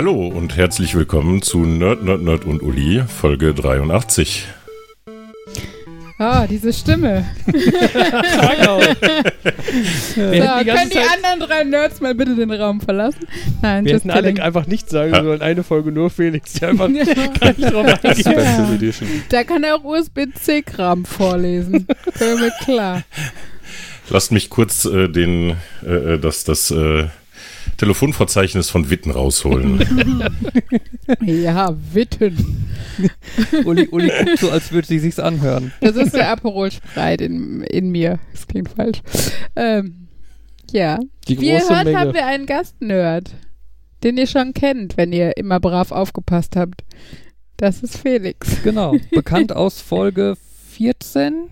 Hallo und herzlich willkommen zu Nerd, Nerd, Nerd und Uli, Folge 83. Ah, diese Stimme. so, können die anderen drei Nerds mal bitte den Raum verlassen? Nein, Wir hätten alle einfach nicht sagen sollen, eine Folge nur Felix, der einfach ja. gar nicht drauf ja. Da kann er auch USB-C-Kram vorlesen. Mir klar. Lasst mich kurz äh, den, äh, äh das, das äh, Telefonverzeichnis von Witten rausholen. ja, Witten. Uli, Uli guckt so, als würde sie sich's anhören. Das ist der Aperol-Spreit in, in mir. Das klingt falsch. Ähm, ja. Die Wie ihr hört, Menge. haben wir einen Gastnerd, den ihr schon kennt, wenn ihr immer brav aufgepasst habt. Das ist Felix. Genau. Bekannt aus Folge 14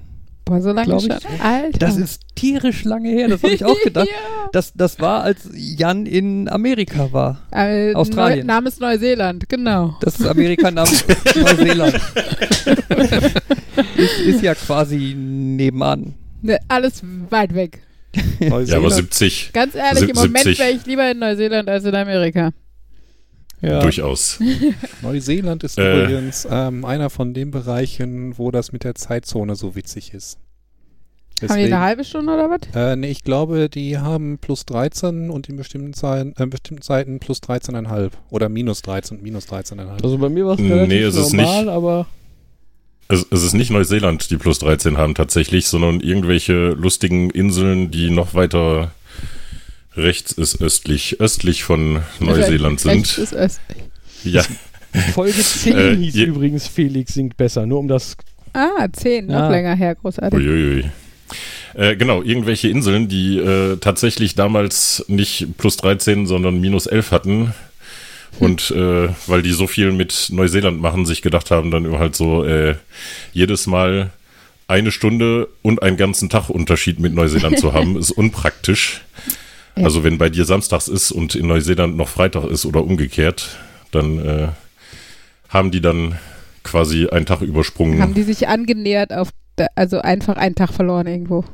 Boah, so lange schon? Alter. Das ist tierisch lange her, das habe ich auch gedacht. ja. das, das war, als Jan in Amerika war. Äh, Australien. Neu, Name ist Neuseeland, genau. Das ist Amerika, Name Neuseeland. ist, ist ja quasi nebenan. Ne, alles weit weg. ja, aber 70. Ganz ehrlich, im Moment wäre ich lieber in Neuseeland als in Amerika. Ja. Durchaus. Neuseeland ist äh, übrigens ähm, einer von den Bereichen, wo das mit der Zeitzone so witzig ist. Deswegen, haben die eine halbe Stunde oder was? Äh, nee, ich glaube, die haben plus 13 und in bestimmten, Zeiten, äh, bestimmten Zeiten plus 13,5 oder minus 13 und minus 13,5. Also bei mir war es relativ nee, es normal, nicht, aber... Es, es ist nicht Neuseeland, die plus 13 haben tatsächlich, sondern irgendwelche lustigen Inseln, die noch weiter rechts ist östlich, östlich von Neuseeland sind. Rechts ist östlich. Ja. Folge 10 äh, hieß übrigens Felix singt besser, nur um das. Ah, 10, noch ja. länger her, großartig. Uiuiui. Äh, genau, irgendwelche Inseln, die äh, tatsächlich damals nicht plus 13, sondern minus 11 hatten. Und äh, weil die so viel mit Neuseeland machen, sich gedacht haben, dann immer halt so äh, jedes Mal eine Stunde und einen ganzen Tag Unterschied mit Neuseeland zu haben, ist unpraktisch. Ja. Also wenn bei dir samstags ist und in Neuseeland noch Freitag ist oder umgekehrt, dann äh, haben die dann quasi einen Tag übersprungen. Haben die sich angenähert auf, also einfach einen Tag verloren irgendwo,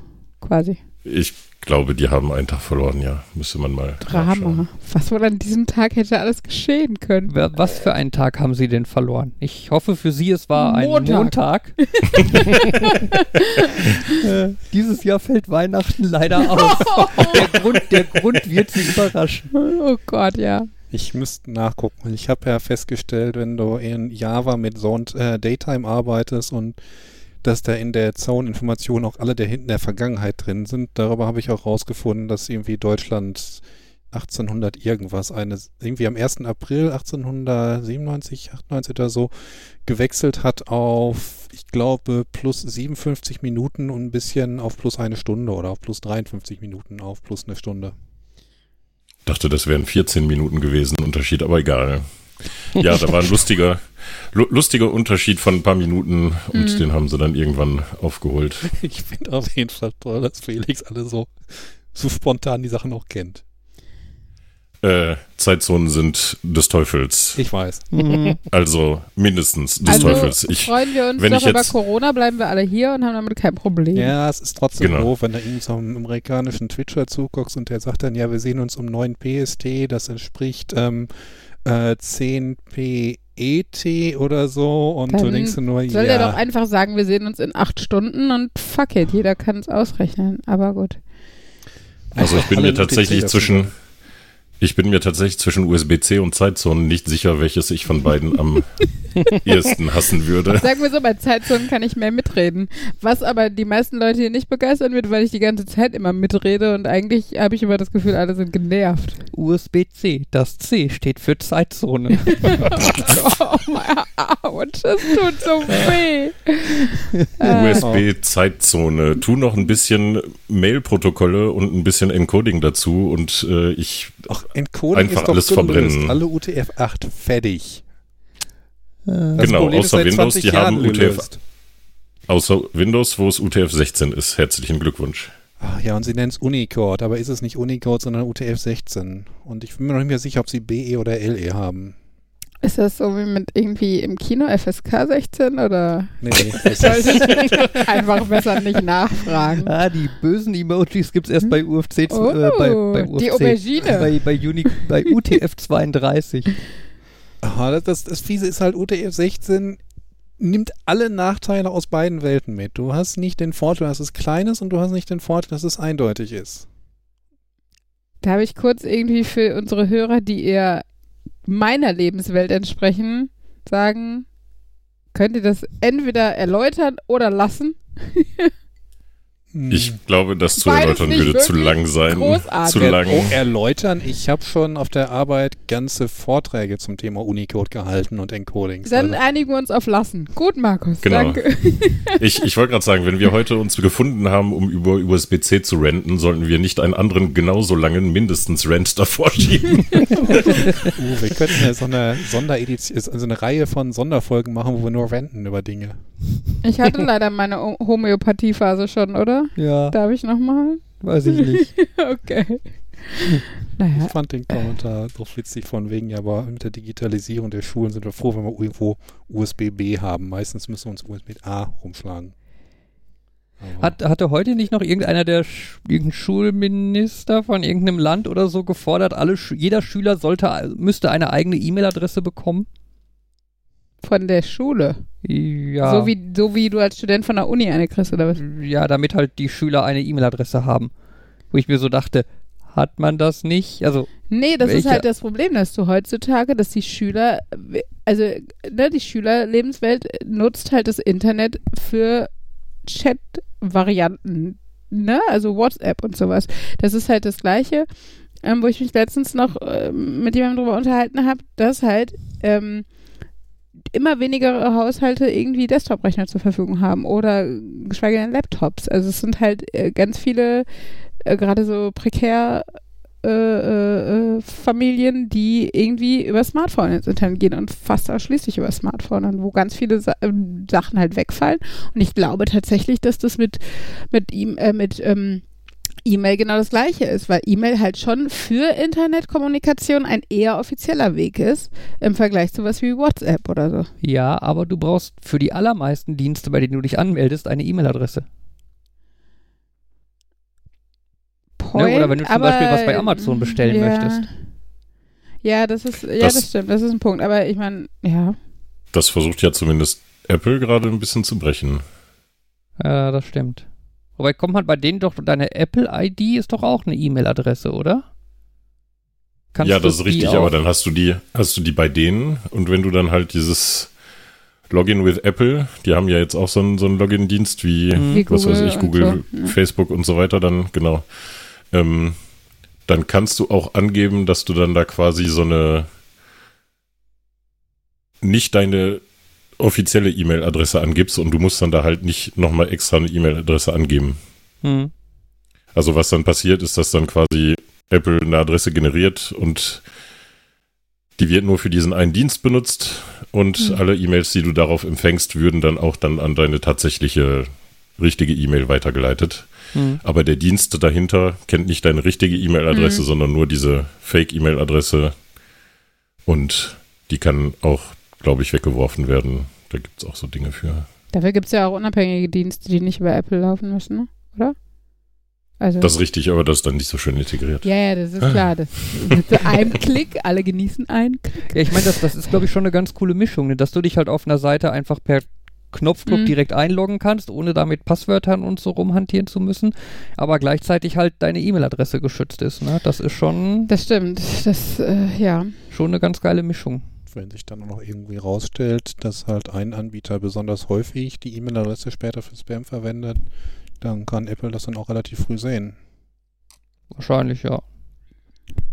quasi. Ich glaube, die haben einen Tag verloren, ja. Müsste man mal. Drama. Was wohl an diesem Tag hätte alles geschehen können? Was für einen Tag haben sie denn verloren? Ich hoffe für sie, es war Montag. ein Montag. äh, dieses Jahr fällt Weihnachten leider aus. der, Grund, der Grund wird sie überraschen. Oh Gott, ja. Ich müsste nachgucken. Ich habe ja festgestellt, wenn du in Java mit Zone äh, Daytime arbeitest und dass da in der Zone-Information auch alle der hinten der Vergangenheit drin sind. Darüber habe ich auch rausgefunden, dass irgendwie Deutschland 1800 irgendwas, eine, irgendwie am 1. April 1897, 98 oder so, gewechselt hat auf, ich glaube, plus 57 Minuten und ein bisschen auf plus eine Stunde oder auf plus 53 Minuten auf plus eine Stunde. Dachte, das wären 14 Minuten gewesen, Unterschied, aber egal. Ja, da war ein lustiger, lustiger Unterschied von ein paar Minuten und mhm. den haben sie dann irgendwann aufgeholt. Ich finde auf jeden Fall toll, dass Felix alle so, so spontan die Sachen auch kennt. Äh, Zeitzonen sind des Teufels. Ich weiß. Mhm. Also mindestens des also Teufels. Ich, freuen wir uns wenn doch über Corona, bleiben wir alle hier und haben damit kein Problem. Ja, es ist trotzdem genau. doof, wenn du irgendwie so einem amerikanischen Twitcher zuguckst und der sagt dann, ja, wir sehen uns um 9 PST, das entspricht ähm, äh, 10 PET oder so und Dann du denkst nur, soll ja. Soll der doch einfach sagen, wir sehen uns in acht Stunden und fuck it, jeder kann es ausrechnen, aber gut. Also ich bin mir tatsächlich zwischen ich bin mir tatsächlich zwischen USB-C und Zeitzonen nicht sicher, welches ich von beiden am ehesten hassen würde. Sagen wir so, bei Zeitzonen kann ich mehr mitreden. Was aber die meisten Leute hier nicht begeistern wird, weil ich die ganze Zeit immer mitrede und eigentlich habe ich immer das Gefühl, alle sind genervt. USB-C, das C steht für Zeitzone. oh mein Autsch, das tut so weh. USB-Zeitzone. Tu noch ein bisschen Mail-Protokolle und ein bisschen Encoding dazu und äh, ich Ach, Encoding einfach ist doch alles verbrennen. Alle UTF-8 fertig. Das genau, Problem außer Windows, die Jahren haben UTF. Außer Windows, wo es UTF-16 ist. Herzlichen Glückwunsch. Ach ja, und sie nennen es Unicode, aber ist es nicht Unicode, sondern UTF-16. Und ich bin mir noch nicht mehr sicher, ob sie BE oder LE haben. Ist das so wie mit irgendwie im Kino FSK 16 oder? Nee, nee. ich einfach besser nicht nachfragen. Ah, die bösen Emojis gibt es erst bei UFC, oh, äh, bei, bei UFC, die Aubergine. Bei, bei, Uni, bei UTF 32. Aha, das, das, das Fiese ist halt UTF 16 nimmt alle Nachteile aus beiden Welten mit. Du hast nicht den Vorteil, dass es klein ist und du hast nicht den Vorteil, dass es eindeutig ist. Da habe ich kurz irgendwie für unsere Hörer, die eher meiner Lebenswelt entsprechen, sagen, könnt ihr das entweder erläutern oder lassen? Hm. Ich glaube, das zu erläutern würde zu lang sein. Großartig. Zu lang. Oh, erläutern? Ich habe schon auf der Arbeit ganze Vorträge zum Thema Unicode gehalten und Encodings. Dann also. einigen wir uns auf lassen. Gut, Markus. Genau. Danke. Ich, ich wollte gerade sagen, wenn wir heute uns gefunden haben, um über USB-C zu renten, sollten wir nicht einen anderen genauso langen mindestens Rent davor schieben. uh, wir könnten ja so eine Sonderedition, also eine Reihe von Sonderfolgen machen, wo wir nur renten über Dinge. Ich hatte leider meine Homöopathiephase schon, oder? Ja. Darf ich nochmal? Weiß ich nicht. okay. Naja. Ich fand den Kommentar doch witzig von wegen, ja, aber mit der Digitalisierung der Schulen sind wir froh, wenn wir irgendwo USB-B haben. Meistens müssen wir uns USB-A rumschlagen. Hat, hatte heute nicht noch irgendeiner der irgendein Schulminister von irgendeinem Land oder so gefordert, alle, jeder Schüler sollte, müsste eine eigene E-Mail-Adresse bekommen? Von der Schule? Ja. So wie, so wie du als Student von der Uni eine kriegst, oder was? Ja, damit halt die Schüler eine E-Mail-Adresse haben. Wo ich mir so dachte, hat man das nicht? Also. Nee, das welche? ist halt das Problem, dass du heutzutage, dass die Schüler, also ne, die Schülerlebenswelt nutzt halt das Internet für Chat-Varianten, ne? Also WhatsApp und sowas. Das ist halt das Gleiche, ähm, wo ich mich letztens noch äh, mit jemandem drüber unterhalten habe, dass halt ähm, immer weniger Haushalte irgendwie Desktop-Rechner zur Verfügung haben oder geschweige denn Laptops. Also es sind halt äh, ganz viele, äh, gerade so prekär äh, äh, Familien, die irgendwie über Smartphone ins Internet gehen und fast ausschließlich über Smartphone und wo ganz viele Sa ähm, Sachen halt wegfallen. Und ich glaube tatsächlich, dass das mit, mit ihm, äh, mit ähm, E-Mail genau das gleiche ist, weil E-Mail halt schon für Internetkommunikation ein eher offizieller Weg ist im Vergleich zu was wie WhatsApp oder so. Ja, aber du brauchst für die allermeisten Dienste, bei denen du dich anmeldest, eine E-Mail-Adresse. Ne, oder wenn du zum aber, Beispiel was bei Amazon bestellen ja. möchtest. Ja, das ist, ja, das, das stimmt, das ist ein Punkt. Aber ich meine, ja. Das versucht ja zumindest Apple gerade ein bisschen zu brechen. Ja, das stimmt. Wobei kommt man bei denen doch, deine Apple-ID ist doch auch eine E-Mail-Adresse, oder? Kannst ja, das ist richtig, aber dann hast du die, hast du die bei denen und wenn du dann halt dieses Login with Apple, die haben ja jetzt auch so einen, so einen Login-Dienst wie, mhm. was weiß ich, Google, so. Facebook und so weiter, dann, genau. Ähm, dann kannst du auch angeben, dass du dann da quasi so eine nicht deine offizielle E-Mail-Adresse angibst und du musst dann da halt nicht nochmal extra eine E-Mail-Adresse angeben. Mhm. Also was dann passiert, ist, dass dann quasi Apple eine Adresse generiert und die wird nur für diesen einen Dienst benutzt und mhm. alle E-Mails, die du darauf empfängst, würden dann auch dann an deine tatsächliche richtige E-Mail weitergeleitet. Mhm. Aber der Dienst dahinter kennt nicht deine richtige E-Mail-Adresse, mhm. sondern nur diese Fake-E-Mail-Adresse und die kann auch glaube ich, weggeworfen werden. Da gibt es auch so Dinge für. Dafür gibt es ja auch unabhängige Dienste, die nicht über Apple laufen müssen, ne? oder? Also, das ist richtig, aber das ist dann nicht so schön integriert. Ja, ja, das ist klar. Das, mit einem Klick, alle genießen einen Klick. Ja, ich meine, das, das ist, glaube ich, schon eine ganz coole Mischung, ne? dass du dich halt auf einer Seite einfach per Knopfdruck mhm. direkt einloggen kannst, ohne damit Passwörtern und so rumhantieren zu müssen, aber gleichzeitig halt deine E-Mail-Adresse geschützt ist. Ne? Das ist schon. Das stimmt. Das, äh, ja. Schon eine ganz geile Mischung wenn sich dann noch irgendwie rausstellt, dass halt ein Anbieter besonders häufig die E-Mail-Adresse später für Spam verwendet, dann kann Apple das dann auch relativ früh sehen. Wahrscheinlich, ja.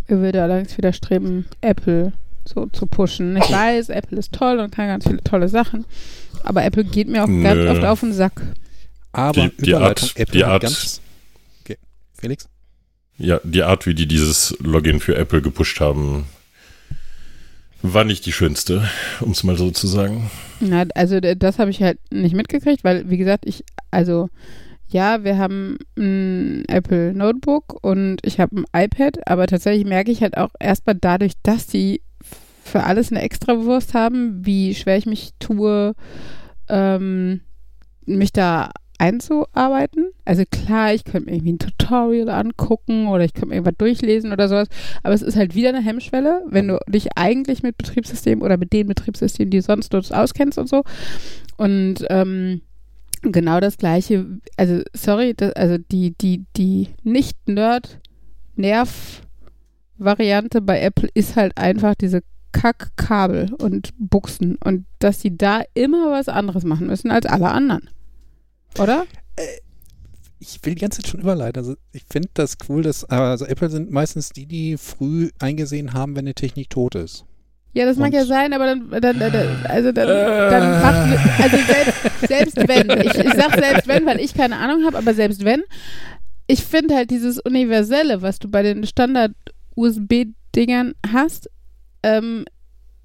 Ich würde allerdings widerstreben, Apple so zu pushen. Ich weiß, Apple ist toll und kann ganz viele tolle Sachen, aber Apple geht mir auch Nö. ganz oft auf den Sack. Aber die, die Art, Apple die Art, ganz, okay. Felix? Ja, die Art, wie die dieses Login für Apple gepusht haben, war nicht die schönste, um es mal so zu sagen. Na, also das habe ich halt nicht mitgekriegt, weil, wie gesagt, ich, also ja, wir haben ein Apple Notebook und ich habe ein iPad, aber tatsächlich merke ich halt auch erstmal dadurch, dass die für alles eine Extrawurst haben, wie schwer ich mich tue, ähm, mich da einzuarbeiten. Also klar, ich könnte mir irgendwie ein Tutorial angucken oder ich könnte mir irgendwas durchlesen oder sowas, aber es ist halt wieder eine Hemmschwelle, wenn du dich eigentlich mit Betriebssystemen oder mit den Betriebssystemen, die sonst dort auskennst und so. Und ähm, genau das gleiche, also sorry, das, also die, die, die Nicht-Nerd-Nerv-Variante bei Apple ist halt einfach diese Kackkabel und Buchsen und dass sie da immer was anderes machen müssen als alle anderen. Oder? Äh, ich will die ganze Zeit schon überleiten. Also ich finde das cool, dass also Apple sind meistens die, die früh eingesehen haben, wenn eine Technik tot ist. Ja, das Und mag ja sein, aber dann, dann, dann also dann, dann macht, also selbst, selbst wenn, ich, ich sag selbst wenn, weil ich keine Ahnung habe, aber selbst wenn, ich finde halt dieses Universelle, was du bei den Standard-USB-Dingern hast, ähm,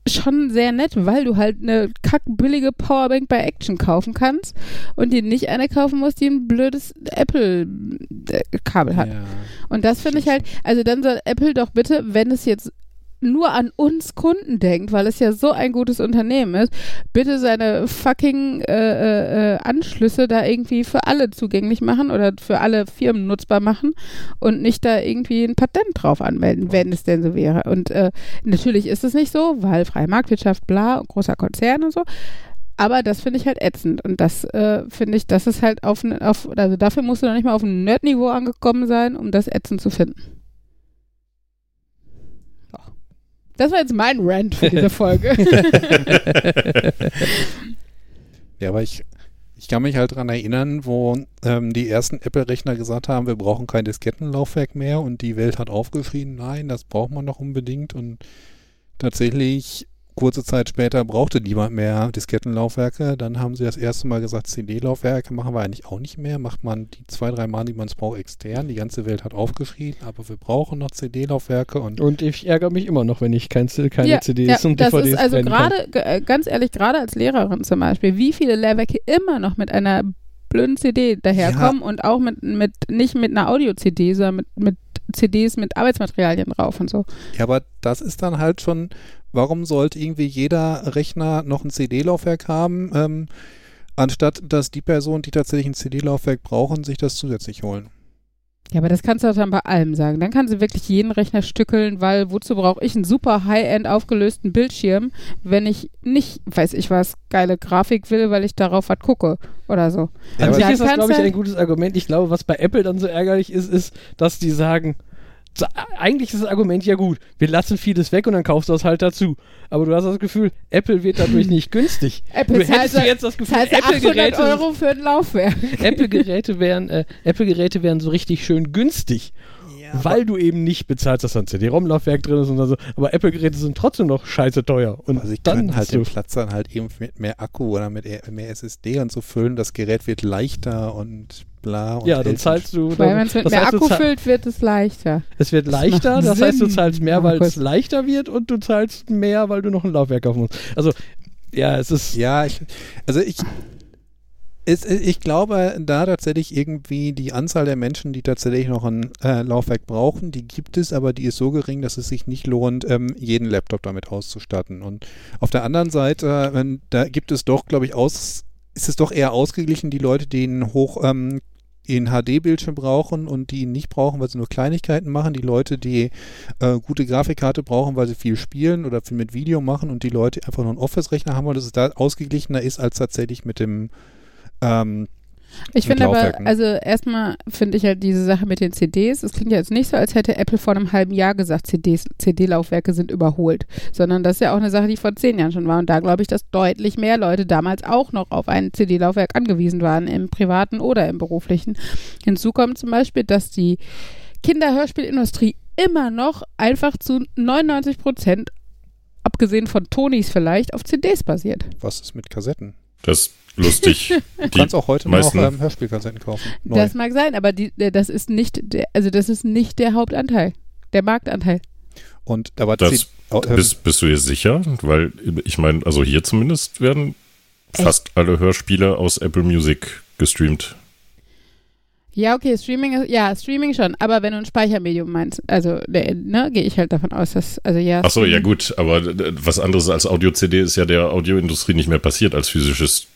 schon sehr nett, weil du halt eine kackbillige Powerbank bei Action kaufen kannst und dir nicht eine kaufen musst, die ein blödes Apple-Kabel hat. Ja, und das finde ich halt, also dann soll Apple doch bitte, wenn es jetzt nur an uns Kunden denkt, weil es ja so ein gutes Unternehmen ist, bitte seine fucking äh, äh, äh, Anschlüsse da irgendwie für alle zugänglich machen oder für alle Firmen nutzbar machen und nicht da irgendwie ein Patent drauf anmelden, wenn es denn so wäre. Und äh, natürlich ist es nicht so, weil freie Marktwirtschaft, bla, großer Konzern und so. Aber das finde ich halt ätzend. Und das äh, finde ich, das ist halt auf, auf, also dafür musst du noch nicht mal auf ein Nerd-Niveau angekommen sein, um das ätzend zu finden. Das war jetzt mein Rant für diese Folge. ja, aber ich, ich kann mich halt daran erinnern, wo ähm, die ersten Apple-Rechner gesagt haben, wir brauchen kein Diskettenlaufwerk mehr und die Welt hat aufgeschrien, nein, das braucht man doch unbedingt und tatsächlich kurze Zeit später brauchte niemand mehr Diskettenlaufwerke. Dann haben sie das erste Mal gesagt, CD-Laufwerke machen wir eigentlich auch nicht mehr. Macht man die zwei, drei Mal, die man es braucht, extern. Die ganze Welt hat aufgeschrien, aber wir brauchen noch CD-Laufwerke. Und, und ich ärgere mich immer noch, wenn ich kein, keine ja, CDs ja, und DVDs das ist also gerade, äh, ganz ehrlich, gerade als Lehrerin zum Beispiel, wie viele Lehrwerke immer noch mit einer blöden CD daherkommen ja. und auch mit, mit nicht mit einer Audio-CD, sondern mit, mit CDs mit Arbeitsmaterialien drauf und so. Ja, aber das ist dann halt schon warum sollte irgendwie jeder Rechner noch ein CD-Laufwerk haben, ähm, anstatt dass die Personen, die tatsächlich ein CD-Laufwerk brauchen, sich das zusätzlich holen? Ja, aber das kannst du dann bei allem sagen. Dann kannst du wirklich jeden Rechner stückeln, weil wozu brauche ich einen super High-End aufgelösten Bildschirm, wenn ich nicht, weiß ich was, geile Grafik will, weil ich darauf was gucke oder so. Ja, An sich ist das, glaube ich, ein gutes Argument. Ich glaube, was bei Apple dann so ärgerlich ist, ist, dass die sagen, eigentlich ist das Argument ja gut. Wir lassen vieles weg und dann kaufst du das halt dazu. Aber du hast das Gefühl, Apple wird dadurch nicht günstig. Apple du hättest jetzt das Gefühl, Apple-Geräte Euro für ein Laufwerk. Apple-Geräte wären, äh, Apple-Geräte wären so richtig schön günstig. Ja, weil du eben nicht bezahlst, dass da ein CD-ROM-Laufwerk drin ist und so. Aber Apple-Geräte sind trotzdem noch scheiße teuer. Und also ich dann kann halt den Platz dann halt eben mit mehr Akku oder mit mehr SSD und so füllen. Das Gerät wird leichter und bla. ja, dann zahlst du. Weil wenn es mit mehr Akku füllt, wird es leichter. Es wird leichter, das, das heißt, du zahlst mehr, weil es leichter wird und du zahlst mehr, weil du noch ein Laufwerk kaufen musst. Also, ja, es ist. Ja, ich, also ich. Es, ich glaube, da tatsächlich irgendwie die Anzahl der Menschen, die tatsächlich noch ein äh, Laufwerk brauchen, die gibt es, aber die ist so gering, dass es sich nicht lohnt, ähm, jeden Laptop damit auszustatten. Und auf der anderen Seite, äh, da gibt es doch, glaube ich, aus, ist es doch eher ausgeglichen, die Leute, die einen hoch ähm, in HD-Bildschirm brauchen und die ihn nicht brauchen, weil sie nur Kleinigkeiten machen. Die Leute, die äh, gute Grafikkarte brauchen, weil sie viel spielen oder viel mit Video machen und die Leute einfach nur einen Office-Rechner haben, weil das da ausgeglichener ist als tatsächlich mit dem ähm, ich finde aber, also erstmal finde ich halt diese Sache mit den CDs, es klingt ja jetzt nicht so, als hätte Apple vor einem halben Jahr gesagt, CDs, CD-Laufwerke sind überholt, sondern das ist ja auch eine Sache, die vor zehn Jahren schon war. Und da glaube ich, dass deutlich mehr Leute damals auch noch auf ein CD-Laufwerk angewiesen waren, im privaten oder im beruflichen. Hinzu kommt zum Beispiel, dass die Kinderhörspielindustrie immer noch einfach zu 99 Prozent, abgesehen von Tonys vielleicht, auf CDs basiert. Was ist mit Kassetten? Das lustig. Du kannst auch heute noch ähm, Hörspielkassetten kaufen. Neu. Das mag sein, aber die, das ist nicht der, also das ist nicht der Hauptanteil, der Marktanteil. Und da war das, oh, äh, bist, bist du dir sicher? Weil ich meine, also hier zumindest werden Echt? fast alle Hörspiele aus Apple Music gestreamt. Ja, okay, Streaming ist, ja, Streaming schon, aber wenn du ein Speichermedium meinst, also, ne, gehe ich halt davon aus, dass, also ja. Ach so, ja gut, aber was anderes als Audio-CD ist ja der Audioindustrie nicht mehr passiert als physisches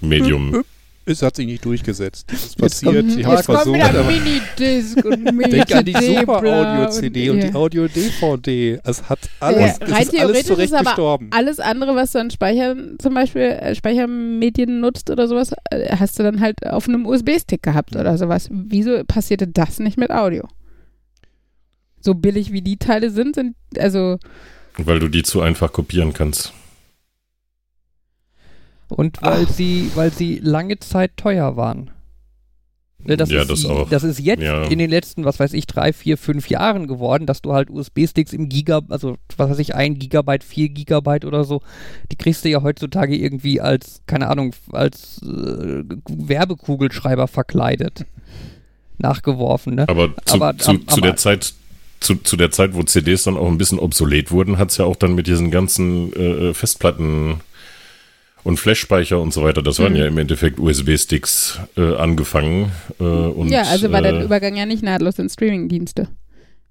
Medium. Es hat sich nicht durchgesetzt. Das ist passiert. Sie haben es versucht. Aber Minidisc und Mini Denk an die Super Audio-CD und, und, die Audio-DVD. Es hat alles, ja, rein es ist alles zurecht ist aber gestorben. Alles andere, was du an Speichern, zum Beispiel äh, Speichermedien nutzt oder sowas, äh, hast du dann halt auf einem USB-Stick gehabt oder sowas. Wieso passierte das nicht mit Audio? So billig wie die Teile sind, sind also. Weil du die zu einfach kopieren kannst. Und weil Ach. sie, weil sie lange Zeit teuer waren. Ne, das, ja, ist, das auch. Das ist jetzt ja. in den letzten, was weiß ich, drei, vier, fünf Jahren geworden, dass du halt USB-Sticks im Giga, also was weiß ich, ein Gigabyte, vier Gigabyte oder so, die kriegst du ja heutzutage irgendwie als, keine Ahnung, als äh, Werbekugelschreiber verkleidet. Nachgeworfen, ne? Aber zu, aber, zu, aber, zu der Zeit, zu, zu der Zeit, wo CDs dann auch ein bisschen obsolet wurden, hat es ja auch dann mit diesen ganzen äh, Festplatten und Flashspeicher und so weiter, das waren mhm. ja im Endeffekt USB-Sticks äh, angefangen. Äh, und, ja, also war der äh, Übergang ja nicht nahtlos in Streaming-Dienste.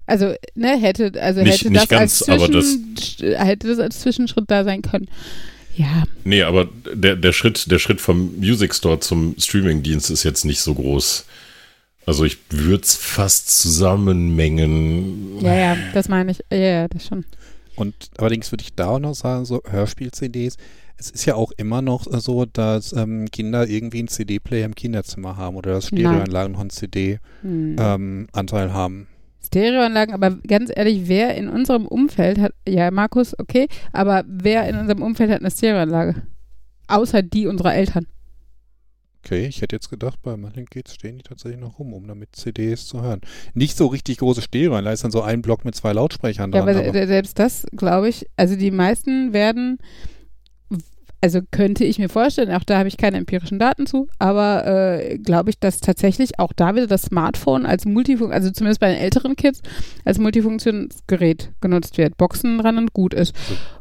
Also, ne, hätte, also nicht, hätte nicht das ganz, als aber das, hätte das als Zwischenschritt da sein können. Ja. Nee, aber der, der Schritt, der Schritt vom Music Store zum Streaming-Dienst ist jetzt nicht so groß. Also ich würde es fast zusammenmengen. Ja, ja, das meine ich. Ja, ja, das schon. Und allerdings würde ich da auch noch sagen, so Hörspiel-CDs, es ist ja auch immer noch so, dass ähm, Kinder irgendwie einen CD-Player im Kinderzimmer haben oder dass Stereoanlagen noch einen CD-Anteil hm. ähm, haben. Stereoanlagen, aber ganz ehrlich, wer in unserem Umfeld hat, ja, Markus, okay, aber wer in unserem Umfeld hat eine Stereoanlage? Außer die unserer Eltern. Okay, ich hätte jetzt gedacht, bei manchen Kids stehen die tatsächlich noch rum, um damit CDs zu hören. Nicht so richtig große Stereoanlagen, ist dann so ein Block mit zwei Lautsprechern ja, dran. Ja, aber, aber selbst das, glaube ich, also die meisten werden also könnte ich mir vorstellen, auch da habe ich keine empirischen Daten zu, aber äh, glaube ich, dass tatsächlich auch da wieder das Smartphone als Multifunktion, also zumindest bei den älteren Kids, als Multifunktionsgerät genutzt wird. Boxen dran und gut ist.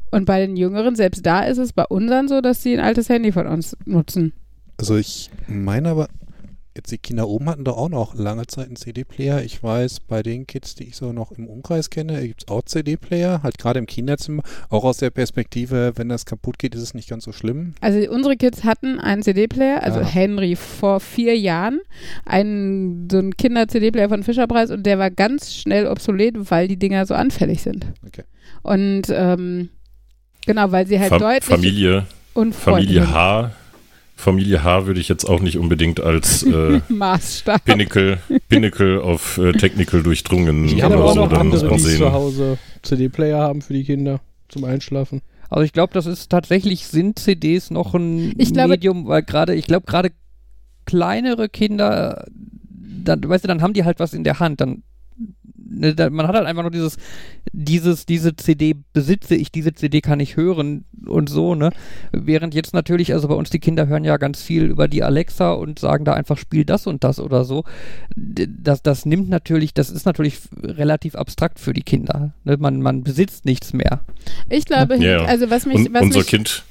Und bei den Jüngeren, selbst da ist es bei unseren so, dass sie ein altes Handy von uns nutzen. Also ich meine aber, Jetzt die Kinder oben hatten doch auch noch lange Zeit einen CD-Player. Ich weiß, bei den Kids, die ich so noch im Umkreis kenne, gibt es auch CD-Player, halt gerade im Kinderzimmer. Auch aus der Perspektive, wenn das kaputt geht, ist es nicht ganz so schlimm. Also unsere Kids hatten einen CD-Player, also ja. Henry vor vier Jahren, einen so einen Kinder-CD-Player von Fischerpreis und der war ganz schnell obsolet, weil die Dinger so anfällig sind. Okay. Und ähm, genau, weil sie halt Fa deutlich Familie, Familie H Familie H würde ich jetzt auch nicht unbedingt als äh, Maßstab. Pinnacle, Pinnacle auf äh, Technical durchdrungen. Ich habe auch noch andere, die zu Hause CD-Player haben für die Kinder zum Einschlafen. Also ich glaube, das ist tatsächlich, sind CDs noch ein ich Medium, weil gerade, ich glaube, gerade kleinere Kinder, dann, weißt du, dann haben die halt was in der Hand, dann da, man hat halt einfach nur dieses, dieses, diese CD besitze ich, diese CD kann ich hören und so, ne? Während jetzt natürlich, also bei uns die Kinder hören ja ganz viel über die Alexa und sagen da einfach, spiel das und das oder so. Das, das nimmt natürlich, das ist natürlich relativ abstrakt für die Kinder. Ne? Man, man besitzt nichts mehr. Ich glaube, ne? ja. also was mich, und, was unser mich Kind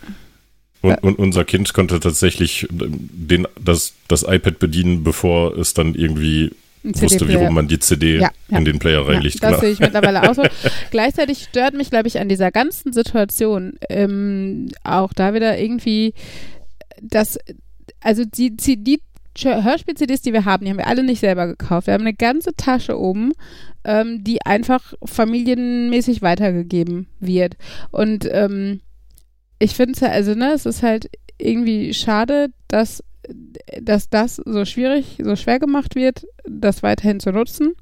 und, und, unser Kind konnte tatsächlich den, das, das iPad bedienen, bevor es dann irgendwie wusste, wie man die CD ja, ja. in den Player reinlegt. Ja, das genau. sehe ich mittlerweile auch so. Gleichzeitig stört mich, glaube ich, an dieser ganzen Situation ähm, auch da wieder irgendwie, dass, also die, die Hörspiel-CDs, die wir haben, die haben wir alle nicht selber gekauft. Wir haben eine ganze Tasche oben, ähm, die einfach familienmäßig weitergegeben wird. Und ähm, ich finde es ja, also, ne, es ist halt irgendwie schade, dass dass das so schwierig, so schwer gemacht wird, das weiterhin zu nutzen,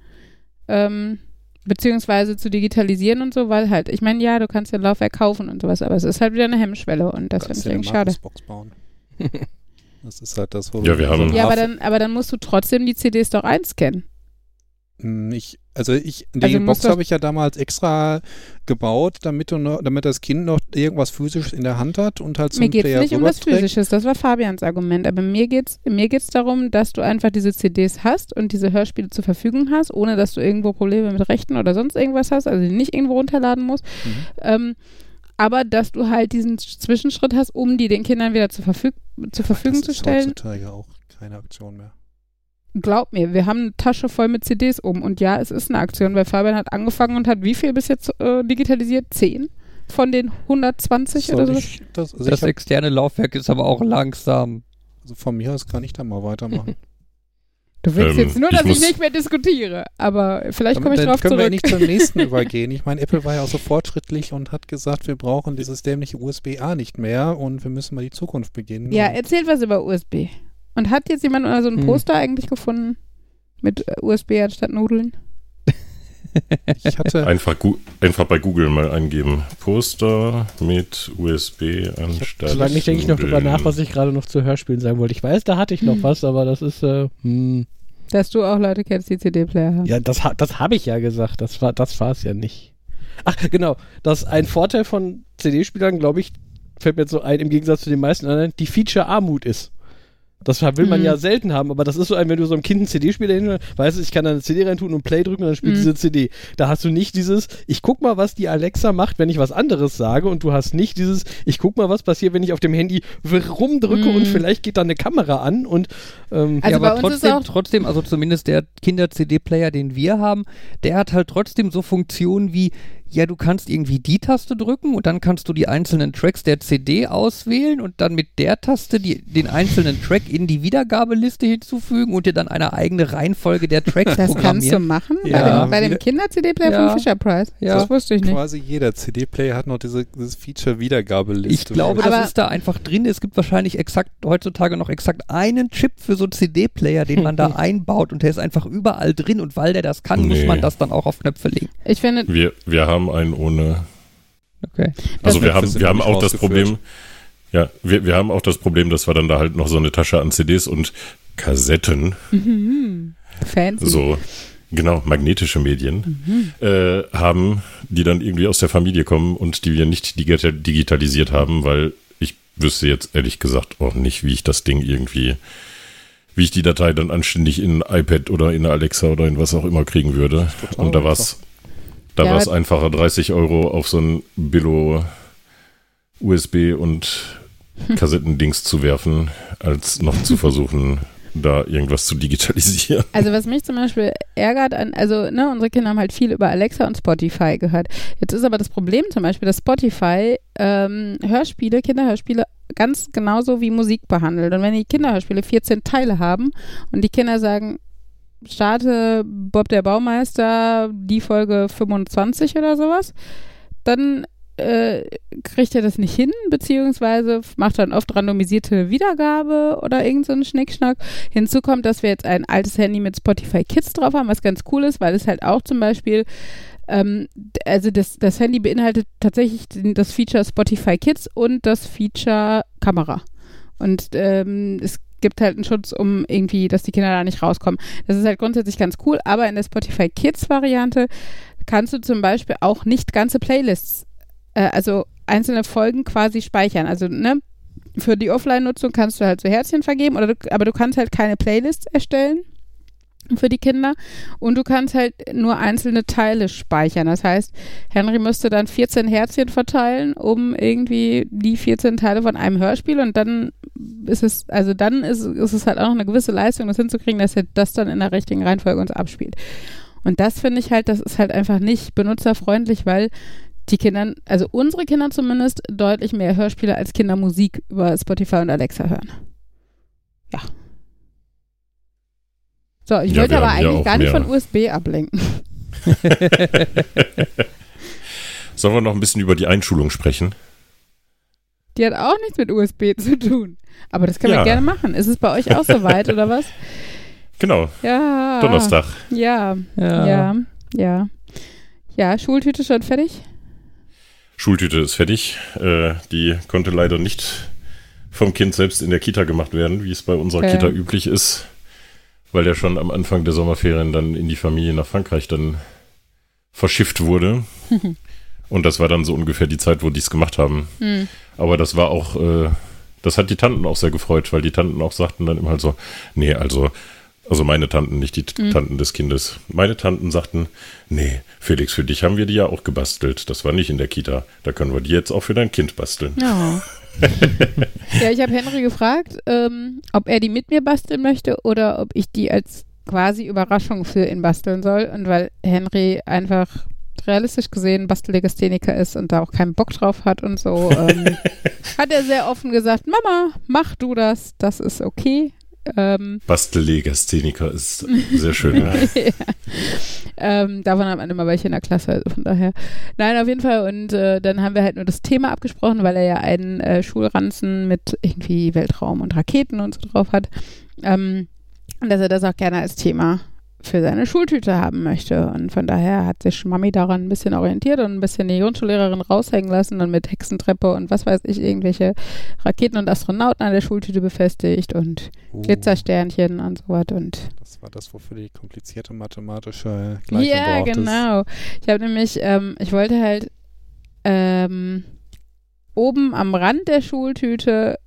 ähm, beziehungsweise zu digitalisieren und so, weil halt, ich meine, ja, du kannst ja ein Laufwerk kaufen und sowas, aber es ist halt wieder eine Hemmschwelle und das finde ich eigentlich schade. Box bauen. das ist halt das, wo ja, wir haben ja, aber dann, aber dann musst du trotzdem die CDs doch einscannen. Hm, ich, also ich, die also Box habe ich ja damals extra gebaut, damit, du noch, damit das Kind noch irgendwas Physisches in der Hand hat und halt zum Mir geht es nicht um was Physisches, das war Fabians Argument, aber mir geht es mir geht's darum, dass du einfach diese CDs hast und diese Hörspiele zur Verfügung hast, ohne dass du irgendwo Probleme mit Rechten oder sonst irgendwas hast, also die nicht irgendwo runterladen musst. Mhm. Ähm, aber dass du halt diesen Zwischenschritt hast, um die den Kindern wieder zur, Verfüg zur Verfügung zu stellen. Das ist heutzutage auch keine Aktion mehr. Glaub mir, wir haben eine Tasche voll mit CDs oben. Und ja, es ist eine Aktion, weil Fabian hat angefangen und hat wie viel bis jetzt äh, digitalisiert? Zehn? Von den 120 Soll oder so? Ich, das, also das externe Laufwerk ist aber auch langsam. Also von mir aus kann ich da mal weitermachen. Du willst ähm, jetzt nur, dass ich, ich, nicht mehr diskutiere, aber vielleicht komme ich drauf können zurück. können wir nicht zum nächsten übergehen. Ich meine, Apple war ja auch so fortschrittlich und hat gesagt, wir brauchen dieses dämliche USB-A nicht mehr und wir müssen mal die Zukunft beginnen. Ja, erzählt was über USB. Und hat jetzt jemand so ein hm. Poster hm. eigentlich gefunden mit äh, USB anstatt Nudeln? Ich hatte einfach, einfach bei Google mal eingeben. Poster mit USB anstatt. Solange ich denke ich noch drüber nach, was ich gerade noch zu Hörspielen sagen wollte. Ich weiß, da hatte ich noch hm. was, aber das ist. Äh, hm. Dass du auch Leute kennst, die CD-Player haben. Ja, das, das habe ich ja gesagt. Das war das es ja nicht. Ach, genau. Das ein Vorteil von CD-Spielern, glaube ich, fällt mir jetzt so ein, im Gegensatz zu den meisten anderen, die Feature-Armut ist. Das will man mhm. ja selten haben, aber das ist so ein, wenn du so einem Kind einen CD-Spieler hin, weißt du, ich kann da eine CD reintun und Play drücken und dann spielt mhm. diese CD. Da hast du nicht dieses, ich guck mal, was die Alexa macht, wenn ich was anderes sage und du hast nicht dieses, ich guck mal, was passiert, wenn ich auf dem Handy rumdrücke mhm. und vielleicht geht da eine Kamera an und ähm, also ja, aber trotzdem, trotzdem, also zumindest der Kinder-CD-Player, den wir haben, der hat halt trotzdem so Funktionen wie ja, du kannst irgendwie die Taste drücken und dann kannst du die einzelnen Tracks der CD auswählen und dann mit der Taste die, den einzelnen Track in die Wiedergabeliste hinzufügen und dir dann eine eigene Reihenfolge der Tracks das programmieren. Das kannst du machen? Ja. Bei dem, dem Kinder-CD-Player ja. von Fisher Price? Ja. Das wusste ich nicht. Quasi jeder CD-Player hat noch diese, dieses Feature Wiedergabeliste. Ich glaube, das ist da einfach drin. Es gibt wahrscheinlich exakt heutzutage noch exakt einen Chip für so einen CD-Player, den man da einbaut und der ist einfach überall drin und weil der das kann, nee. muss man das dann auch auf Knöpfe legen. Ich finde... Wir, wir haben haben einen ohne. Okay. Also wir haben, wir haben auch das Problem, ja, wir, wir haben auch das Problem, dass wir dann da halt noch so eine Tasche an CDs und Kassetten. Mhm. Fancy. So, genau, magnetische Medien mhm. äh, haben, die dann irgendwie aus der Familie kommen und die wir nicht digitalisiert haben, weil ich wüsste jetzt ehrlich gesagt auch nicht, wie ich das Ding irgendwie, wie ich die Datei dann anständig in ein iPad oder in Alexa oder in was auch immer kriegen würde. Und da war es da ja, war es einfacher, 30 Euro auf so ein Billo USB und Kassettendings zu werfen, als noch zu versuchen, da irgendwas zu digitalisieren. Also was mich zum Beispiel ärgert, an, also ne, unsere Kinder haben halt viel über Alexa und Spotify gehört. Jetzt ist aber das Problem zum Beispiel, dass Spotify ähm, Hörspiele, Kinderhörspiele ganz genauso wie Musik behandelt. Und wenn die Kinderhörspiele 14 Teile haben und die Kinder sagen, starte Bob der Baumeister die Folge 25 oder sowas, dann äh, kriegt er das nicht hin, beziehungsweise macht dann oft randomisierte Wiedergabe oder irgendeinen so Schnickschnack. Hinzu kommt, dass wir jetzt ein altes Handy mit Spotify Kids drauf haben, was ganz cool ist, weil es halt auch zum Beispiel ähm, also das, das Handy beinhaltet tatsächlich das Feature Spotify Kids und das Feature Kamera. Und ähm, es gibt halt einen Schutz, um irgendwie, dass die Kinder da nicht rauskommen. Das ist halt grundsätzlich ganz cool, aber in der Spotify Kids Variante kannst du zum Beispiel auch nicht ganze Playlists, äh, also einzelne Folgen quasi speichern. Also, ne, für die Offline-Nutzung kannst du halt so Herzchen vergeben, oder du, aber du kannst halt keine Playlists erstellen für die Kinder und du kannst halt nur einzelne Teile speichern. Das heißt, Henry müsste dann 14 Herzchen verteilen, um irgendwie die 14 Teile von einem Hörspiel und dann ist es, also dann ist, ist es halt auch noch eine gewisse Leistung, das hinzukriegen, dass er das dann in der richtigen Reihenfolge uns abspielt. Und das finde ich halt, das ist halt einfach nicht benutzerfreundlich, weil die Kinder, also unsere Kinder zumindest, deutlich mehr Hörspiele als Kinder Musik über Spotify und Alexa hören. Ja, so, ich ja, wollte aber eigentlich gar nicht von USB ablenken. Sollen wir noch ein bisschen über die Einschulung sprechen? Die hat auch nichts mit USB zu tun. Aber das können ja. wir gerne machen. Ist es bei euch auch so weit oder was? Genau. Ja. Donnerstag. Ja. Ja. Ja. Ja. Ja, Schultüte schon fertig? Schultüte ist fertig. Äh, die konnte leider nicht vom Kind selbst in der Kita gemacht werden, wie es bei unserer okay. Kita üblich ist weil der schon am Anfang der Sommerferien dann in die Familie nach Frankreich dann verschifft wurde. Und das war dann so ungefähr die Zeit, wo die es gemacht haben. Mhm. Aber das war auch, äh, das hat die Tanten auch sehr gefreut, weil die Tanten auch sagten dann immer halt so, nee, also, also meine Tanten, nicht die mhm. Tanten des Kindes. Meine Tanten sagten, nee, Felix, für dich haben wir die ja auch gebastelt. Das war nicht in der Kita. Da können wir die jetzt auch für dein Kind basteln. Ja. ja, ich habe Henry gefragt, ähm, ob er die mit mir basteln möchte oder ob ich die als quasi Überraschung für ihn basteln soll. Und weil Henry einfach realistisch gesehen Bastellegastheniker ist und da auch keinen Bock drauf hat und so, ähm, hat er sehr offen gesagt, Mama, mach du das, das ist okay. Ähm, Bastellegastheniker ist sehr schön. ja. ähm, davon hat man immer welche in der Klasse, also von daher. Nein, auf jeden Fall. Und äh, dann haben wir halt nur das Thema abgesprochen, weil er ja einen äh, Schulranzen mit irgendwie Weltraum und Raketen und so drauf hat. Ähm, und dass er das auch gerne als Thema für seine Schultüte haben möchte. Und von daher hat sich Mami daran ein bisschen orientiert und ein bisschen die Grundschullehrerin raushängen lassen und mit Hexentreppe und was weiß ich, irgendwelche Raketen und Astronauten an der Schultüte befestigt und oh. Glitzersternchen und so was. Und das war das, wofür die komplizierte mathematische Gleichung Ja, genau. Ich habe nämlich, ähm, ich wollte halt ähm, oben am Rand der Schultüte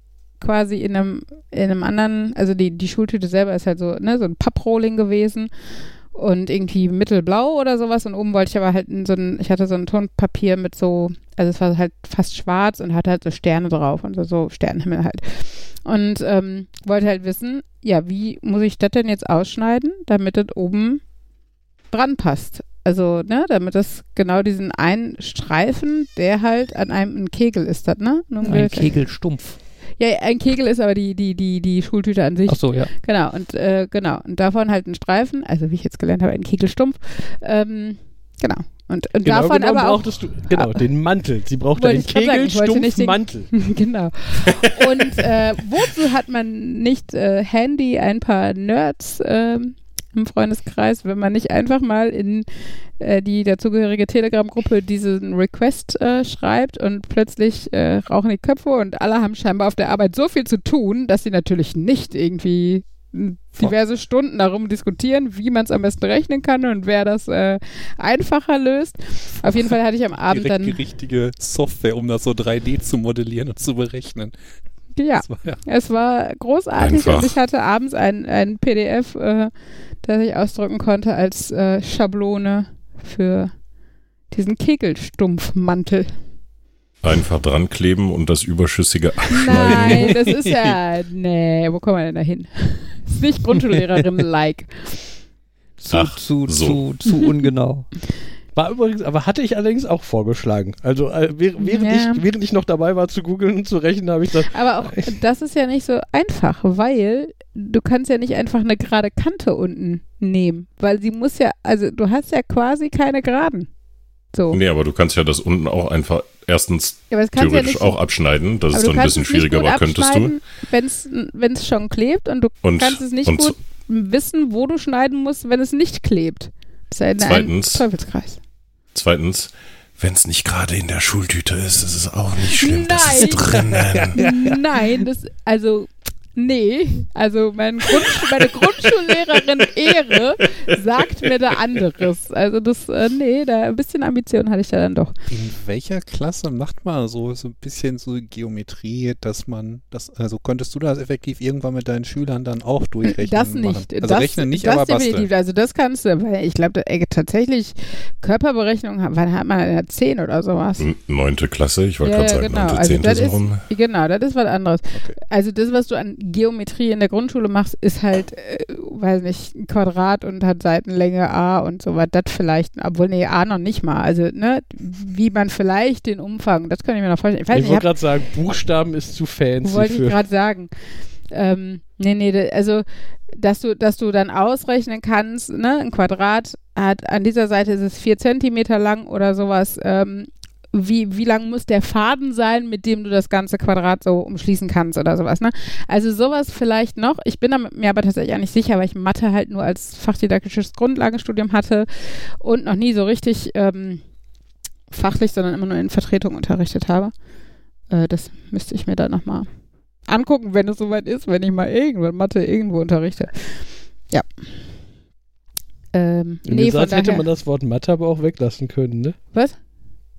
quasi in einem, in einem anderen, also die, die Schultüte selber ist halt so, ne, so ein Papprolling gewesen und irgendwie mittelblau oder sowas und oben wollte ich aber halt so ein, ich hatte so ein Tonpapier mit so, also es war halt fast schwarz und hatte halt so Sterne drauf und so, so Sternenhimmel halt. Und ähm, wollte halt wissen, ja, wie muss ich das denn jetzt ausschneiden, damit das oben dran passt? Also, ne, damit das genau diesen einen Streifen, der halt an einem ein Kegel ist, das, ne? Ein Kegelstumpf. Ja, ein Kegel ist aber die, die, die, die Schultüte an sich. Ach so, ja. Genau, und äh, genau. Und davon halt ein Streifen, also wie ich jetzt gelernt habe, ein Kegelstumpf. Ähm, genau. Und, und genau, davon aber auch. Du, genau, ah, den Mantel. Sie brauchte einen Kegelstumpf-Mantel. genau. Und äh, wozu hat man nicht äh, handy ein paar Nerds ähm, im Freundeskreis, wenn man nicht einfach mal in äh, die dazugehörige Telegram-Gruppe diesen Request äh, schreibt und plötzlich äh, rauchen die Köpfe und alle haben scheinbar auf der Arbeit so viel zu tun, dass sie natürlich nicht irgendwie diverse Stunden darum diskutieren, wie man es am besten rechnen kann und wer das äh, einfacher löst. Auf jeden Fall hatte ich am Abend Direkt dann die richtige Software, um das so 3D zu modellieren und zu berechnen. Ja, war, ja. es war großartig Einfach. und ich hatte abends ein, ein PDF, äh, das ich ausdrücken konnte als äh, Schablone für diesen Kegelstumpfmantel. Einfach dran kleben und das Überschüssige abschneiden. Nein, das ist ja. Nee, wo kommen wir denn da hin? ist nicht Grundschullehrerin-like. Zu, Ach, zu, so. zu, zu ungenau. War übrigens, aber hatte ich allerdings auch vorgeschlagen. Also äh, während, ja. ich, während ich noch dabei war zu googeln und zu rechnen, habe ich das. Aber auch das ist ja nicht so einfach, weil du kannst ja nicht einfach eine gerade Kante unten nehmen, weil sie muss ja, also du hast ja quasi keine Geraden. So. Nee, aber du kannst ja das unten auch einfach erstens ja, theoretisch ja auch abschneiden. Das ist dann ein bisschen schwieriger, aber könntest du. Wenn es schon klebt und du und, kannst es nicht gut wissen, wo du schneiden musst, wenn es nicht klebt. Das ist ja zweitens, ein Teufelskreis. Zweitens, wenn es nicht gerade in der Schultüte ist, ist es auch nicht schlimm. Nein. Das ist drinnen. Nein, das, also Nee, also mein Grundsch meine Grundschullehrerin Ehre sagt mir da anderes. Also das, äh, nee, da ein bisschen Ambition hatte ich da dann doch. In welcher Klasse macht man so, so ein bisschen so Geometrie, dass man, das, also konntest du das effektiv irgendwann mit deinen Schülern dann auch durchrechnen? Das nicht. Machen? Also das, rechnen nicht, das aber definitiv. basteln. Also das kannst du, weil ich glaube, tatsächlich Körperberechnung, wann hat man in der 10 oder sowas? Neunte Klasse, ich wollte ja, gerade sagen, genau. neunte, zehnte also so rum. Genau, das ist was anderes. Okay. Also das, was du an Geometrie in der Grundschule machst, ist halt, äh, weiß nicht, ein Quadrat und hat Seitenlänge A und so was. Das vielleicht, obwohl, nee, A noch nicht mal. Also, ne, wie man vielleicht den Umfang, das kann ich mir noch vorstellen. Ich, ich wollte gerade sagen, Buchstaben ist zu fancy. Wollte ich gerade sagen. Ähm, nee, nee, also, dass du, dass du dann ausrechnen kannst, ne, ein Quadrat hat, an dieser Seite ist es vier Zentimeter lang oder sowas, ähm, wie, wie lang muss der Faden sein, mit dem du das ganze Quadrat so umschließen kannst oder sowas. Ne? Also sowas vielleicht noch. Ich bin mir aber tatsächlich auch nicht sicher, weil ich Mathe halt nur als fachdidaktisches Grundlagenstudium hatte und noch nie so richtig ähm, fachlich, sondern immer nur in Vertretung unterrichtet habe. Äh, das müsste ich mir dann nochmal angucken, wenn es soweit ist, wenn ich mal irgendwann Mathe irgendwo unterrichte. Ja. Ähm, nee, Satz hätte man das Wort Mathe aber auch weglassen können, ne? Was?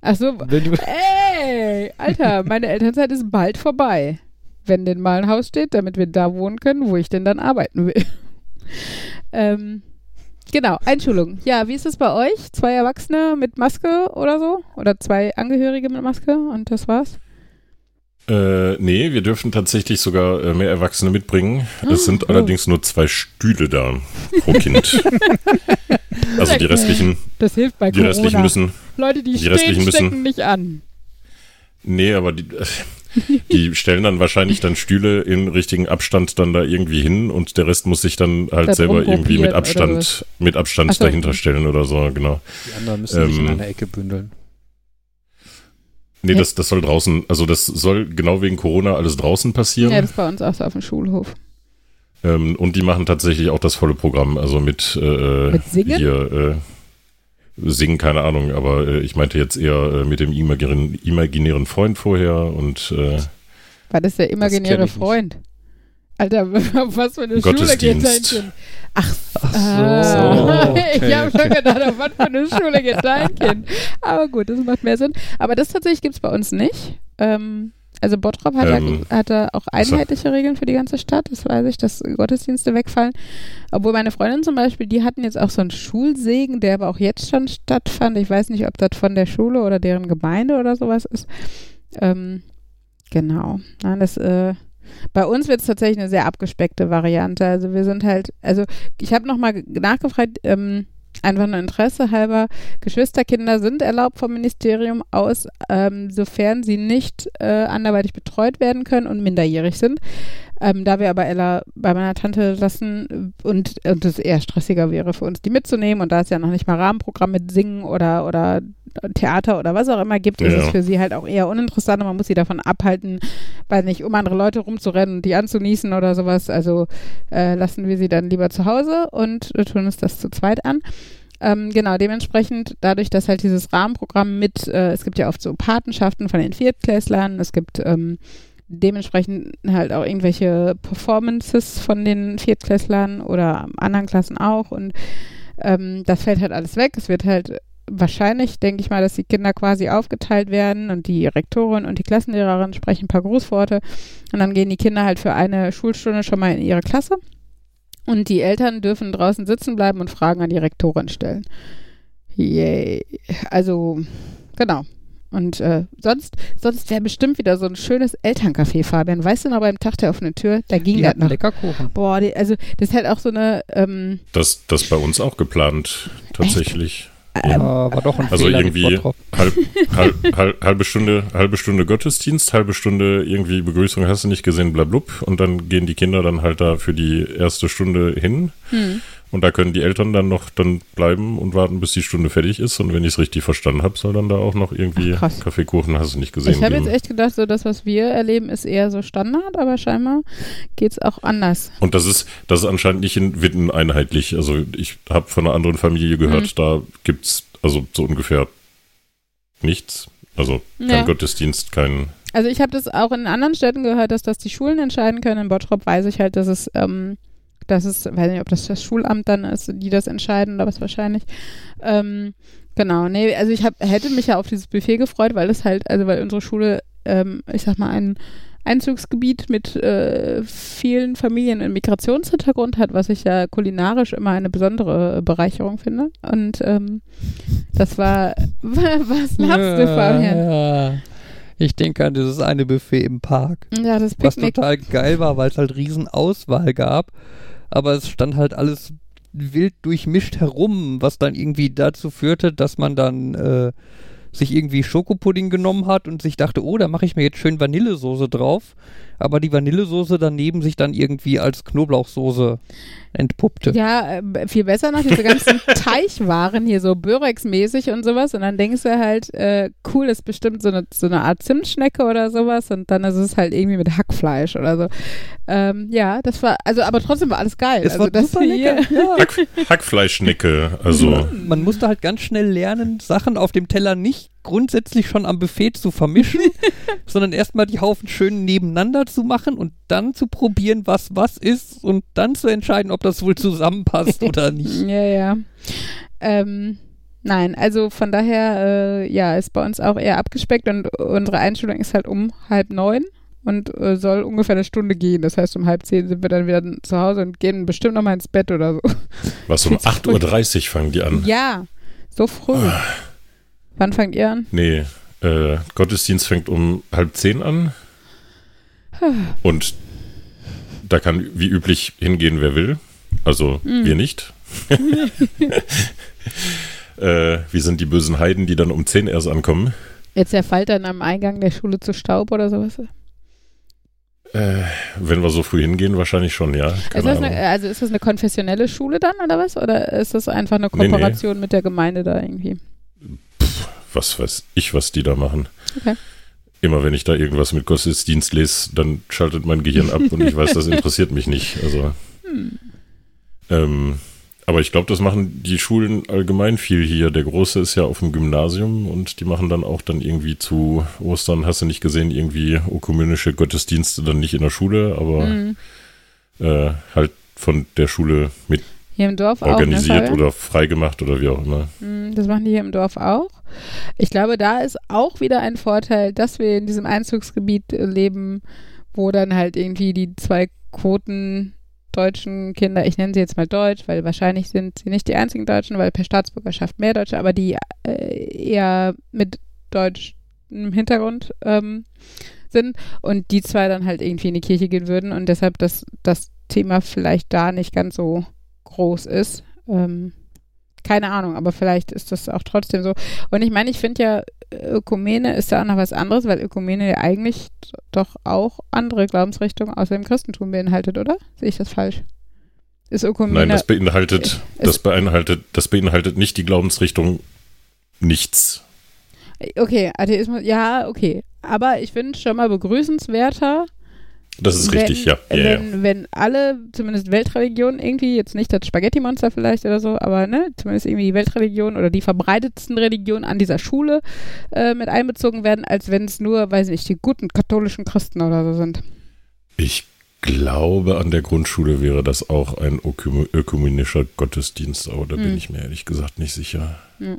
Ach so. Ey, Alter, meine Elternzeit ist bald vorbei. Wenn denn mal ein Haus steht, damit wir da wohnen können, wo ich denn dann arbeiten will. ähm, genau, Einschulung. Ja, wie ist es bei euch? Zwei Erwachsene mit Maske oder so? Oder zwei Angehörige mit Maske und das war's? Äh, nee, wir dürfen tatsächlich sogar äh, mehr Erwachsene mitbringen. Es sind oh. allerdings nur zwei Stühle da pro Kind. also die restlichen. Das hilft bei Die Corona. restlichen müssen. Leute, die, die stehen, restlichen müssen, nicht an. Nee, aber die, die stellen dann wahrscheinlich dann Stühle in richtigen Abstand dann da irgendwie hin und der Rest muss sich dann halt das selber irgendwie mit Abstand, mit Abstand so. dahinter stellen oder so, genau. Die anderen müssen ähm, sich in einer Ecke bündeln. Nee, das, das soll draußen, also das soll genau wegen Corona alles draußen passieren. Ja, das ist bei uns auch so auf dem Schulhof. Ähm, und die machen tatsächlich auch das volle Programm, also mit, äh, mit Singen? Hier, äh, Singen, keine Ahnung, aber äh, ich meinte jetzt eher äh, mit dem imaginären, imaginären Freund vorher und äh, War das der imaginäre Freund? Nicht. Alter, was für eine Schule geht dein Kind? Ach, Ach so. Ah, okay, ich habe schon gedacht, auf was für eine Schule geht dein Kind? Aber gut, das macht mehr Sinn. Aber das tatsächlich gibt es bei uns nicht. Ähm, also Bottrop hat, ähm, ja, hatte auch einheitliche Regeln für die ganze Stadt, das weiß ich, dass Gottesdienste wegfallen. Obwohl meine Freundin zum Beispiel, die hatten jetzt auch so einen Schulsegen, der aber auch jetzt schon stattfand. Ich weiß nicht, ob das von der Schule oder deren Gemeinde oder sowas ist. Ähm, genau. Nein, das äh, bei uns wird es tatsächlich eine sehr abgespeckte Variante. Also wir sind halt, also ich habe nochmal nachgefragt, ähm, einfach nur Interesse halber, Geschwisterkinder sind erlaubt vom Ministerium aus, ähm, sofern sie nicht äh, anderweitig betreut werden können und minderjährig sind. Ähm, da wir aber Ella bei meiner Tante lassen und, und es eher stressiger wäre für uns, die mitzunehmen und da es ja noch nicht mal Rahmenprogramm mit Singen oder, oder Theater oder was auch immer gibt, ja. ist es für sie halt auch eher uninteressant und man muss sie davon abhalten, weil nicht, um andere Leute rumzurennen und die anzunießen oder sowas. Also äh, lassen wir sie dann lieber zu Hause und tun uns das zu zweit an. Ähm, genau, dementsprechend, dadurch, dass halt dieses Rahmenprogramm mit, äh, es gibt ja oft so Patenschaften von den Viertklässlern, es gibt ähm, dementsprechend halt auch irgendwelche Performances von den Viertklässlern oder anderen Klassen auch und ähm, das fällt halt alles weg. Es wird halt wahrscheinlich, denke ich mal, dass die Kinder quasi aufgeteilt werden und die Rektorin und die Klassenlehrerin sprechen ein paar Grußworte und dann gehen die Kinder halt für eine Schulstunde schon mal in ihre Klasse und die Eltern dürfen draußen sitzen bleiben und Fragen an die Rektorin stellen. Yay. Also, genau. Und äh, sonst, sonst wäre bestimmt wieder so ein schönes Elterncafé, Fabian. Weißt du noch, beim Tag der offenen Tür, da ging das noch. lecker Kuchen. Boah, die, also das ist halt auch so eine. Ähm, das, das bei uns auch geplant, tatsächlich. Ja. Ähm, war doch ein also Fehler irgendwie halb, halb, halb, halbe Stunde, halbe Stunde Gottesdienst, halbe Stunde irgendwie Begrüßung hast du nicht gesehen, blablub. Und dann gehen die Kinder dann halt da für die erste Stunde hin. Hm. Und da können die Eltern dann noch dann bleiben und warten, bis die Stunde fertig ist. Und wenn ich es richtig verstanden habe, soll dann da auch noch irgendwie Ach, Kaffeekuchen, hast du nicht gesehen. Ich habe jetzt echt gedacht, so das, was wir erleben, ist eher so Standard, aber scheinbar geht es auch anders. Und das ist, das ist anscheinend nicht in Witten einheitlich. Also ich habe von einer anderen Familie gehört, mhm. da gibt es also so ungefähr nichts. Also kein ja. Gottesdienst, kein. Also ich habe das auch in anderen Städten gehört, dass das die Schulen entscheiden können. In Bottrop weiß ich halt, dass es ähm, das ist, weiß nicht, ob das das Schulamt dann ist, die das entscheiden, aber es wahrscheinlich. Ähm, genau, nee, also ich hab, hätte mich ja auf dieses Buffet gefreut, weil es halt, also weil unsere Schule, ähm, ich sag mal, ein Einzugsgebiet mit äh, vielen Familien im Migrationshintergrund hat, was ich ja kulinarisch immer eine besondere Bereicherung finde. Und ähm, das war, was lachst du, Fabian? Ja. Ich denke an dieses eine Buffet im Park. Ja, das Picknick. Was total geil war, weil es halt riesen Auswahl gab aber es stand halt alles wild durchmischt herum, was dann irgendwie dazu führte, dass man dann äh, sich irgendwie Schokopudding genommen hat und sich dachte, oh, da mache ich mir jetzt schön Vanillesoße drauf aber die Vanillesoße daneben sich dann irgendwie als Knoblauchsoße entpuppte. Ja, äh, viel besser noch, diese ganzen Teichwaren hier, so Börex-mäßig und sowas. Und dann denkst du halt, äh, cool, ist bestimmt so eine, so eine Art Zimtschnecke oder sowas. Und dann ist es halt irgendwie mit Hackfleisch oder so. Ähm, ja, das war, also, aber trotzdem war alles geil. Es also, war das super lecker. Ja. Hack, Hackfleischschnecke, also. Man musste halt ganz schnell lernen, Sachen auf dem Teller nicht grundsätzlich schon am Buffet zu vermischen, sondern erstmal die Haufen schön nebeneinander zu machen und dann zu probieren, was was ist und dann zu entscheiden, ob das wohl zusammenpasst oder nicht. Ja, ja. Ähm, nein, also von daher, äh, ja, ist bei uns auch eher abgespeckt und unsere Einstellung ist halt um halb neun und äh, soll ungefähr eine Stunde gehen. Das heißt, um halb zehn sind wir dann wieder zu Hause und gehen bestimmt nochmal ins Bett oder so. Was, um 8.30 Uhr fangen die an? Ja, so früh. Ah. Wann fangt ihr an? Nee, äh, Gottesdienst fängt um halb zehn an. Und da kann wie üblich hingehen, wer will. Also mhm. wir nicht. äh, wir sind die bösen Heiden, die dann um 10 erst ankommen. Jetzt der Fall dann am Eingang der Schule zu Staub oder sowas? Äh, wenn wir so früh hingehen, wahrscheinlich schon, ja. Ist eine, also ist das eine konfessionelle Schule dann oder was? Oder ist das einfach eine Kooperation nee, nee. mit der Gemeinde da irgendwie? Was weiß ich, was die da machen. Okay. Immer wenn ich da irgendwas mit Gottesdienst lese, dann schaltet mein Gehirn ab und ich weiß, das interessiert mich nicht. Also. Hm. Ähm, aber ich glaube, das machen die Schulen allgemein viel hier. Der Große ist ja auf dem Gymnasium und die machen dann auch dann irgendwie zu Ostern, hast du nicht gesehen, irgendwie ökumenische Gottesdienste dann nicht in der Schule, aber mhm. äh, halt von der Schule mit hier im Dorf organisiert auch, ne, oder freigemacht oder wie auch immer. Mhm, das machen die hier im Dorf auch. Ich glaube, da ist auch wieder ein Vorteil, dass wir in diesem Einzugsgebiet leben, wo dann halt irgendwie die zwei Quoten deutschen Kinder, ich nenne sie jetzt mal Deutsch, weil wahrscheinlich sind sie nicht die einzigen Deutschen, weil per Staatsbürgerschaft mehr Deutsche, aber die äh, eher mit deutschem Hintergrund ähm, sind und die zwei dann halt irgendwie in die Kirche gehen würden und deshalb das, das Thema vielleicht da nicht ganz so groß ist. Ähm, keine Ahnung, aber vielleicht ist das auch trotzdem so. Und ich meine, ich finde ja, Ökumene ist ja auch noch was anderes, weil Ökumene ja eigentlich doch auch andere Glaubensrichtungen außer dem Christentum beinhaltet, oder? Sehe ich das falsch? Ist Ökumene. Nein, das beinhaltet, das beinhaltet, das beinhaltet nicht die Glaubensrichtung nichts. Okay, Atheismus, ja, okay. Aber ich finde es schon mal begrüßenswerter, das ist wenn, richtig, ja. ja, wenn, ja. wenn alle, zumindest Weltreligionen irgendwie, jetzt nicht das Spaghetti-Monster vielleicht oder so, aber ne, zumindest irgendwie die Weltreligion oder die verbreitetsten Religionen an dieser Schule äh, mit einbezogen werden, als wenn es nur, weiß nicht, die guten katholischen Christen oder so sind. Ich glaube, an der Grundschule wäre das auch ein ökumenischer Gottesdienst, aber da hm. bin ich mir ehrlich gesagt nicht sicher. Hm.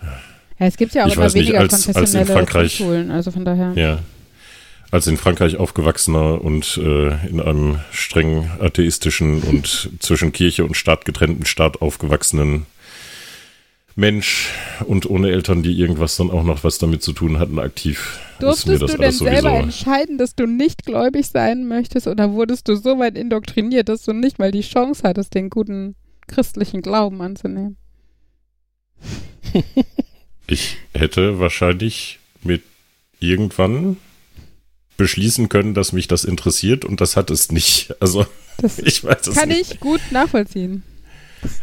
Ja, es gibt ja auch ich immer weniger nicht, als, konfessionelle als Grundschulen, also von daher. Ja, als in Frankreich aufgewachsener und äh, in einem streng atheistischen und zwischen Kirche und Staat getrennten Staat aufgewachsenen Mensch und ohne Eltern, die irgendwas dann auch noch was damit zu tun hatten, aktiv. Durftest du denn selber entscheiden, dass du nicht gläubig sein möchtest oder wurdest du so weit indoktriniert, dass du nicht mal die Chance hattest, den guten christlichen Glauben anzunehmen? ich hätte wahrscheinlich mit irgendwann beschließen können, dass mich das interessiert und das hat es nicht. Also das ich weiß es kann nicht. ich gut nachvollziehen.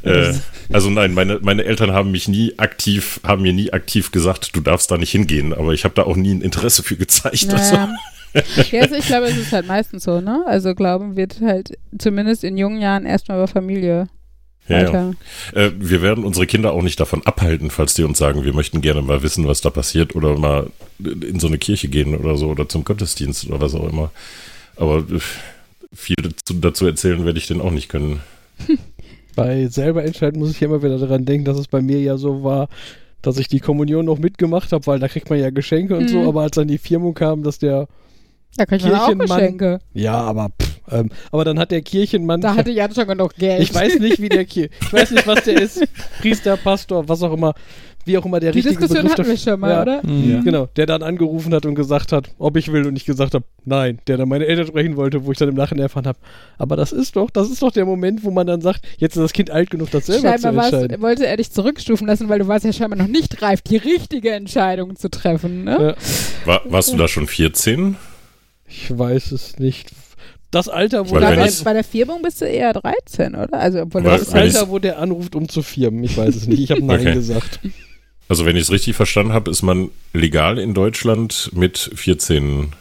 Äh, also nein, meine, meine Eltern haben mich nie aktiv, haben mir nie aktiv gesagt, du darfst da nicht hingehen, aber ich habe da auch nie ein Interesse für gezeigt. Naja. Also. ja, also ich glaube, es ist halt meistens so, ne? Also Glauben wird halt zumindest in jungen Jahren erstmal über Familie ja, ja. Äh, wir werden unsere Kinder auch nicht davon abhalten, falls die uns sagen, wir möchten gerne mal wissen, was da passiert oder mal in so eine Kirche gehen oder so oder zum Gottesdienst oder was auch immer. Aber äh, viel dazu erzählen werde ich denn auch nicht können. Bei selber entscheiden muss ich immer wieder daran denken, dass es bei mir ja so war, dass ich die Kommunion noch mitgemacht habe, weil da kriegt man ja Geschenke und mhm. so, aber als dann die Firmung kam, dass der da kriegt man auch Geschenke. Ja, aber pff, ähm, aber dann hat der Kirchenmann. Da hatte Jan schon genug Geld. Ich weiß nicht, wie der Kirche. Ich weiß nicht, was der ist. Priester, Pastor, was auch immer. Wie auch immer der Die richtige Diskussion Begriff hatten wir schon mal, ja. oder? Mhm. Ja. Genau, der dann angerufen hat und gesagt hat, ob ich will und ich gesagt habe, nein, der dann meine Eltern sprechen wollte, wo ich dann im Nachhinein erfahren habe. Aber das ist doch, das ist doch der Moment, wo man dann sagt, jetzt ist das Kind alt genug, das selber scheinbar zu entscheiden. wollte er dich zurückstufen lassen, weil du warst ja scheinbar noch nicht reif, die richtige Entscheidung zu treffen. Ne? Ja. War, warst du da schon 14? Ich weiß es nicht das Alter, wo der bei, bei der Firmung bist du eher 13, oder? Also obwohl das Alter, wo der anruft, um zu firmen. Ich weiß es nicht. Ich habe Nein okay. gesagt. Also wenn ich es richtig verstanden habe, ist man legal in Deutschland mit 14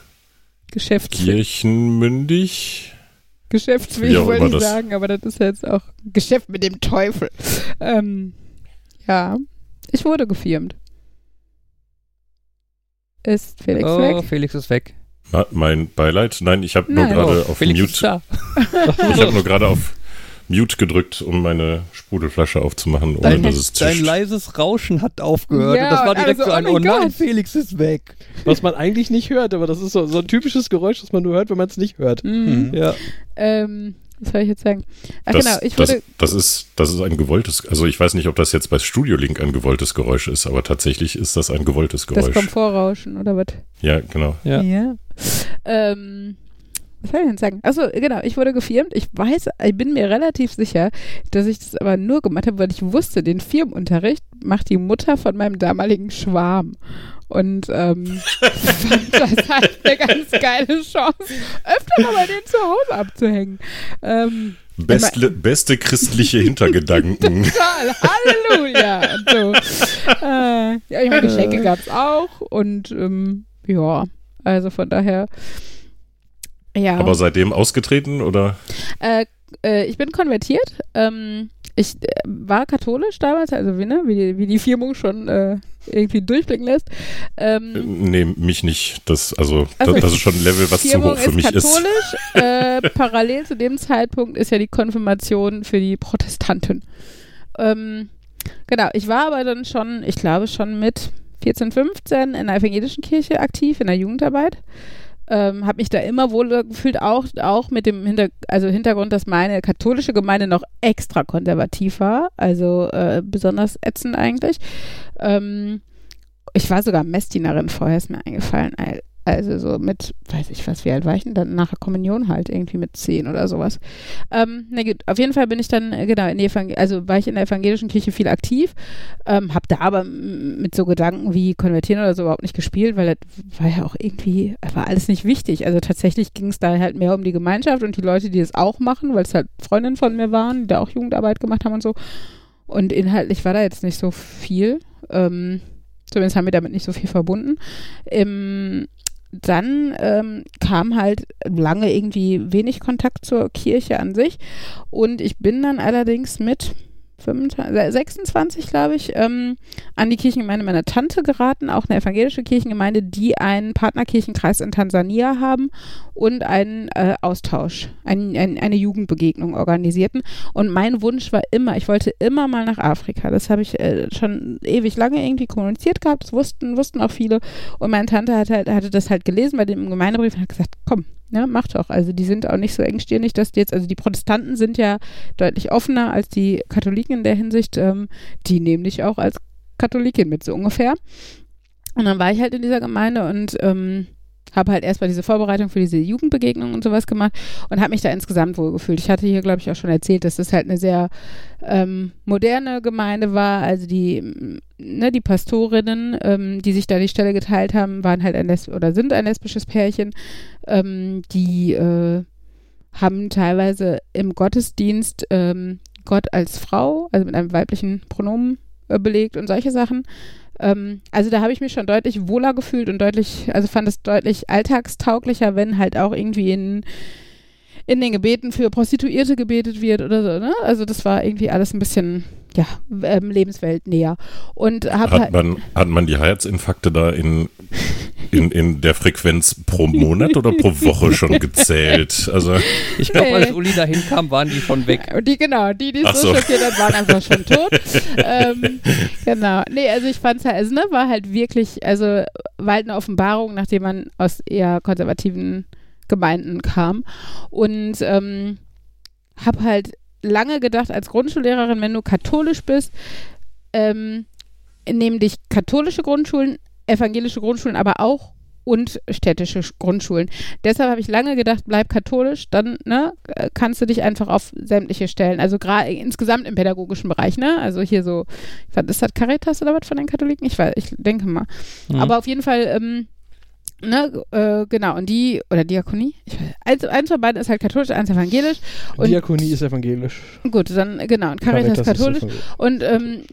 Kirchenmündig. Geschäftsweg wollte ich sagen, aber das ist jetzt auch Geschäft mit dem Teufel. Ähm, ja, ich wurde gefirmt. Ist Felix oh, weg? Felix ist weg. Mein Beileid? Nein, ich habe nur gerade oh, auf Felix Mute. ich habe nur gerade auf Mute gedrückt, um meine Sprudelflasche aufzumachen, ohne dein, dass es Dein leises Rauschen hat aufgehört. Ja, und das war direkt also, so ein, oh, oh nein, Felix ist weg. Was man eigentlich nicht hört, aber das ist so, so ein typisches Geräusch, das man nur hört, wenn man es nicht hört. Mhm. Ja. Ähm, was soll ich jetzt sagen? Ach das, genau, ich würde. Das, das, ist, das ist ein gewolltes, also ich weiß nicht, ob das jetzt bei Studio Link ein gewolltes Geräusch ist, aber tatsächlich ist das ein gewolltes Geräusch. Das Komfortrauschen oder was? Ja, genau. Ja. ja. Ähm, was soll ich denn sagen? Achso, genau, ich wurde gefirmt. Ich weiß, ich bin mir relativ sicher, dass ich das aber nur gemacht habe, weil ich wusste, den Firmenunterricht macht die Mutter von meinem damaligen Schwarm. Und ähm, fand das halt eine ganz geile Chance, öfter mal bei denen zu Hause abzuhängen. Ähm, Beste, beste christliche Hintergedanken. Total, Halleluja. Und so. Äh, ja, ich meine, Geschenke gab es auch und ähm, ja, also von daher. Ja. Aber seitdem ausgetreten oder? Äh, äh, ich bin konvertiert. Ähm, ich äh, war katholisch damals, also wie, ne, wie, die, wie die Firmung schon äh, irgendwie durchblicken lässt. Ähm, äh, nee, mich nicht. Das, also, also das, das, ist schon ein Level, was Firmung zu hoch für mich katholisch. ist. Äh, parallel zu dem Zeitpunkt ist ja die Konfirmation für die Protestanten. Ähm, genau, ich war aber dann schon, ich glaube schon mit 14, 15 in der evangelischen Kirche aktiv, in der Jugendarbeit ähm, habe mich da immer wohl gefühlt, auch, auch mit dem Hinter also Hintergrund, dass meine katholische Gemeinde noch extra konservativ war, also äh, besonders ätzend eigentlich. Ähm, ich war sogar Messdienerin vorher, ist mir eingefallen. Also so mit, weiß ich was, wie alt war ich denn dann? Nach der Kommunion halt, irgendwie mit zehn oder sowas. Ähm, na gut, auf jeden Fall bin ich dann, äh, genau, in die also war ich in der evangelischen Kirche viel aktiv, ähm, hab da aber mit so Gedanken wie konvertieren oder so überhaupt nicht gespielt, weil das war ja auch irgendwie, war alles nicht wichtig. Also tatsächlich ging es da halt mehr um die Gemeinschaft und die Leute, die es auch machen, weil es halt Freundinnen von mir waren, die da auch Jugendarbeit gemacht haben und so. Und inhaltlich war da jetzt nicht so viel. Ähm, zumindest haben wir damit nicht so viel verbunden. Im dann ähm, kam halt lange irgendwie wenig Kontakt zur Kirche an sich. Und ich bin dann allerdings mit 25, 26, glaube ich, ähm, an die Kirchengemeinde meiner Tante geraten, auch eine evangelische Kirchengemeinde, die einen Partnerkirchenkreis in Tansania haben und einen äh, Austausch, ein, ein, eine Jugendbegegnung organisierten. Und mein Wunsch war immer, ich wollte immer mal nach Afrika. Das habe ich äh, schon ewig lange irgendwie kommuniziert gehabt, das wussten, wussten auch viele. Und meine Tante hat halt, hatte das halt gelesen bei dem Gemeindebrief und hat gesagt, komm, ja, macht doch. Also die sind auch nicht so engstirnig, dass die jetzt, also die Protestanten sind ja deutlich offener als die Katholiken in der Hinsicht. Ähm, die nehmen dich auch als Katholikin mit, so ungefähr. Und dann war ich halt in dieser Gemeinde und ähm, habe halt erstmal diese Vorbereitung für diese Jugendbegegnung und sowas gemacht und habe mich da insgesamt wohl gefühlt. Ich hatte hier, glaube ich, auch schon erzählt, dass das halt eine sehr ähm, moderne Gemeinde war. Also die, ne, die Pastorinnen, ähm, die sich da die Stelle geteilt haben, waren halt ein Lesb oder sind ein lesbisches Pärchen. Ähm, die äh, haben teilweise im Gottesdienst ähm, Gott als Frau, also mit einem weiblichen Pronomen äh, belegt und solche Sachen. Ähm, also da habe ich mich schon deutlich wohler gefühlt und deutlich, also fand es deutlich alltagstauglicher, wenn halt auch irgendwie in in den Gebeten für Prostituierte gebetet wird oder so, ne? Also das war irgendwie alles ein bisschen, ja, ähm, Lebenswelt näher. Und hat, halt man, hat man die Herzinfarkte da in, in, in der Frequenz pro Monat oder pro Woche schon gezählt? Also ich glaube, als Uli da hinkam, waren die schon weg. Und die, genau, die, die so, so schockiert haben, waren einfach schon tot. ähm, genau. Nee, also ich fand es halt, also ne, war halt wirklich, also war halt eine Offenbarung, nachdem man aus eher konservativen Gemeinden kam. Und ähm, habe halt lange gedacht, als Grundschullehrerin, wenn du katholisch bist, ähm, nehmen dich katholische Grundschulen, evangelische Grundschulen aber auch und städtische Grundschulen. Deshalb habe ich lange gedacht, bleib katholisch, dann ne, kannst du dich einfach auf sämtliche stellen. Also gerade insgesamt im pädagogischen Bereich, ne? Also hier so, was ist das Caritas oder was von den Katholiken? Ich weiß, ich denke mal. Mhm. Aber auf jeden Fall ähm, Ne, äh, genau, und die, oder Diakonie, ich weiß, eins, eins von beiden ist halt katholisch, eins evangelisch. Und Diakonie ist evangelisch. Gut, dann, genau, und Caritas, Caritas katholisch. Und ähm,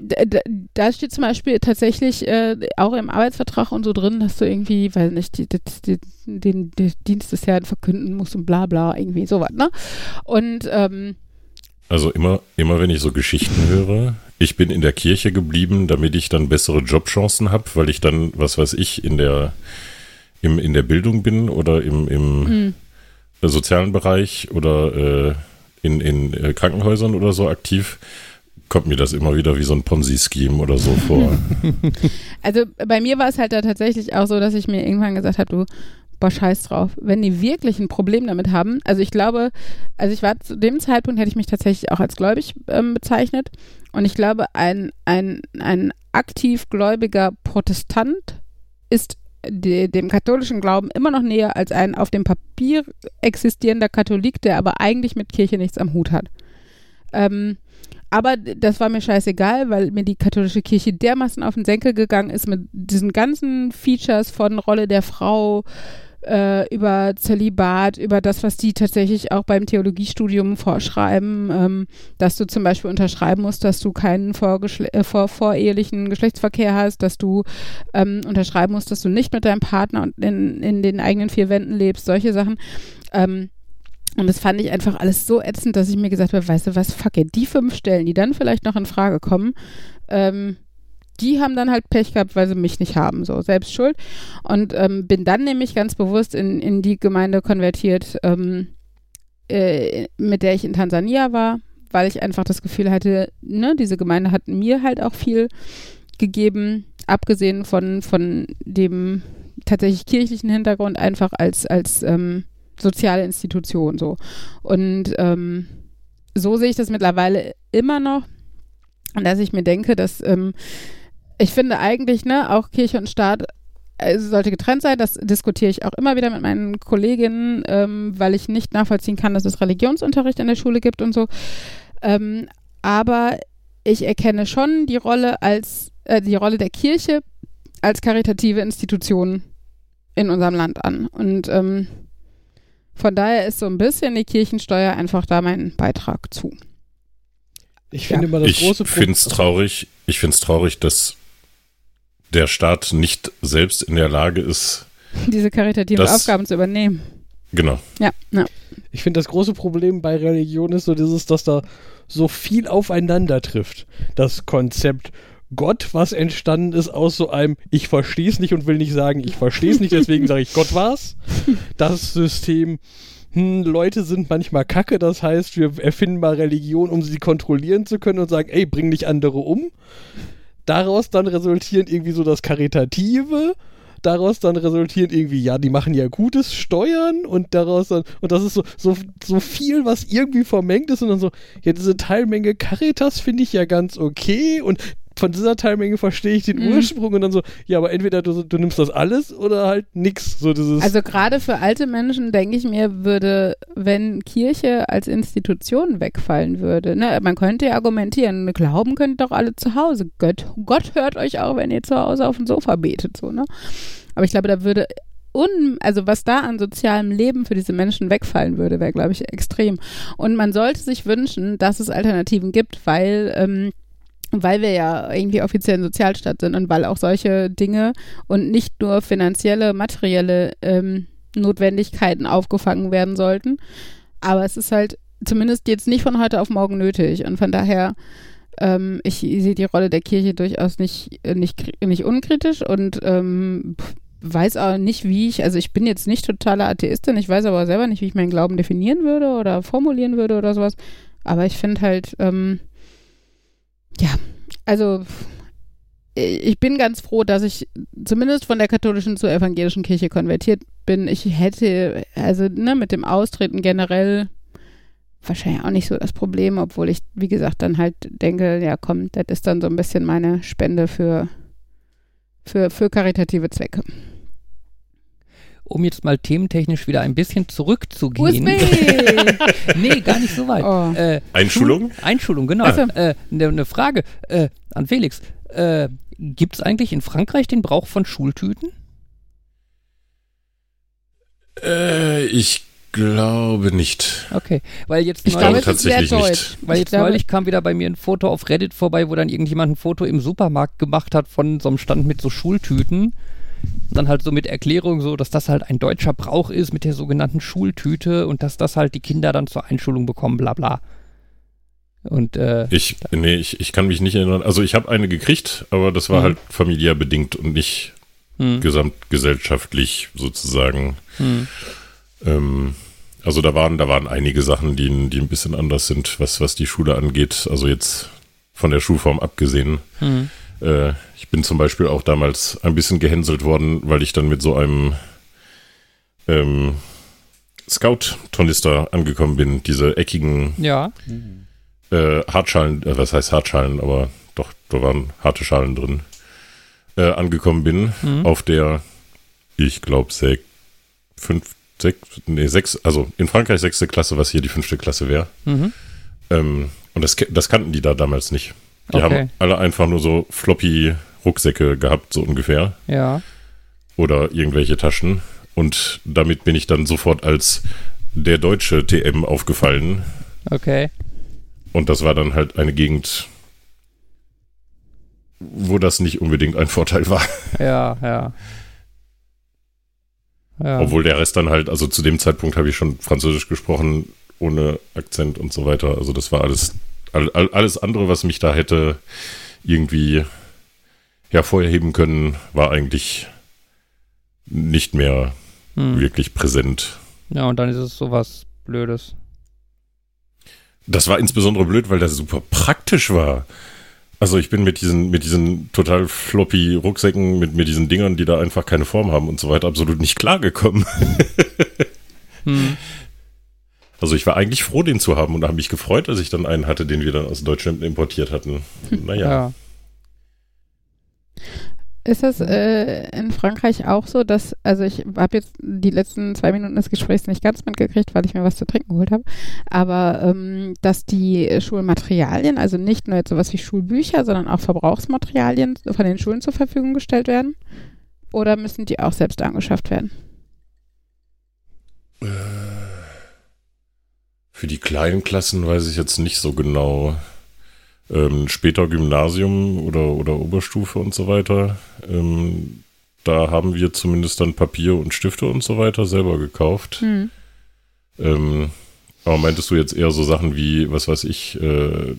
da steht zum Beispiel tatsächlich äh, auch im Arbeitsvertrag und so drin, dass du irgendwie, weiß nicht, die, die, die, den, den Dienst des Herrn verkünden musst und bla bla, irgendwie sowas, ne? Und, ähm, also immer, immer wenn ich so Geschichten höre, ich bin in der Kirche geblieben, damit ich dann bessere Jobchancen habe, weil ich dann, was weiß ich, in der im, in der Bildung bin oder im, im mhm. sozialen Bereich oder äh, in, in äh, Krankenhäusern oder so aktiv, kommt mir das immer wieder wie so ein Ponzi-Scheme oder so vor. Also bei mir war es halt da tatsächlich auch so, dass ich mir irgendwann gesagt habe, du, boah, scheiß drauf. Wenn die wirklich ein Problem damit haben, also ich glaube, also ich war zu dem Zeitpunkt, hätte ich mich tatsächlich auch als gläubig ähm, bezeichnet. Und ich glaube, ein, ein, ein aktiv gläubiger Protestant ist de, dem katholischen Glauben immer noch näher als ein auf dem Papier existierender Katholik, der aber eigentlich mit Kirche nichts am Hut hat. Ähm, aber das war mir scheißegal, weil mir die katholische Kirche dermaßen auf den Senkel gegangen ist mit diesen ganzen Features von Rolle der Frau, äh, über Zölibat, über das, was die tatsächlich auch beim Theologiestudium vorschreiben, ähm, dass du zum Beispiel unterschreiben musst, dass du keinen äh, vor vorehelichen Geschlechtsverkehr hast, dass du ähm, unterschreiben musst, dass du nicht mit deinem Partner in, in den eigenen vier Wänden lebst, solche Sachen. Ähm, und das fand ich einfach alles so ätzend, dass ich mir gesagt habe, weißt du was, fuck it, die fünf Stellen, die dann vielleicht noch in Frage kommen, ähm, die haben dann halt Pech gehabt, weil sie mich nicht haben, so selbst schuld. Und ähm, bin dann nämlich ganz bewusst in, in die Gemeinde konvertiert, ähm, äh, mit der ich in Tansania war, weil ich einfach das Gefühl hatte, ne, diese Gemeinde hat mir halt auch viel gegeben, abgesehen von, von dem tatsächlich kirchlichen Hintergrund, einfach als, als ähm, soziale Institution so. Und ähm, so sehe ich das mittlerweile immer noch. Dass ich mir denke, dass ähm, ich finde eigentlich, ne, auch Kirche und Staat also sollte getrennt sein. Das diskutiere ich auch immer wieder mit meinen Kolleginnen, ähm, weil ich nicht nachvollziehen kann, dass es Religionsunterricht in der Schule gibt und so. Ähm, aber ich erkenne schon die Rolle als äh, die Rolle der Kirche als karitative Institution in unserem Land an. Und ähm, von daher ist so ein bisschen die Kirchensteuer einfach da mein Beitrag zu. Ich finde ja. immer das ich große Problem. Ich finde es traurig. Ich finde es traurig, dass der Staat nicht selbst in der Lage ist, diese karitativen Aufgaben zu übernehmen. Genau. Ja, ja. Ich finde, das große Problem bei Religion ist so dieses, dass da so viel aufeinander trifft. Das Konzept Gott, was entstanden ist aus so einem Ich verstehe es nicht und will nicht sagen, ich verstehe es nicht, deswegen sage ich Gott war's. Das System hm, Leute sind manchmal kacke, das heißt, wir erfinden mal Religion, um sie kontrollieren zu können und sagen, ey, bring nicht andere um daraus dann resultierend irgendwie so das Karitative, daraus dann resultierend irgendwie, ja, die machen ja gutes Steuern und daraus dann, und das ist so, so, so viel, was irgendwie vermengt ist und dann so, ja, diese Teilmenge Caritas finde ich ja ganz okay und von dieser Teilmenge verstehe ich den mhm. Ursprung und dann so, ja, aber entweder du, du nimmst das alles oder halt nix. So dieses also gerade für alte Menschen denke ich mir, würde, wenn Kirche als Institution wegfallen würde, ne, man könnte ja argumentieren, glauben könnt doch alle zu Hause. Gott, Gott hört euch auch, wenn ihr zu Hause auf dem Sofa betet, so, ne? Aber ich glaube, da würde un, also was da an sozialem Leben für diese Menschen wegfallen würde, wäre, glaube ich, extrem. Und man sollte sich wünschen, dass es Alternativen gibt, weil ähm, weil wir ja irgendwie offiziell ein Sozialstaat sind und weil auch solche Dinge und nicht nur finanzielle, materielle ähm, Notwendigkeiten aufgefangen werden sollten. Aber es ist halt zumindest jetzt nicht von heute auf morgen nötig. Und von daher, ähm, ich sehe die Rolle der Kirche durchaus nicht, nicht, nicht unkritisch und ähm, weiß auch nicht, wie ich, also ich bin jetzt nicht totale Atheistin, ich weiß aber selber nicht, wie ich meinen Glauben definieren würde oder formulieren würde oder sowas. Aber ich finde halt, ähm, ja, also ich bin ganz froh, dass ich zumindest von der katholischen zur evangelischen Kirche konvertiert bin. Ich hätte, also ne, mit dem Austreten generell wahrscheinlich auch nicht so das Problem, obwohl ich, wie gesagt, dann halt denke, ja komm, das ist dann so ein bisschen meine Spende für, für, für karitative Zwecke um jetzt mal thementechnisch wieder ein bisschen zurückzugehen. nee, gar nicht so weit. Oh. Äh, Einschulung? Schul Einschulung, genau. Eine äh, ne, ne Frage äh, an Felix. Äh, Gibt es eigentlich in Frankreich den Brauch von Schultüten? Äh, ich glaube nicht. Okay, weil jetzt ich glaube tatsächlich nicht. Weil jetzt neulich kam wieder bei mir ein Foto auf Reddit vorbei, wo dann irgendjemand ein Foto im Supermarkt gemacht hat von so einem Stand mit so Schultüten dann halt so mit Erklärung so, dass das halt ein deutscher Brauch ist mit der sogenannten Schultüte und dass das halt die Kinder dann zur Einschulung bekommen, bla bla. Und äh, ich, nee, ich, ich kann mich nicht erinnern. Also ich habe eine gekriegt, aber das war mhm. halt familiär bedingt und nicht mhm. gesamtgesellschaftlich sozusagen. Mhm. Ähm, also da waren, da waren einige Sachen, die, die ein bisschen anders sind, was, was die Schule angeht. Also jetzt von der Schulform abgesehen. Mhm. Äh, ich bin zum Beispiel auch damals ein bisschen gehänselt worden, weil ich dann mit so einem ähm, Scout-Tornister angekommen bin, diese eckigen ja. äh, Hartschalen, äh, was heißt Hartschalen, aber doch, da waren harte Schalen drin, äh, angekommen bin, mhm. auf der ich glaube, sechs, fünf, sechs, nee, sechs, also in Frankreich sechste Klasse, was hier die fünfte Klasse wäre. Mhm. Ähm, und das, das kannten die da damals nicht. Die okay. haben alle einfach nur so floppy Rucksäcke gehabt, so ungefähr. Ja. Oder irgendwelche Taschen. Und damit bin ich dann sofort als der deutsche TM aufgefallen. Okay. Und das war dann halt eine Gegend, wo das nicht unbedingt ein Vorteil war. Ja, ja. ja. Obwohl der Rest dann halt, also zu dem Zeitpunkt habe ich schon Französisch gesprochen, ohne Akzent und so weiter. Also das war alles, alles andere, was mich da hätte irgendwie hervorheben können, war eigentlich nicht mehr hm. wirklich präsent. Ja, und dann ist es sowas Blödes. Das war insbesondere blöd, weil das super praktisch war. Also ich bin mit diesen, mit diesen total floppy Rucksäcken, mit, mit diesen Dingern, die da einfach keine Form haben und so weiter, absolut nicht klargekommen. hm. Also ich war eigentlich froh, den zu haben und habe mich gefreut, dass ich dann einen hatte, den wir dann aus Deutschland importiert hatten. Naja. Ja. Ist das äh, in Frankreich auch so, dass, also ich habe jetzt die letzten zwei Minuten des Gesprächs nicht ganz mitgekriegt, weil ich mir was zu trinken geholt habe, aber ähm, dass die Schulmaterialien, also nicht nur jetzt sowas wie Schulbücher, sondern auch Verbrauchsmaterialien von den Schulen zur Verfügung gestellt werden? Oder müssen die auch selbst angeschafft werden? Äh, für die kleinen Klassen weiß ich jetzt nicht so genau ähm, später Gymnasium oder, oder Oberstufe und so weiter. Ähm, da haben wir zumindest dann Papier und Stifte und so weiter selber gekauft. Hm. Ähm, aber meintest du jetzt eher so Sachen wie, was weiß ich, äh,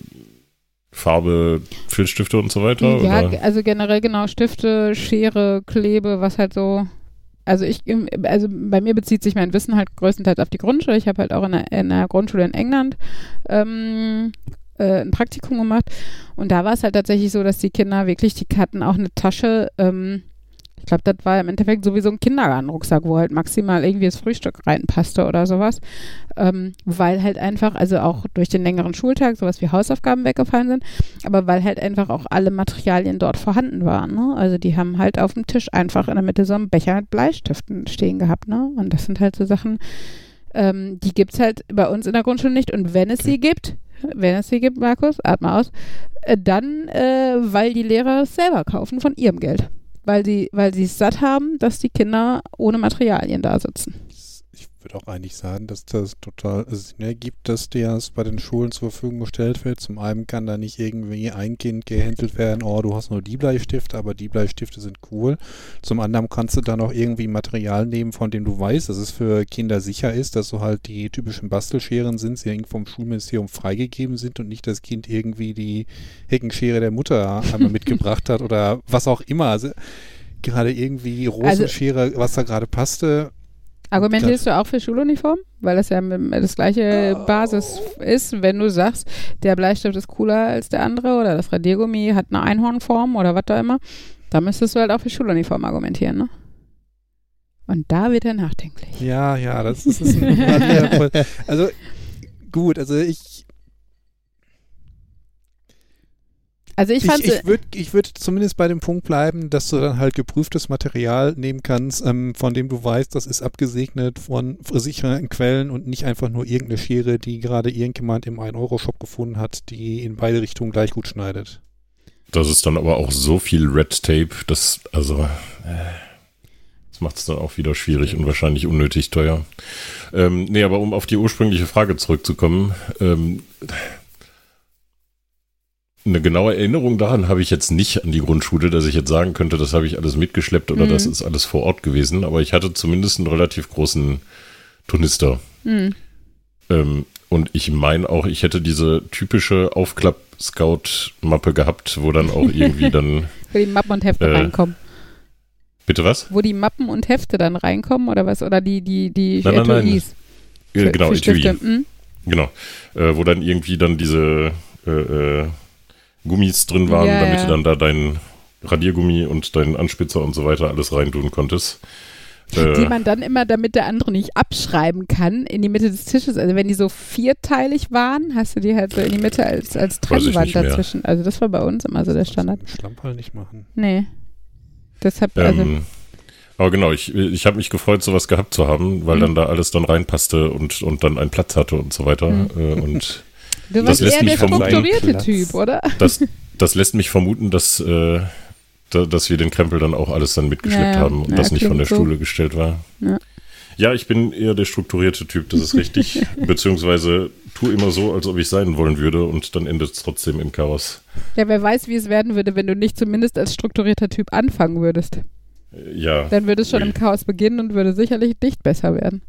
Farbe, Filzstifte und so weiter? Ja, oder? also generell genau Stifte, Schere, Klebe, was halt so. Also ich, also bei mir bezieht sich mein Wissen halt größtenteils auf die Grundschule. Ich habe halt auch in der, in der Grundschule in England ähm, äh, ein Praktikum gemacht und da war es halt tatsächlich so, dass die Kinder wirklich, die hatten auch eine Tasche, ähm, ich glaube, das war im Endeffekt sowieso ein Kindergartenrucksack, wo halt maximal irgendwie das Frühstück reinpasste oder sowas, ähm, weil halt einfach, also auch durch den längeren Schultag sowas wie Hausaufgaben weggefallen sind, aber weil halt einfach auch alle Materialien dort vorhanden waren. Ne? Also die haben halt auf dem Tisch einfach in der Mitte so einen Becher mit Bleistiften stehen gehabt. Ne? Und das sind halt so Sachen, ähm, die gibt es halt bei uns in der Grundschule nicht. Und wenn es sie gibt, wenn es sie gibt, Markus, atme aus, äh, dann, äh, weil die Lehrer es selber kaufen von ihrem Geld. Weil sie, weil sie es satt haben, dass die Kinder ohne Materialien da sitzen würde auch eigentlich sagen, dass das total Sinn ergibt, dass das bei den Schulen zur Verfügung gestellt wird. Zum einen kann da nicht irgendwie ein Kind gehändelt werden, oh, du hast nur die Bleistifte, aber die Bleistifte sind cool. Zum anderen kannst du dann auch irgendwie Material nehmen, von dem du weißt, dass es für Kinder sicher ist, dass so halt die typischen Bastelscheren sind, die irgendwie vom Schulministerium freigegeben sind und nicht das Kind irgendwie die Heckenschere der Mutter einmal mitgebracht hat oder was auch immer. Also, gerade irgendwie also Rosenschere, also, was da gerade passte, Argumentierst du auch für Schuluniform? Weil das ja das gleiche oh. Basis ist, wenn du sagst, der Bleistift ist cooler als der andere oder das Radiergummi hat eine Einhornform oder was da immer, dann müsstest du halt auch für Schuluniform argumentieren, ne? Und da wird er nachdenklich. Ja, ja, das ist, das ist ein Also gut, also ich Also ich fand Ich, ich würde ich würd zumindest bei dem Punkt bleiben, dass du dann halt geprüftes Material nehmen kannst, ähm, von dem du weißt, das ist abgesegnet von sicheren Quellen und nicht einfach nur irgendeine Schere, die gerade irgendjemand im 1-Euro-Shop gefunden hat, die in beide Richtungen gleich gut schneidet. Das ist dann aber auch so viel Red Tape, dass, also, äh, das macht es dann auch wieder schwierig und wahrscheinlich unnötig teuer. Ähm, nee, aber um auf die ursprüngliche Frage zurückzukommen, ähm, eine genaue Erinnerung daran habe ich jetzt nicht an die Grundschule, dass ich jetzt sagen könnte, das habe ich alles mitgeschleppt oder mhm. das ist alles vor Ort gewesen. Aber ich hatte zumindest einen relativ großen Turnister. Mhm. Ähm, und ich meine auch, ich hätte diese typische Aufklapp-Scout-Mappe gehabt, wo dann auch irgendwie dann. wo die Mappen und Hefte äh, reinkommen. Bitte was? Wo die Mappen und Hefte dann reinkommen oder was? Oder die, die, die nein, nein, nein. Für, genau, für Etui. Mhm. Genau. Äh, wo dann irgendwie dann diese äh, äh Gummis drin waren, ja, damit ja. du dann da dein Radiergummi und deinen Anspitzer und so weiter alles reintun konntest. Die äh, man dann immer, damit der andere nicht abschreiben kann, in die Mitte des Tisches. Also wenn die so vierteilig waren, hast du die halt so in die Mitte als, als Trennwand dazwischen. Also das war bei uns immer so der Standard. Schlamperl nicht machen. Nee. Deshalb, ähm, also Aber genau, ich, ich habe mich gefreut, sowas gehabt zu haben, weil mhm. dann da alles dann reinpasste und, und dann einen Platz hatte und so weiter. Mhm. Äh, und du das lässt eher mich der strukturierte Typ, oder? Das, das lässt mich vermuten, dass, äh, da, dass wir den Krempel dann auch alles dann mitgeschleppt ja, haben und ja, das nicht von der so. Stuhle gestellt war. Ja. ja, ich bin eher der strukturierte Typ, das ist richtig. Beziehungsweise tu immer so, als ob ich sein wollen würde und dann endet es trotzdem im Chaos. Ja, wer weiß, wie es werden würde, wenn du nicht zumindest als strukturierter Typ anfangen würdest. Ja. Dann würde es schon Ui. im Chaos beginnen und würde sicherlich nicht besser werden.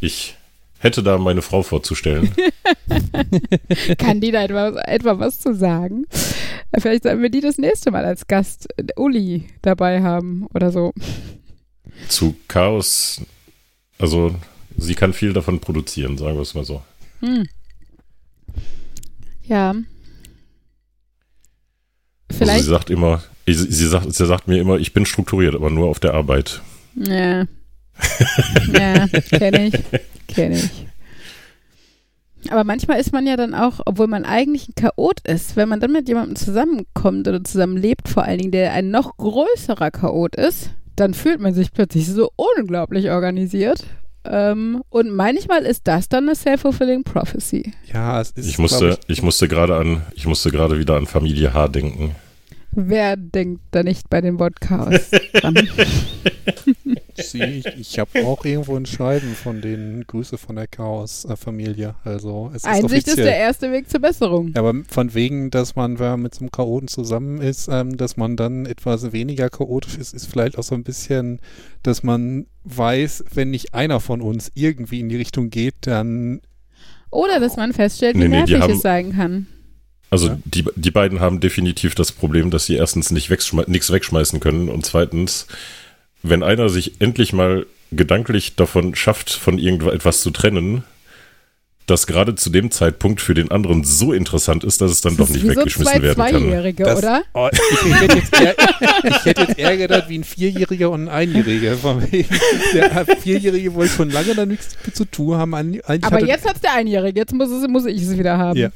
Ich hätte da meine Frau vorzustellen. Kann die da etwa, etwa was zu sagen? Vielleicht sollten wir die das nächste Mal als Gast äh, Uli dabei haben oder so. Zu Chaos, also sie kann viel davon produzieren, sagen wir es mal so. Hm. Ja. Vielleicht. Also sie sagt immer, sie, sie, sagt, sie sagt mir immer, ich bin strukturiert, aber nur auf der Arbeit. Ja. ja, kenne ich. Kenne ich. Aber manchmal ist man ja dann auch, obwohl man eigentlich ein Chaot ist, wenn man dann mit jemandem zusammenkommt oder zusammenlebt, vor allen Dingen, der ein noch größerer Chaot ist, dann fühlt man sich plötzlich so unglaublich organisiert. Ähm, und manchmal ist das dann eine self-fulfilling prophecy. Ja, es ist. Ich musste, ich, ich musste gerade an, ich musste gerade wieder an Familie H denken. Wer denkt da nicht bei dem Wort Chaos dran? ich, ich habe auch irgendwo ein Schreiben von den Grüße von der Chaos-Familie. Also es Einsicht ist, ist, der erste Weg zur Besserung. Aber von wegen, dass man, wenn man mit so einem Chaoten zusammen ist, ähm, dass man dann etwas weniger chaotisch ist, ist vielleicht auch so ein bisschen, dass man weiß, wenn nicht einer von uns irgendwie in die Richtung geht, dann oder dass man feststellt, wie nee, nervig nee, es sein kann. Also ja. die, die beiden haben definitiv das Problem, dass sie erstens nicht wegschme nichts wegschmeißen können und zweitens, wenn einer sich endlich mal gedanklich davon schafft, von irgendetwas zu trennen, das gerade zu dem Zeitpunkt für den anderen so interessant ist, dass es dann das doch nicht weggeschmissen so werden kann. Zweijährige, das, oder? Oh, ich, ich, hätte jetzt eher, ich hätte jetzt eher gedacht wie ein Vierjähriger und ein Einjähriger. Der Vierjährige wollte schon lange da nichts zu tun haben. Aber jetzt hat es der Einjährige, jetzt muss, es, muss ich es wieder haben. Ja.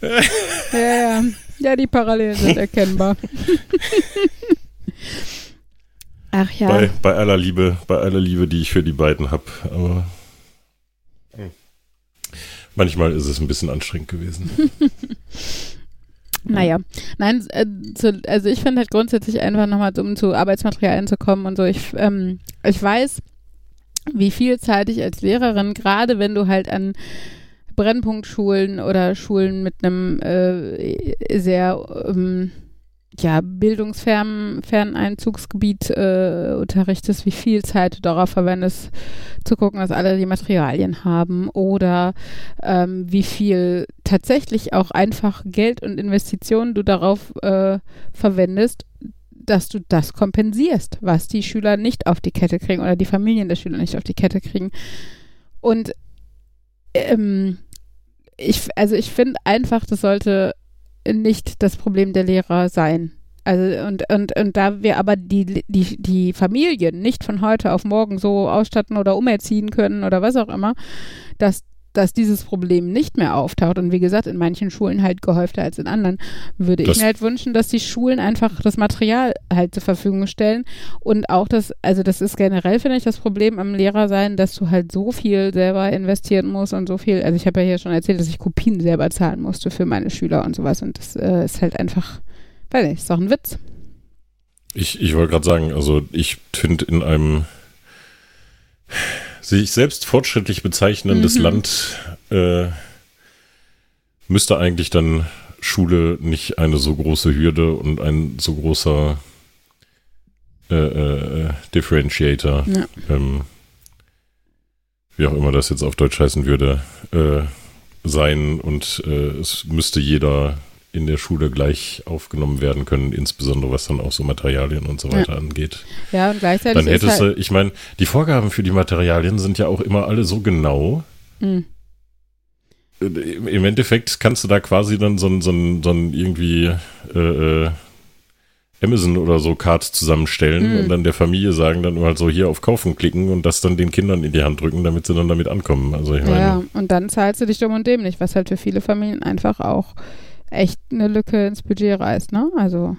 ja, ja. ja, die Parallelen sind erkennbar. Ach ja. Bei, bei aller Liebe, bei aller Liebe, die ich für die beiden habe. Aber Manchmal ist es ein bisschen anstrengend gewesen. Naja, nein, äh, also ich finde halt grundsätzlich einfach nochmal, um zu Arbeitsmaterialien zu kommen und so, ich, ähm, ich weiß, wie viel Zeit ich als Lehrerin, gerade wenn du halt an Brennpunktschulen oder Schulen mit einem äh, sehr ähm, ja, bildungsfernen Einzugsgebiet äh, unterrichtest, wie viel Zeit du darauf verwendest, zu gucken, dass alle die Materialien haben oder ähm, wie viel tatsächlich auch einfach Geld und Investitionen du darauf äh, verwendest, dass du das kompensierst, was die Schüler nicht auf die Kette kriegen oder die Familien der Schüler nicht auf die Kette kriegen. Und ähm, ich, also ich finde einfach, das sollte nicht das Problem der Lehrer sein. Also und, und, und da wir aber die, die, die Familien nicht von heute auf morgen so ausstatten oder umerziehen können oder was auch immer, dass dass dieses Problem nicht mehr auftaucht und wie gesagt in manchen Schulen halt gehäufter als in anderen, würde das ich mir halt wünschen, dass die Schulen einfach das Material halt zur Verfügung stellen und auch das, also das ist generell finde ich das Problem am Lehrer sein, dass du halt so viel selber investieren musst und so viel, also ich habe ja hier schon erzählt, dass ich Kopien selber zahlen musste für meine Schüler und sowas und das äh, ist halt einfach, weiß nicht, ist doch ein Witz. Ich, ich wollte gerade sagen, also ich finde in einem sich selbst fortschrittlich bezeichnendes mhm. Land äh, müsste eigentlich dann Schule nicht eine so große Hürde und ein so großer äh, äh, Differentiator, ja. ähm, wie auch immer das jetzt auf Deutsch heißen würde, äh, sein und äh, es müsste jeder in der Schule gleich aufgenommen werden können, insbesondere was dann auch so Materialien und so weiter ja. angeht. Ja, und gleichzeitig. Dann hättest halt du, ich meine, die Vorgaben für die Materialien sind ja auch immer alle so genau. Mhm. Im Endeffekt kannst du da quasi dann so ein, so ein, so ein irgendwie äh, äh, Amazon oder so Card zusammenstellen mhm. und dann der Familie sagen, dann halt so hier auf Kaufen klicken und das dann den Kindern in die Hand drücken, damit sie dann damit ankommen. Also ich meine, ja, und dann zahlst du dich dumm und dämlich, was halt für viele Familien einfach auch echt eine Lücke ins Budget reißt, ne? Also.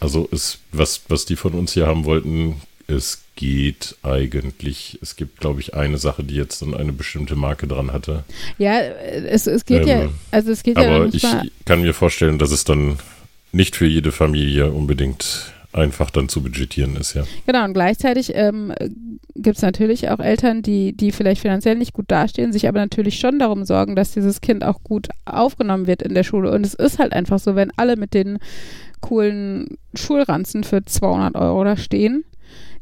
Also ist, was, was die von uns hier haben wollten, es geht eigentlich. Es gibt, glaube ich, eine Sache, die jetzt dann eine bestimmte Marke dran hatte. Ja, es, es geht ähm, ja, also es geht aber ja. Aber ich kann mir vorstellen, dass es dann nicht für jede Familie unbedingt einfach dann zu budgetieren ist, ja. Genau, und gleichzeitig ähm, gibt es natürlich auch Eltern, die, die vielleicht finanziell nicht gut dastehen, sich aber natürlich schon darum sorgen, dass dieses Kind auch gut aufgenommen wird in der Schule. Und es ist halt einfach so, wenn alle mit den coolen Schulranzen für 200 Euro da stehen,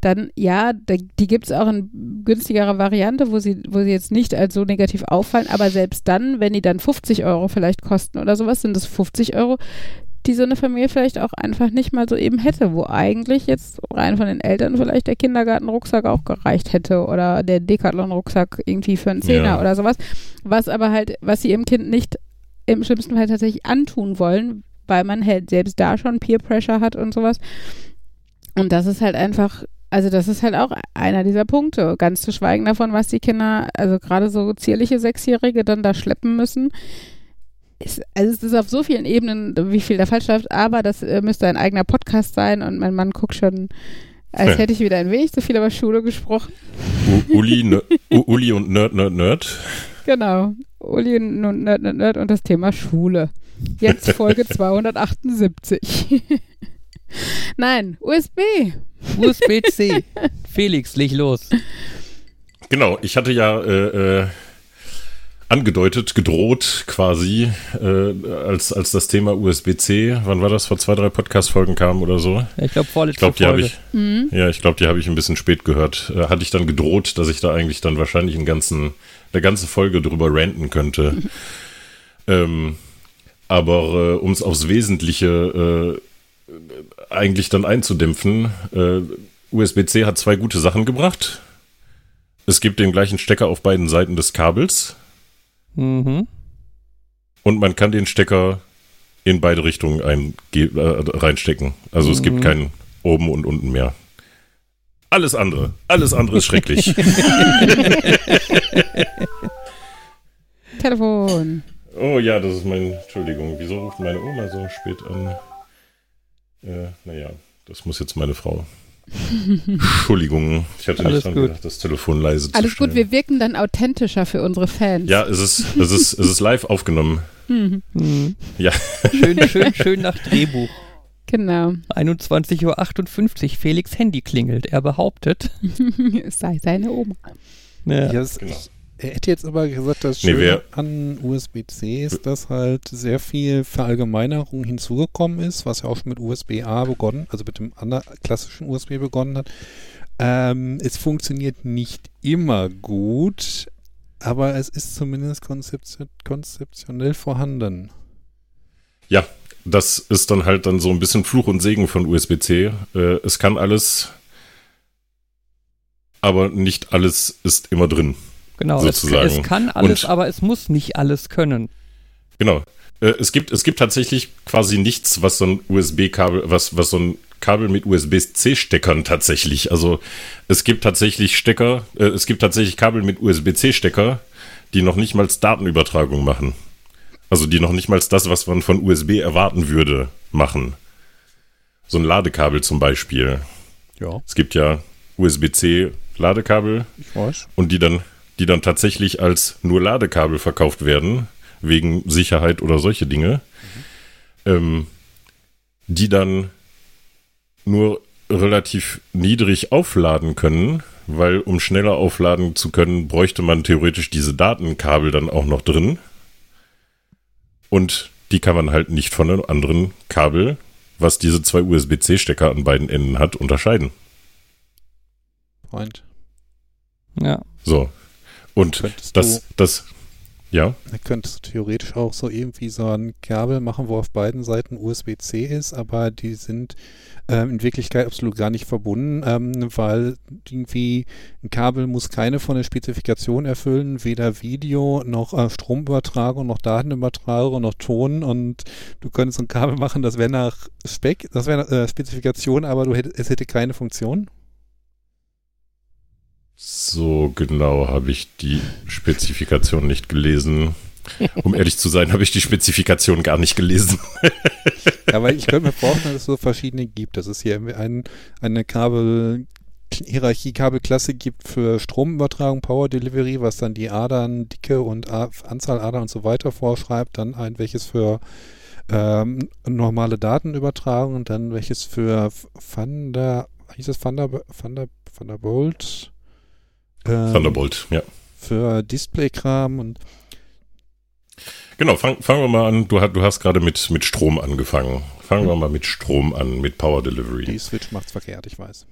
dann ja, die gibt es auch in günstigerer Variante, wo sie, wo sie jetzt nicht als so negativ auffallen, aber selbst dann, wenn die dann 50 Euro vielleicht kosten oder sowas, sind das 50 Euro, die so eine Familie vielleicht auch einfach nicht mal so eben hätte, wo eigentlich jetzt rein von den Eltern vielleicht der Kindergartenrucksack auch gereicht hätte oder der Decathlon-Rucksack irgendwie für einen Zehner ja. oder sowas. Was aber halt, was sie ihrem Kind nicht im schlimmsten Fall tatsächlich antun wollen, weil man halt selbst da schon Peer Pressure hat und sowas. Und das ist halt einfach, also das ist halt auch einer dieser Punkte. Ganz zu schweigen davon, was die Kinder, also gerade so zierliche Sechsjährige dann da schleppen müssen ist, also es ist auf so vielen Ebenen, wie viel da falsch läuft, aber das äh, müsste ein eigener Podcast sein und mein Mann guckt schon, als ja. hätte ich wieder ein wenig zu viel über Schule gesprochen. U Uli, ne Uli und Nerd, Nerd, Nerd. Genau. Uli und Nerd, Nerd, Nerd und das Thema Schule. Jetzt Folge 278. Nein, USB. USB-C. Felix, leg los. Genau, ich hatte ja äh, äh, angedeutet, gedroht quasi, äh, als, als das Thema USB-C, wann war das, vor zwei, drei Podcast-Folgen kam oder so? Ich glaube, vorletzte ich glaub, die Folge. Ich, mhm. Ja, ich glaube, die habe ich ein bisschen spät gehört. Äh, hatte ich dann gedroht, dass ich da eigentlich dann wahrscheinlich einen ganzen, eine ganze Folge drüber ranten könnte. Mhm. Ähm, aber äh, um es aufs Wesentliche äh, eigentlich dann einzudämpfen, äh, USB-C hat zwei gute Sachen gebracht. Es gibt den gleichen Stecker auf beiden Seiten des Kabels. Mhm. Und man kann den Stecker in beide Richtungen ein, äh, reinstecken. Also mhm. es gibt mhm. keinen oben und unten mehr. Alles andere. Alles andere ist schrecklich. Telefon. Oh ja, das ist mein. Entschuldigung, wieso ruft meine Oma so spät an? Äh, naja, das muss jetzt meine Frau Entschuldigung, ich hatte Alles nicht dran gut. gedacht, das Telefon leise zu Alles gut, wir wirken dann authentischer für uncere Fans. Ja, es ist, es ist, es ist live aufgenommen. Mhm. Mhm. Ja. Schön, schön, schön nach Drehbuch. Genau. 21.58 Uhr, Felix Handy klingelt. Er behauptet, es sei seine Oma. Ja, ja genau. Er hätte jetzt aber gesagt, das Schöne nee, an USB-C ist, dass halt sehr viel Verallgemeinerung hinzugekommen ist, was ja auch schon mit USB-A begonnen, also mit dem anderen klassischen USB begonnen hat. Ähm, es funktioniert nicht immer gut, aber es ist zumindest konzeption konzeptionell vorhanden. Ja, das ist dann halt dann so ein bisschen Fluch und Segen von USB-C. Äh, es kann alles, aber nicht alles ist immer drin. Genau, sozusagen. Es, es kann alles, und, aber es muss nicht alles können. Genau. Äh, es gibt, es gibt tatsächlich quasi nichts, was so ein USB-Kabel, was, was so ein Kabel mit USB-C-Steckern tatsächlich. Also es gibt tatsächlich Stecker, äh, es gibt tatsächlich Kabel mit USB-C-Stecker, die noch nicht mal Datenübertragung machen. Also die noch nicht mal das, was man von USB erwarten würde, machen. So ein Ladekabel zum Beispiel. Ja. Es gibt ja USB-C Ladekabel. Ich weiß. Und die dann die dann tatsächlich als nur Ladekabel verkauft werden, wegen Sicherheit oder solche Dinge, mhm. ähm, die dann nur relativ niedrig aufladen können, weil um schneller aufladen zu können, bräuchte man theoretisch diese Datenkabel dann auch noch drin. Und die kann man halt nicht von einem anderen Kabel, was diese zwei USB-C-Stecker an beiden Enden hat, unterscheiden. Freund. Ja. So, und könntest das, du, das, ja. Könntest du theoretisch auch so irgendwie so ein Kabel machen, wo auf beiden Seiten USB-C ist, aber die sind ähm, in Wirklichkeit absolut gar nicht verbunden, ähm, weil irgendwie ein Kabel muss keine von der Spezifikation erfüllen, weder Video noch äh, Stromübertragung noch Datenübertragung noch Ton und du könntest ein Kabel machen, das wäre nach Spec, das wäre äh, Spezifikation, aber du hätt, es hätte keine Funktion. So genau habe ich die Spezifikation nicht gelesen. Um ehrlich zu sein, habe ich die Spezifikation gar nicht gelesen. ja, weil ich könnte mir vorstellen, dass es so verschiedene gibt. Das ist hier ein, eine Kabel Hierarchiekabelklasse gibt für Stromübertragung, Power Delivery, was dann die Adern, Dicke und A Anzahl Adern und so weiter vorschreibt, dann ein welches für ähm, normale Datenübertragung und dann welches für Thunder, hieß es Thunder, Thunder, Thunderbolt? Ähm, Thunderbolt, ja. Für Displaykram und Genau, fangen fang wir mal an. Du, du hast gerade mit, mit Strom angefangen. Fangen wir mal mit Strom an, mit Power Delivery. Die Switch macht's verkehrt, ich weiß.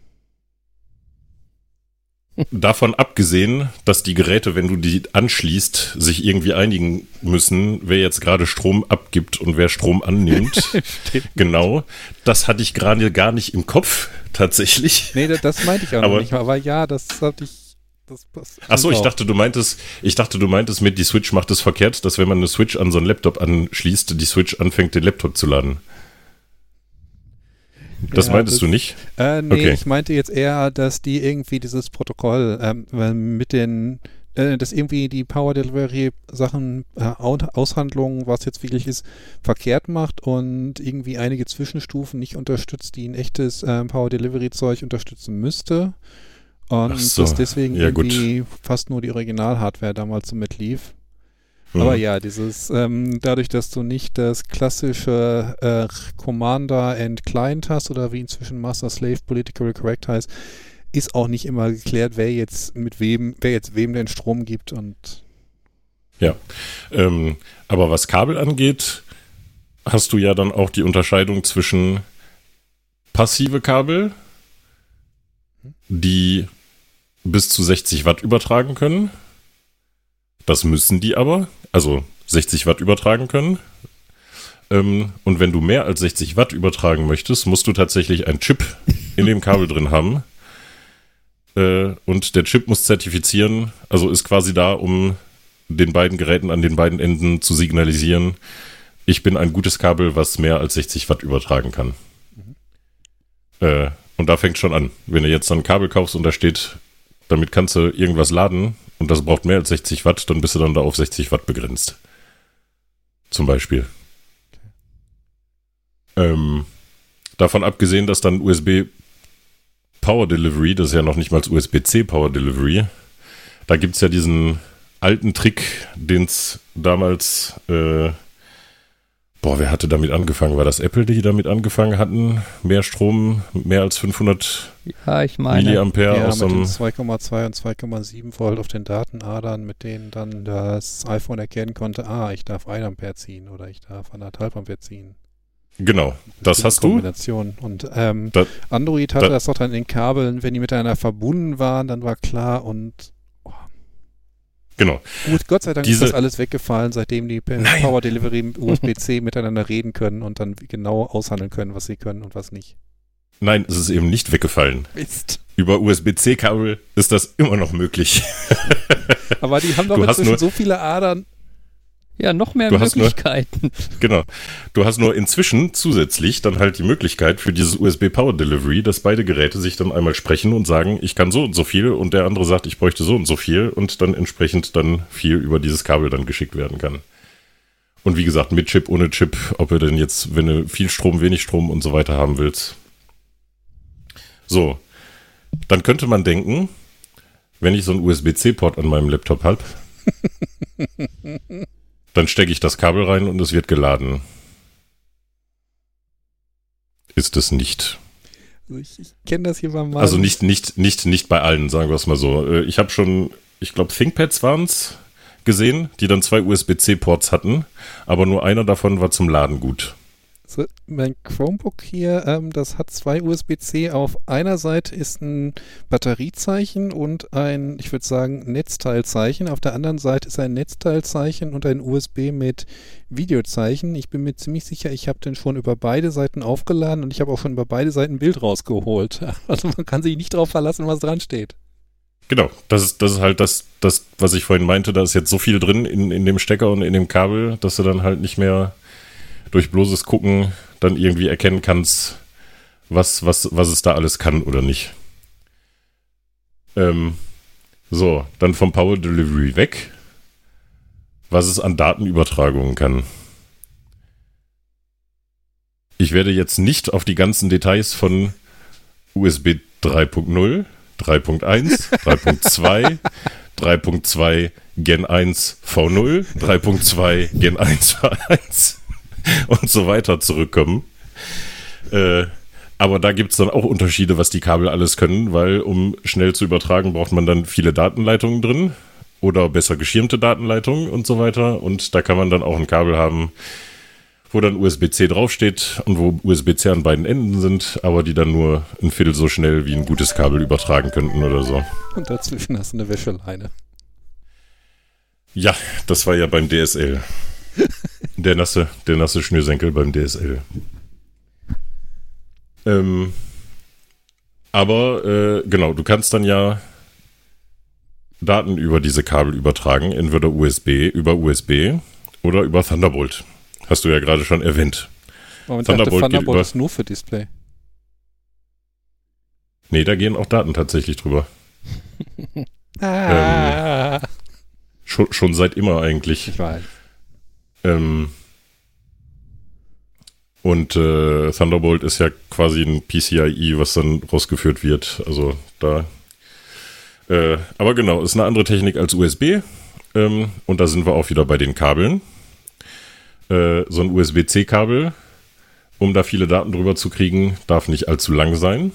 Davon abgesehen, dass die Geräte, wenn du die anschließt, sich irgendwie einigen müssen, wer jetzt gerade Strom abgibt und wer Strom annimmt. genau. Das hatte ich gerade gar nicht im Kopf, tatsächlich. Nee, das, das meinte ich auch aber, nicht. Aber ja, das hatte ich. Das, das Ach so, ich dachte, du meintest, ich dachte, du meintest mit, die Switch macht es verkehrt, dass wenn man eine Switch an so einen Laptop anschließt, die Switch anfängt, den Laptop zu laden. Das ja, meintest das, du nicht? Äh, nee, okay. ich meinte jetzt eher, dass die irgendwie dieses Protokoll ähm, mit den, äh, dass irgendwie die Power Delivery Sachen, äh, Aushandlungen, was jetzt wirklich ist, verkehrt macht und irgendwie einige Zwischenstufen nicht unterstützt, die ein echtes äh, Power Delivery Zeug unterstützen müsste. Und so. dass deswegen ja, irgendwie gut. fast nur die Original-Hardware damals so mitlief. Aber ja, dieses, ähm, dadurch, dass du nicht das klassische äh, Commander and Client hast oder wie inzwischen Master Slave Political Correct heißt, ist auch nicht immer geklärt, wer jetzt mit wem, wer jetzt wem den Strom gibt und ja. Ähm, aber was Kabel angeht, hast du ja dann auch die Unterscheidung zwischen passive Kabel, die bis zu 60 Watt übertragen können. Das müssen die aber also 60 Watt übertragen können. Ähm, und wenn du mehr als 60 Watt übertragen möchtest, musst du tatsächlich einen Chip in dem Kabel drin haben. Äh, und der Chip muss zertifizieren, also ist quasi da, um den beiden Geräten an den beiden Enden zu signalisieren, ich bin ein gutes Kabel, was mehr als 60 Watt übertragen kann. Mhm. Äh, und da fängt schon an. Wenn du jetzt dann ein Kabel kaufst und da steht, damit kannst du irgendwas laden, und das braucht mehr als 60 Watt, dann bist du dann da auf 60 Watt begrenzt. Zum Beispiel. Ähm, davon abgesehen, dass dann USB Power Delivery, das ist ja noch nicht mal USB-C Power Delivery, da gibt es ja diesen alten Trick, den es damals äh, Boah, wer hatte damit angefangen? War das Apple, die damit angefangen hatten? Mehr Strom, mehr als 500 ja, ich meine, Milliampere ja, aus mit den 2,2 und 2,7 Volt auf den Datenadern, mit denen dann das iPhone erkennen konnte, ah, ich darf 1 Ampere ziehen oder ich darf 1,5 Ampere ziehen. Genau, das, das hast Kombination. du. Und ähm, da, Android hatte da, das doch dann in den Kabeln, wenn die miteinander verbunden waren, dann war klar und Genau. Gut, Gott sei Dank Diese, ist das alles weggefallen, seitdem die Nein. Power Delivery USB-C miteinander reden können und dann genau aushandeln können, was sie können und was nicht. Nein, es ist eben nicht weggefallen. Mist. Über USB-C-Kabel ist das immer noch möglich. Aber die haben doch inzwischen so viele Adern. Ja, noch mehr du Möglichkeiten. Nur, genau. Du hast nur inzwischen zusätzlich dann halt die Möglichkeit für dieses USB Power Delivery, dass beide Geräte sich dann einmal sprechen und sagen, ich kann so und so viel und der andere sagt, ich bräuchte so und so viel und dann entsprechend dann viel über dieses Kabel dann geschickt werden kann. Und wie gesagt, mit Chip, ohne Chip, ob du denn jetzt, wenn du viel Strom, wenig Strom und so weiter haben willst. So. Dann könnte man denken, wenn ich so einen USB-C-Port an meinem Laptop habe, Dann stecke ich das Kabel rein und es wird geladen. Ist es nicht. Also ich, ich kenne das hier mal. Also nicht, nicht, nicht, nicht bei allen, sagen wir es mal so. Äh, ich habe schon, ich glaube, ThinkPads waren es gesehen, die dann zwei USB-C-Ports hatten, aber nur einer davon war zum Laden gut. So, mein Chromebook hier, ähm, das hat zwei USB-C. Auf einer Seite ist ein Batteriezeichen und ein, ich würde sagen, Netzteilzeichen. Auf der anderen Seite ist ein Netzteilzeichen und ein USB mit Videozeichen. Ich bin mir ziemlich sicher, ich habe den schon über beide Seiten aufgeladen und ich habe auch schon über beide Seiten Bild rausgeholt. Also man kann sich nicht darauf verlassen, was dran steht. Genau, das ist, das ist halt das, das, was ich vorhin meinte. Da ist jetzt so viel drin in, in dem Stecker und in dem Kabel, dass du dann halt nicht mehr durch bloßes Gucken dann irgendwie erkennen kannst, was, was, was es da alles kann oder nicht. Ähm, so, dann vom Power Delivery weg, was es an Datenübertragungen kann. Ich werde jetzt nicht auf die ganzen Details von USB 3.0, 3.1, 3.2, 3.2 Gen 1 V0, 3.2 Gen 1 V1 und so weiter zurückkommen. Äh, aber da gibt es dann auch Unterschiede, was die Kabel alles können, weil um schnell zu übertragen, braucht man dann viele Datenleitungen drin oder besser geschirmte Datenleitungen und so weiter. Und da kann man dann auch ein Kabel haben, wo dann USB-C draufsteht und wo USB-C an beiden Enden sind, aber die dann nur ein Viertel so schnell wie ein gutes Kabel übertragen könnten oder so. Und dazwischen hast du eine Wäscheleine. Ja, das war ja beim DSL. der nasse, der nasse Schnürsenkel beim DSL. Ähm, aber äh, genau, du kannst dann ja Daten über diese Kabel übertragen, entweder USB, über USB oder über Thunderbolt. Hast du ja gerade schon erwähnt. Moment, Thunderbolt, dachte, Thunderbolt ist nur für Display. Nee, da gehen auch Daten tatsächlich drüber. ah. ähm, schon, schon seit immer eigentlich. Ich weiß. Ähm, und äh, Thunderbolt ist ja quasi ein PCIe, was dann rausgeführt wird. Also da. Äh, aber genau, ist eine andere Technik als USB. Ähm, und da sind wir auch wieder bei den Kabeln. Äh, so ein USB-C-Kabel, um da viele Daten drüber zu kriegen, darf nicht allzu lang sein.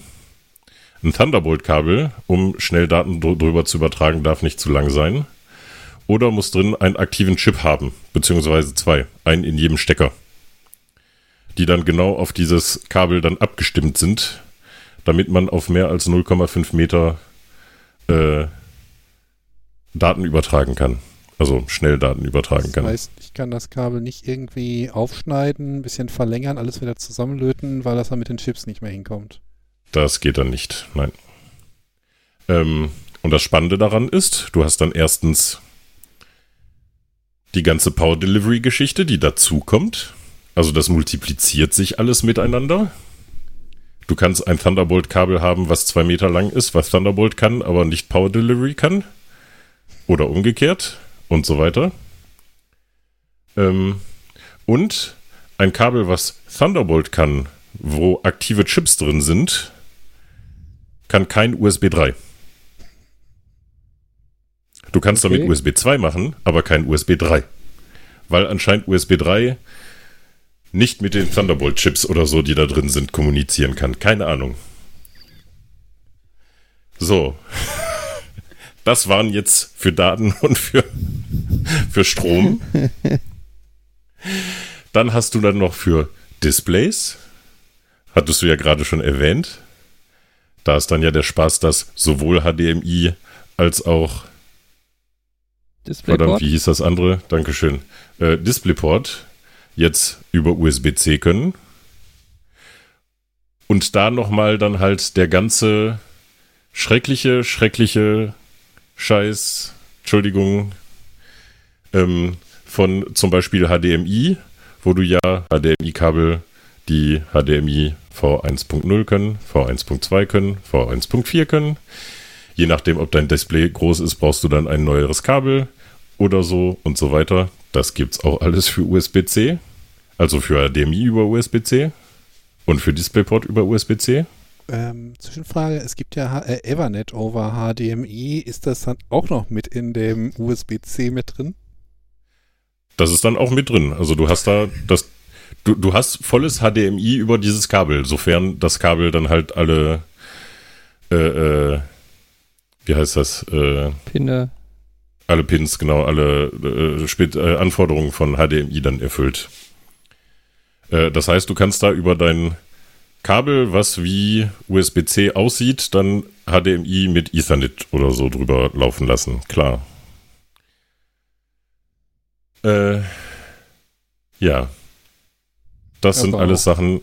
Ein Thunderbolt-Kabel, um schnell Daten drüber zu übertragen, darf nicht zu lang sein. Oder muss drin einen aktiven Chip haben, beziehungsweise zwei, einen in jedem Stecker die dann genau auf dieses Kabel dann abgestimmt sind, damit man auf mehr als 0,5 Meter äh, Daten übertragen kann. Also schnell Daten übertragen das kann. Das heißt, ich kann das Kabel nicht irgendwie aufschneiden, ein bisschen verlängern, alles wieder zusammenlöten, weil das dann mit den Chips nicht mehr hinkommt. Das geht dann nicht, nein. Ähm, und das Spannende daran ist, du hast dann erstens die ganze Power Delivery Geschichte, die dazukommt. Also das multipliziert sich alles miteinander. Du kannst ein Thunderbolt-Kabel haben, was zwei Meter lang ist, was Thunderbolt kann, aber nicht Power Delivery kann. Oder umgekehrt und so weiter. Ähm, und ein Kabel, was Thunderbolt kann, wo aktive Chips drin sind, kann kein USB 3. Du kannst okay. damit USB 2 machen, aber kein USB 3. Weil anscheinend USB 3 nicht mit den Thunderbolt-Chips oder so, die da drin sind, kommunizieren kann. Keine Ahnung. So. Das waren jetzt für Daten und für, für Strom. Dann hast du dann noch für Displays. Hattest du ja gerade schon erwähnt. Da ist dann ja der Spaß, dass sowohl HDMI als auch Displayport. Verdammt, wie hieß das andere? Dankeschön. Äh, Displayport jetzt über USB-C können. Und da nochmal dann halt der ganze schreckliche, schreckliche Scheiß, Entschuldigung, ähm, von zum Beispiel HDMI, wo du ja HDMI-Kabel, die HDMI V1.0 können, V1.2 können, V1.4 können. Je nachdem, ob dein Display groß ist, brauchst du dann ein neueres Kabel oder so und so weiter. Das gibt's auch alles für USB-C. Also für HDMI über USB-C und für DisplayPort über USB-C. Ähm, Zwischenfrage, es gibt ja äh, Ethernet over HDMI. Ist das dann auch noch mit in dem USB-C mit drin? Das ist dann auch mit drin. Also du hast da das, du, du hast volles HDMI über dieses Kabel, sofern das Kabel dann halt alle, äh, äh, wie heißt das? Äh, Pinne. Alle Pins, genau, alle äh, äh Anforderungen von HDMI dann erfüllt. Äh, das heißt, du kannst da über dein Kabel, was wie USB-C aussieht, dann HDMI mit Ethernet oder so drüber laufen lassen. Klar. Äh, ja. Das Aber sind alles Sachen.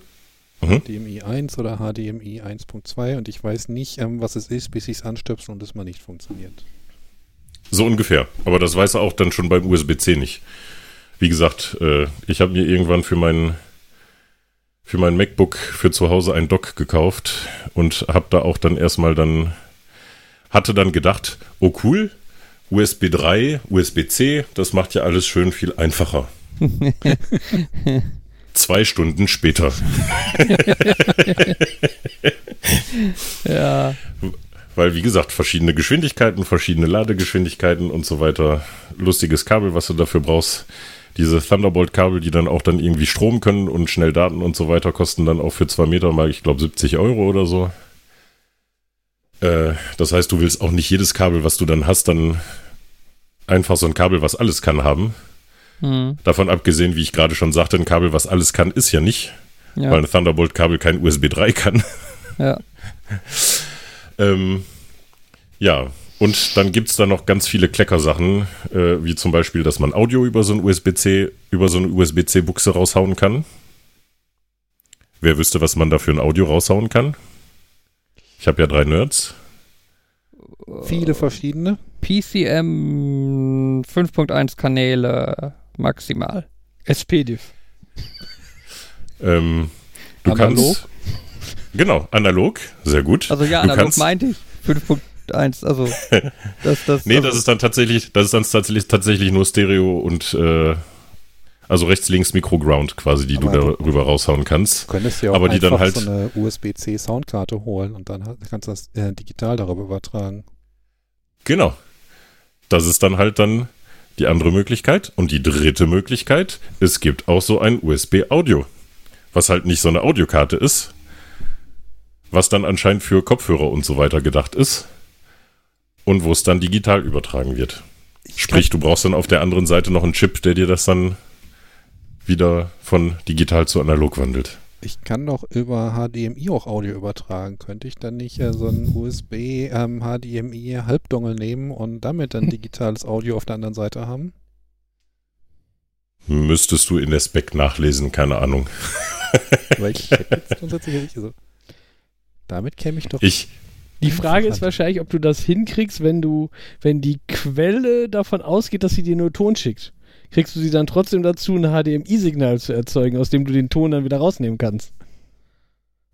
Mhm. HDMI 1 oder HDMI 1.2 und ich weiß nicht, ähm, was es ist, bis ich es anstöpsel und es mal nicht funktioniert. So ungefähr. Aber das weiß er auch dann schon beim USB-C nicht. Wie gesagt, äh, ich habe mir irgendwann für meinen für mein MacBook für zu Hause ein Dock gekauft und habe da auch dann erstmal dann, hatte dann gedacht, oh cool, USB 3, USB-C, das macht ja alles schön viel einfacher. Zwei Stunden später. ja. Weil, wie gesagt, verschiedene Geschwindigkeiten, verschiedene Ladegeschwindigkeiten und so weiter. Lustiges Kabel, was du dafür brauchst. Diese Thunderbolt-Kabel, die dann auch dann irgendwie Strom können und schnell Daten und so weiter, kosten dann auch für zwei Meter mal, ich glaube, 70 Euro oder so. Äh, das heißt, du willst auch nicht jedes Kabel, was du dann hast, dann einfach so ein Kabel, was alles kann, haben. Hm. Davon abgesehen, wie ich gerade schon sagte, ein Kabel, was alles kann, ist ja nicht. Ja. Weil ein Thunderbolt-Kabel kein USB 3 kann. Ja. ähm, ja, und dann gibt es da noch ganz viele Kleckersachen, äh, wie zum Beispiel, dass man Audio über so ein USB-C, über so eine USB-C-Buchse raushauen kann. Wer wüsste, was man da für ein Audio raushauen kann? Ich habe ja drei Nerds. Viele verschiedene. PCM 5.1 Kanäle maximal. SPDIF. Ähm, du analog? kannst. Genau, analog, sehr gut. Also ja, analog kannst, meinte ich. 5.1, also. das, das, nee, also, das ist dann tatsächlich, das ist dann tatsächlich, tatsächlich nur Stereo und äh, also rechts, links Mikroground quasi, die aber du darüber raushauen kannst. Du könntest ja auch aber die dann halt so eine USB-C Soundkarte holen und dann kannst du das äh, digital darüber übertragen. Genau. Das ist dann halt dann die andere Möglichkeit. Und die dritte Möglichkeit, es gibt auch so ein USB-Audio, was halt nicht so eine Audiokarte ist, was dann anscheinend für Kopfhörer und so weiter gedacht ist und wo es dann digital übertragen wird. Sprich, du brauchst dann auf der anderen Seite noch einen Chip, der dir das dann wieder von digital zu analog wandelt. Ich kann doch über HDMI auch Audio übertragen. Könnte ich dann nicht äh, so einen USB ähm, HDMI Halbdongel nehmen und damit dann digitales Audio auf der anderen Seite haben? Müsstest du in der Spec nachlesen, keine Ahnung. Weil ich hätte jetzt grundsätzlich nicht so. Damit käme ich doch. Ich, die Frage ist wahrscheinlich, ob du das hinkriegst, wenn du, wenn die Quelle davon ausgeht, dass sie dir nur Ton schickt kriegst du sie dann trotzdem dazu, ein HDMI-Signal zu erzeugen, aus dem du den Ton dann wieder rausnehmen kannst.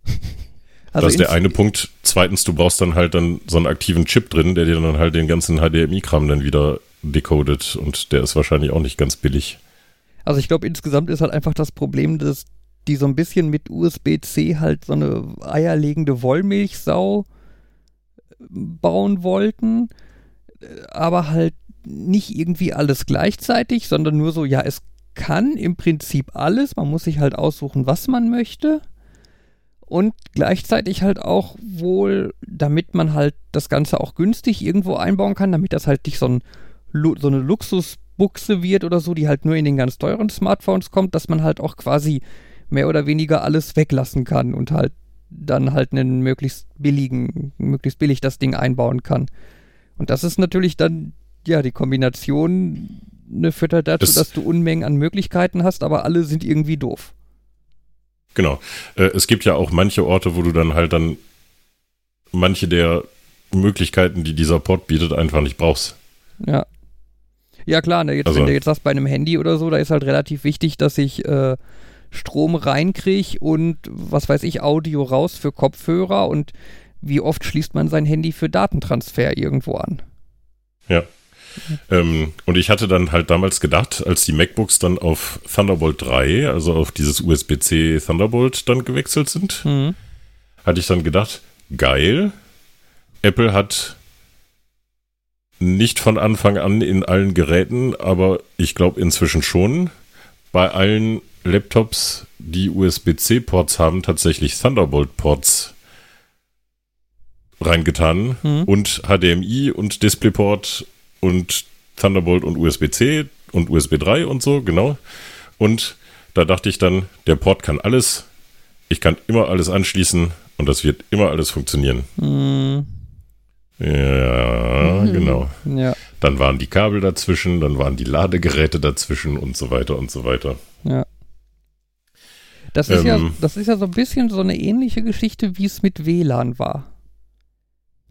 Also das ist der eine Punkt. Zweitens, du brauchst dann halt dann so einen aktiven Chip drin, der dir dann halt den ganzen HDMI-Kram dann wieder decodet und der ist wahrscheinlich auch nicht ganz billig. Also ich glaube, insgesamt ist halt einfach das Problem, dass die so ein bisschen mit USB-C halt so eine eierlegende Wollmilchsau bauen wollten, aber halt nicht irgendwie alles gleichzeitig, sondern nur so, ja, es kann im Prinzip alles, man muss sich halt aussuchen, was man möchte. Und gleichzeitig halt auch wohl, damit man halt das Ganze auch günstig irgendwo einbauen kann, damit das halt nicht so, ein, so eine Luxusbuchse wird oder so, die halt nur in den ganz teuren Smartphones kommt, dass man halt auch quasi mehr oder weniger alles weglassen kann und halt dann halt einen möglichst billigen, möglichst billig das Ding einbauen kann. Und das ist natürlich dann ja, die Kombination ne, führt halt dazu, das, dass du Unmengen an Möglichkeiten hast, aber alle sind irgendwie doof. Genau. Äh, es gibt ja auch manche Orte, wo du dann halt dann manche der Möglichkeiten, die dieser Port bietet, einfach nicht brauchst. Ja. Ja, klar, ne, jetzt, also, wenn du jetzt sagst, bei einem Handy oder so, da ist halt relativ wichtig, dass ich äh, Strom reinkriege und was weiß ich, Audio raus für Kopfhörer und wie oft schließt man sein Handy für Datentransfer irgendwo an? Ja. Ähm, und ich hatte dann halt damals gedacht, als die MacBooks dann auf Thunderbolt 3, also auf dieses USB-C Thunderbolt dann gewechselt sind, mhm. hatte ich dann gedacht, geil, Apple hat nicht von Anfang an in allen Geräten, aber ich glaube inzwischen schon bei allen Laptops, die USB-C-Ports haben, tatsächlich Thunderbolt-Ports reingetan mhm. und HDMI und DisplayPort und Thunderbolt und USB-C und USB 3 und so, genau. Und da dachte ich dann, der Port kann alles. Ich kann immer alles anschließen und das wird immer alles funktionieren. Mhm. Ja, mhm. genau. Ja. Dann waren die Kabel dazwischen, dann waren die Ladegeräte dazwischen und so weiter und so weiter. Ja. Das ist, ähm, ja, das ist ja so ein bisschen so eine ähnliche Geschichte, wie es mit WLAN war.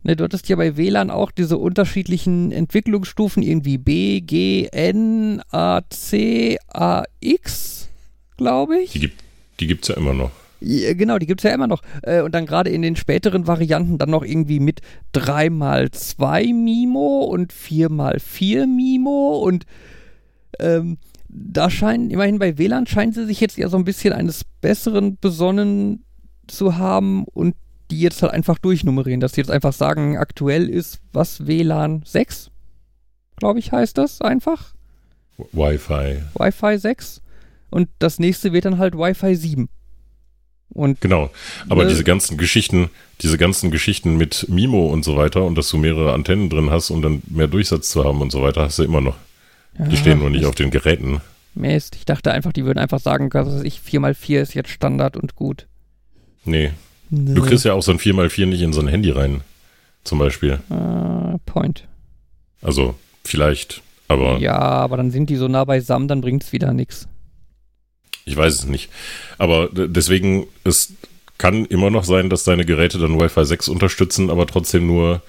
Ne, du hattest ja bei WLAN auch diese unterschiedlichen Entwicklungsstufen, irgendwie B, G, N, A, C, A, X, glaube ich. Die gibt die gibt's ja immer noch. Ja, genau, die gibt es ja immer noch. Äh, und dann gerade in den späteren Varianten dann noch irgendwie mit 3x2 Mimo und 4x4 Mimo und ähm, da scheinen, immerhin bei WLAN scheinen sie sich jetzt ja so ein bisschen eines Besseren besonnen zu haben und die jetzt halt einfach durchnummerieren, dass sie jetzt einfach sagen, aktuell ist was WLAN 6, glaube ich, heißt das einfach. Wi-Fi. Wi-Fi 6 und das nächste wird dann halt Wi-Fi 7. Und genau, aber äh, diese ganzen Geschichten, diese ganzen Geschichten mit Mimo und so weiter und dass du mehrere Antennen drin hast, um dann mehr Durchsatz zu haben und so weiter, hast du immer noch. Ja, die stehen nur nicht auf den Geräten. Mist, ich dachte einfach, die würden einfach sagen, dass ich 4x4 ist jetzt Standard und gut. Nee. nee. Du kriegst ja auch so ein 4x4 nicht in so ein Handy rein. Zum Beispiel. Uh, point. Also, vielleicht, aber. Ja, aber dann sind die so nah beisammen, dann bringt es wieder nichts. Ich weiß es nicht. Aber deswegen, es kann immer noch sein, dass deine Geräte dann Wi-Fi 6 unterstützen, aber trotzdem nur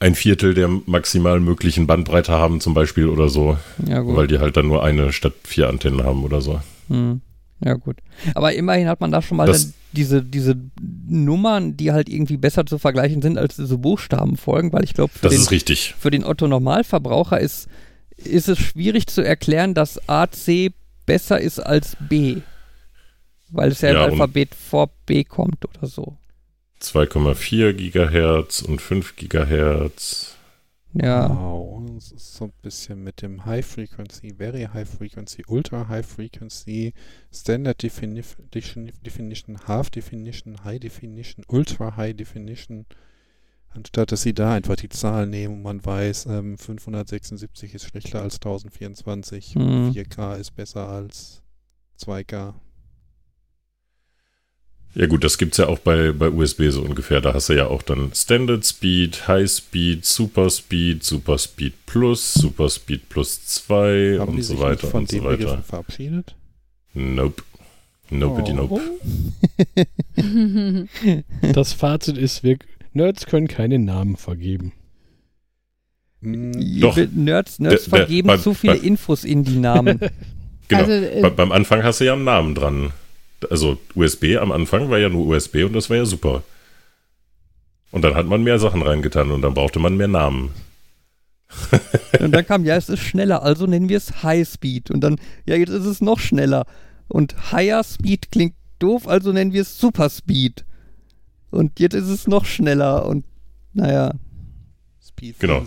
ein Viertel der maximal möglichen Bandbreite haben, zum Beispiel oder so. Ja, gut. Weil die halt dann nur eine statt vier Antennen haben oder so. Hm. Ja, gut. Aber immerhin hat man da schon mal diese, diese Nummern, die halt irgendwie besser zu vergleichen sind als diese Buchstabenfolgen, weil ich glaube, für, den, für den Otto Normalverbraucher ist, ist es schwierig zu erklären, dass AC besser ist als B. Weil es ja, ja im Alphabet vor B kommt oder so. 2,4 Gigahertz und 5 Gigahertz. Ja. Wow, und es ist so ein bisschen mit dem High Frequency, Very High Frequency, Ultra High Frequency, Standard Definition, Definition Half Definition, High Definition, Ultra High Definition. Anstatt dass sie da einfach die Zahlen nehmen und man weiß, ähm, 576 ist schlechter als 1024, mhm. 4K ist besser als 2K. Ja gut, das gibt es ja auch bei, bei USB so ungefähr. Da hast du ja auch dann Standard Speed, High Speed, Super Speed, Super Speed Plus, Super Speed Plus 2 Haben und so weiter und so weiter. Begriffen verabschiedet? Nope. Nope, oh. nope. das Fazit ist, wir Nerds können keine Namen vergeben. Hm, doch. Nerds, Nerds der, der, vergeben bei, zu viele bei, Infos in die Namen. genau. Also, äh, beim Anfang hast du ja einen Namen dran. Also USB am Anfang war ja nur USB und das war ja super. Und dann hat man mehr Sachen reingetan und dann brauchte man mehr Namen. und dann kam, ja, es ist schneller, also nennen wir es High Speed. Und dann, ja, jetzt ist es noch schneller. Und Higher Speed klingt doof, also nennen wir es Super Speed. Und jetzt ist es noch schneller und naja. Speed genau.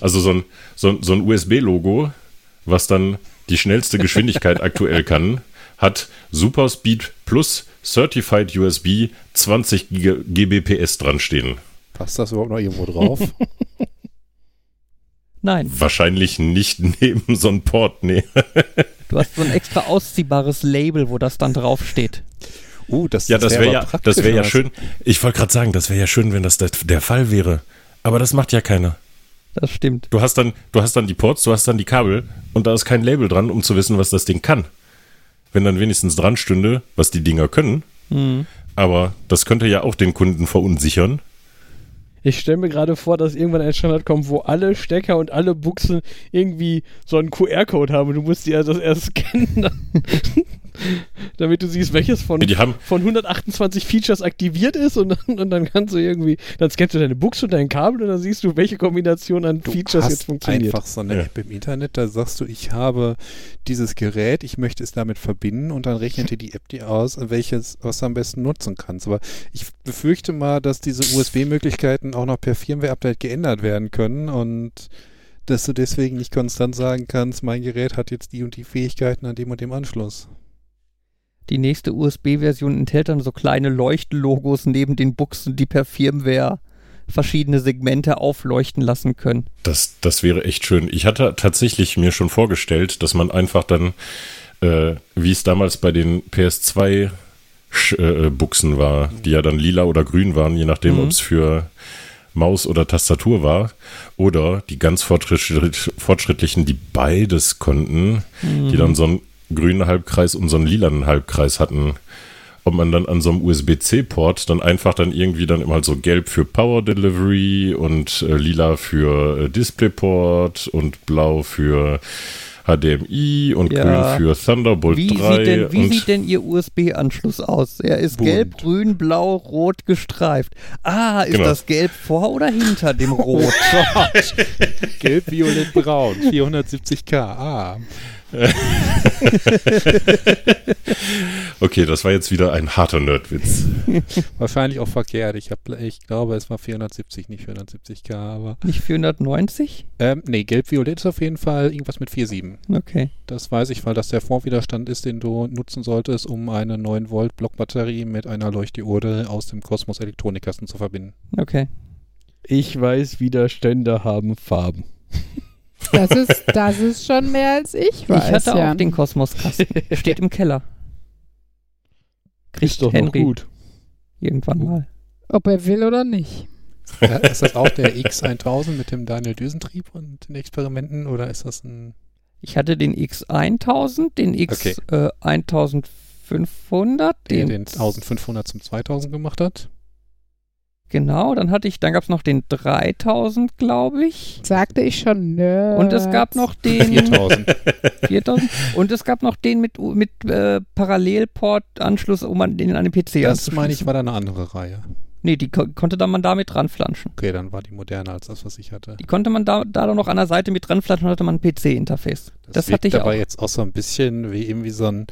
Also so ein, so, so ein USB-Logo, was dann die schnellste Geschwindigkeit aktuell kann, hat Super Speed Plus Certified USB 20 Gbps dran stehen. Passt das überhaupt noch irgendwo drauf? Nein. Wahrscheinlich nicht neben so einem Port, nee. du hast so ein extra ausziehbares Label, wo das dann draufsteht. Uh, das, ja, das wäre wär ja, das wäre ja schön. Ich wollte gerade sagen, das wäre ja schön, wenn das der, der Fall wäre. Aber das macht ja keiner. Das stimmt. Du hast dann, du hast dann die Ports, du hast dann die Kabel und da ist kein Label dran, um zu wissen, was das Ding kann wenn dann wenigstens dran stünde, was die Dinger können. Mhm. Aber das könnte ja auch den Kunden verunsichern. Ich stelle mir gerade vor, dass irgendwann ein Standard kommt, wo alle Stecker und alle Buchsen irgendwie so einen QR-Code haben. Du musst die ja das erst scannen, damit du siehst, welches von, von 128 Features aktiviert ist und dann, und dann kannst du irgendwie, dann scannst du deine Buchse und dein Kabel und dann siehst du, welche Kombination an du Features jetzt funktioniert. einfach so eine ja. App im Internet, da sagst du, ich habe dieses Gerät, ich möchte es damit verbinden und dann rechnet dir die App dir aus, welches, was du am besten nutzen kannst. Aber ich befürchte mal, dass diese USB-Möglichkeiten auch noch per Firmware-Update geändert werden können und dass du deswegen nicht konstant sagen kannst, mein Gerät hat jetzt die und die Fähigkeiten an dem und dem Anschluss. Die nächste USB-Version enthält dann so kleine Leuchtlogos neben den Buchsen, die per Firmware verschiedene Segmente aufleuchten lassen können. Das, das wäre echt schön. Ich hatte tatsächlich mir schon vorgestellt, dass man einfach dann, äh, wie es damals bei den PS2 äh, Buchsen war, die ja dann lila oder grün waren, je nachdem, mhm. ob es für Maus oder Tastatur war, oder die ganz fortschrittlichen, die beides konnten, mhm. die dann so einen grünen Halbkreis und so einen lilanen Halbkreis hatten. Ob man dann an so einem USB-C-Port dann einfach dann irgendwie dann immer so gelb für Power Delivery und äh, lila für äh, DisplayPort und blau für HDMI und ja. grün für Thunderbolt wie 3. Sieht denn, wie sieht denn Ihr USB-Anschluss aus? Er ist bunt. gelb, grün, blau, rot gestreift. Ah, ist genau. das gelb vor oder hinter dem Rot? gelb, violett, braun. 470k. Ah. okay, das war jetzt wieder ein harter Nerdwitz. Wahrscheinlich auch verkehrt. Ich, hab, ich glaube, es war 470, nicht 470k, aber. Nicht 490? Ähm, nee, gelb-violett ist auf jeden Fall irgendwas mit 4,7. Okay. Das weiß ich, weil das der Vorwiderstand ist, den du nutzen solltest, um eine 9 Volt Blockbatterie mit einer Leuchtdiode aus dem Kosmos Elektronikkasten zu verbinden. Okay. Ich weiß, Widerstände haben Farben. Das ist, das ist schon mehr als ich weiß. Ich hatte ja. auch den Kosmoskasten. Steht im Keller. Kriegt doch Henry. noch gut. Irgendwann mal. Ob er will oder nicht. Ja, ist das auch der X1000 mit dem Daniel Düsentrieb und den Experimenten oder ist das ein. Ich hatte den X1000, den X1500, okay. äh, den, den 1500 zum 2000 gemacht hat. Genau, dann hatte ich, dann gab es noch den 3000, glaube ich. Sagte ich schon, nö. Und es gab noch den 4000. 4000. Und es gab noch den mit, mit äh, Parallelport-Anschluss, um an, den an den PC Das meine ich, war da eine andere Reihe. Nee, die ko konnte dann man da mit ranflanschen. Okay, dann war die moderner als das, was ich hatte. Die konnte man da, da noch an der Seite mit ranflanschen und hatte man ein PC-Interface. Das, das hatte ich aber auch. jetzt auch so ein bisschen wie irgendwie so ein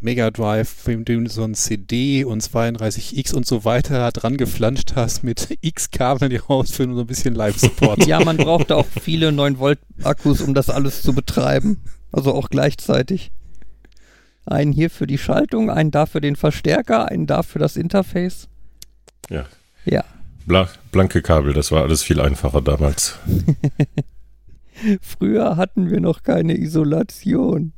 Mega Drive, in dem du so ein CD und 32X und so weiter dran geflanscht hast mit X-Kabeln, die rausführen und so ein bisschen Live-Support. ja, man brauchte auch viele 9-Volt-Akkus, um das alles zu betreiben. Also auch gleichzeitig. Einen hier für die Schaltung, einen da für den Verstärker, einen da für das Interface. Ja. Ja. Bla blanke Kabel, das war alles viel einfacher damals. Früher hatten wir noch keine Isolation.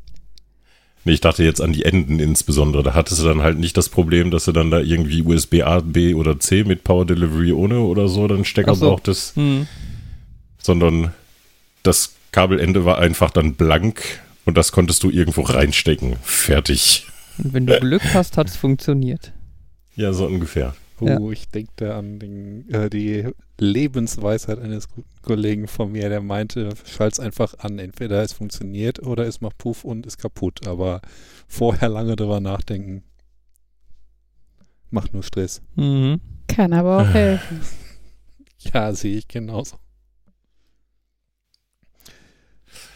Nee, ich dachte jetzt an die Enden insbesondere. Da hattest du dann halt nicht das Problem, dass du dann da irgendwie USB A, B oder C mit Power Delivery ohne oder so dann Stecker so. brauchtest. Hm. Sondern das Kabelende war einfach dann blank und das konntest du irgendwo reinstecken. Fertig. Und wenn du Glück hast, hat es funktioniert. Ja, so ungefähr. Oh, ja. ich denke da an den, äh, die Lebensweisheit eines guten Kollegen von mir, der meinte, schalt's einfach an. Entweder es funktioniert oder es macht Puff und ist kaputt. Aber vorher lange drüber nachdenken macht nur Stress. Mhm. Kann aber auch helfen. ja, sehe ich genauso.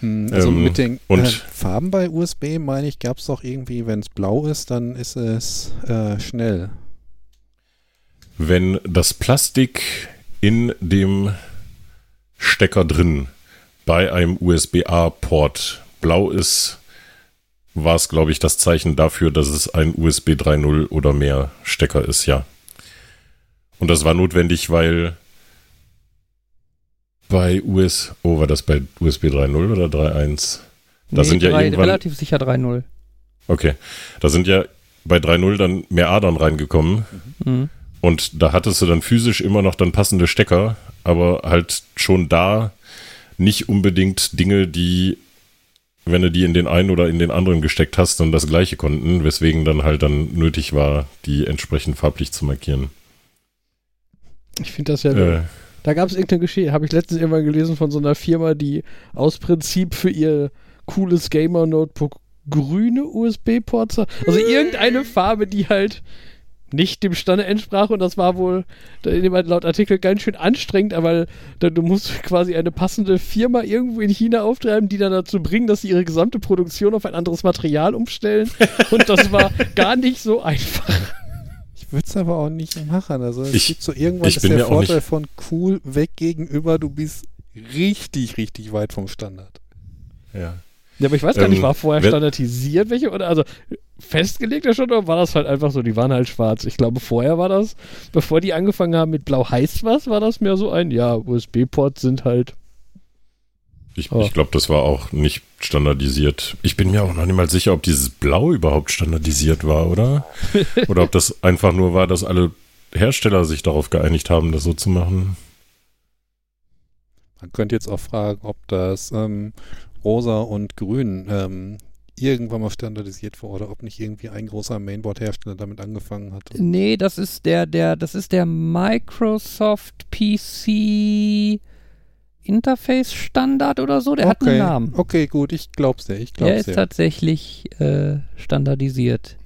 Hm, also ähm, mit den äh, Farben bei USB, meine ich, gab es doch irgendwie, wenn es blau ist, dann ist es äh, schnell wenn das Plastik in dem Stecker drin bei einem USB-A-Port blau ist, war es, glaube ich, das Zeichen dafür, dass es ein USB 3.0 oder mehr Stecker ist, ja. Und das war notwendig, weil bei US, oh, war das bei USB 3.0 oder 3.1? Da nee, sind ja 3, irgendwann, relativ sicher 3.0. Okay, da sind ja bei 3.0 dann mehr Adern reingekommen. Mhm. Und da hattest du dann physisch immer noch dann passende Stecker, aber halt schon da nicht unbedingt Dinge, die, wenn du die in den einen oder in den anderen gesteckt hast, dann das gleiche konnten, weswegen dann halt dann nötig war, die entsprechend farblich zu markieren. Ich finde das ja. Äh, da gab es irgendeine Geschichte, habe ich letztens irgendwann gelesen von so einer Firma, die aus Prinzip für ihr cooles Gamer-Notebook grüne USB-Ports hat. Also irgendeine Farbe, die halt nicht dem Standard entsprach und das war wohl laut Artikel ganz schön anstrengend, aber du musst quasi eine passende Firma irgendwo in China auftreiben, die dann dazu bringen, dass sie ihre gesamte Produktion auf ein anderes Material umstellen und das war gar nicht so einfach. Ich würde es aber auch nicht machen. Also es ich, gibt so irgendwas ist der Vorteil von cool weg gegenüber, du bist richtig, richtig weit vom Standard. Ja. Ja, aber ich weiß gar ähm, nicht, war vorher standardisiert welche oder also festgelegt ja schon oder war das halt einfach so, die waren halt schwarz. Ich glaube, vorher war das, bevor die angefangen haben mit blau heißt was, war das mehr so ein, ja, USB-Ports sind halt. Ich, oh. ich glaube, das war auch nicht standardisiert. Ich bin mir auch noch nicht mal sicher, ob dieses Blau überhaupt standardisiert war, oder? oder ob das einfach nur war, dass alle Hersteller sich darauf geeinigt haben, das so zu machen. Man könnte jetzt auch fragen, ob das ähm, rosa und grün ähm, irgendwann mal standardisiert war oder ob nicht irgendwie ein großer Mainboard-Hersteller damit angefangen hat. Nee, das ist der, der, das ist der Microsoft PC Interface Standard oder so, der okay. hat einen Namen. Okay, gut, ich glaub's dir, ich glaub's Der ist dir. tatsächlich äh, standardisiert.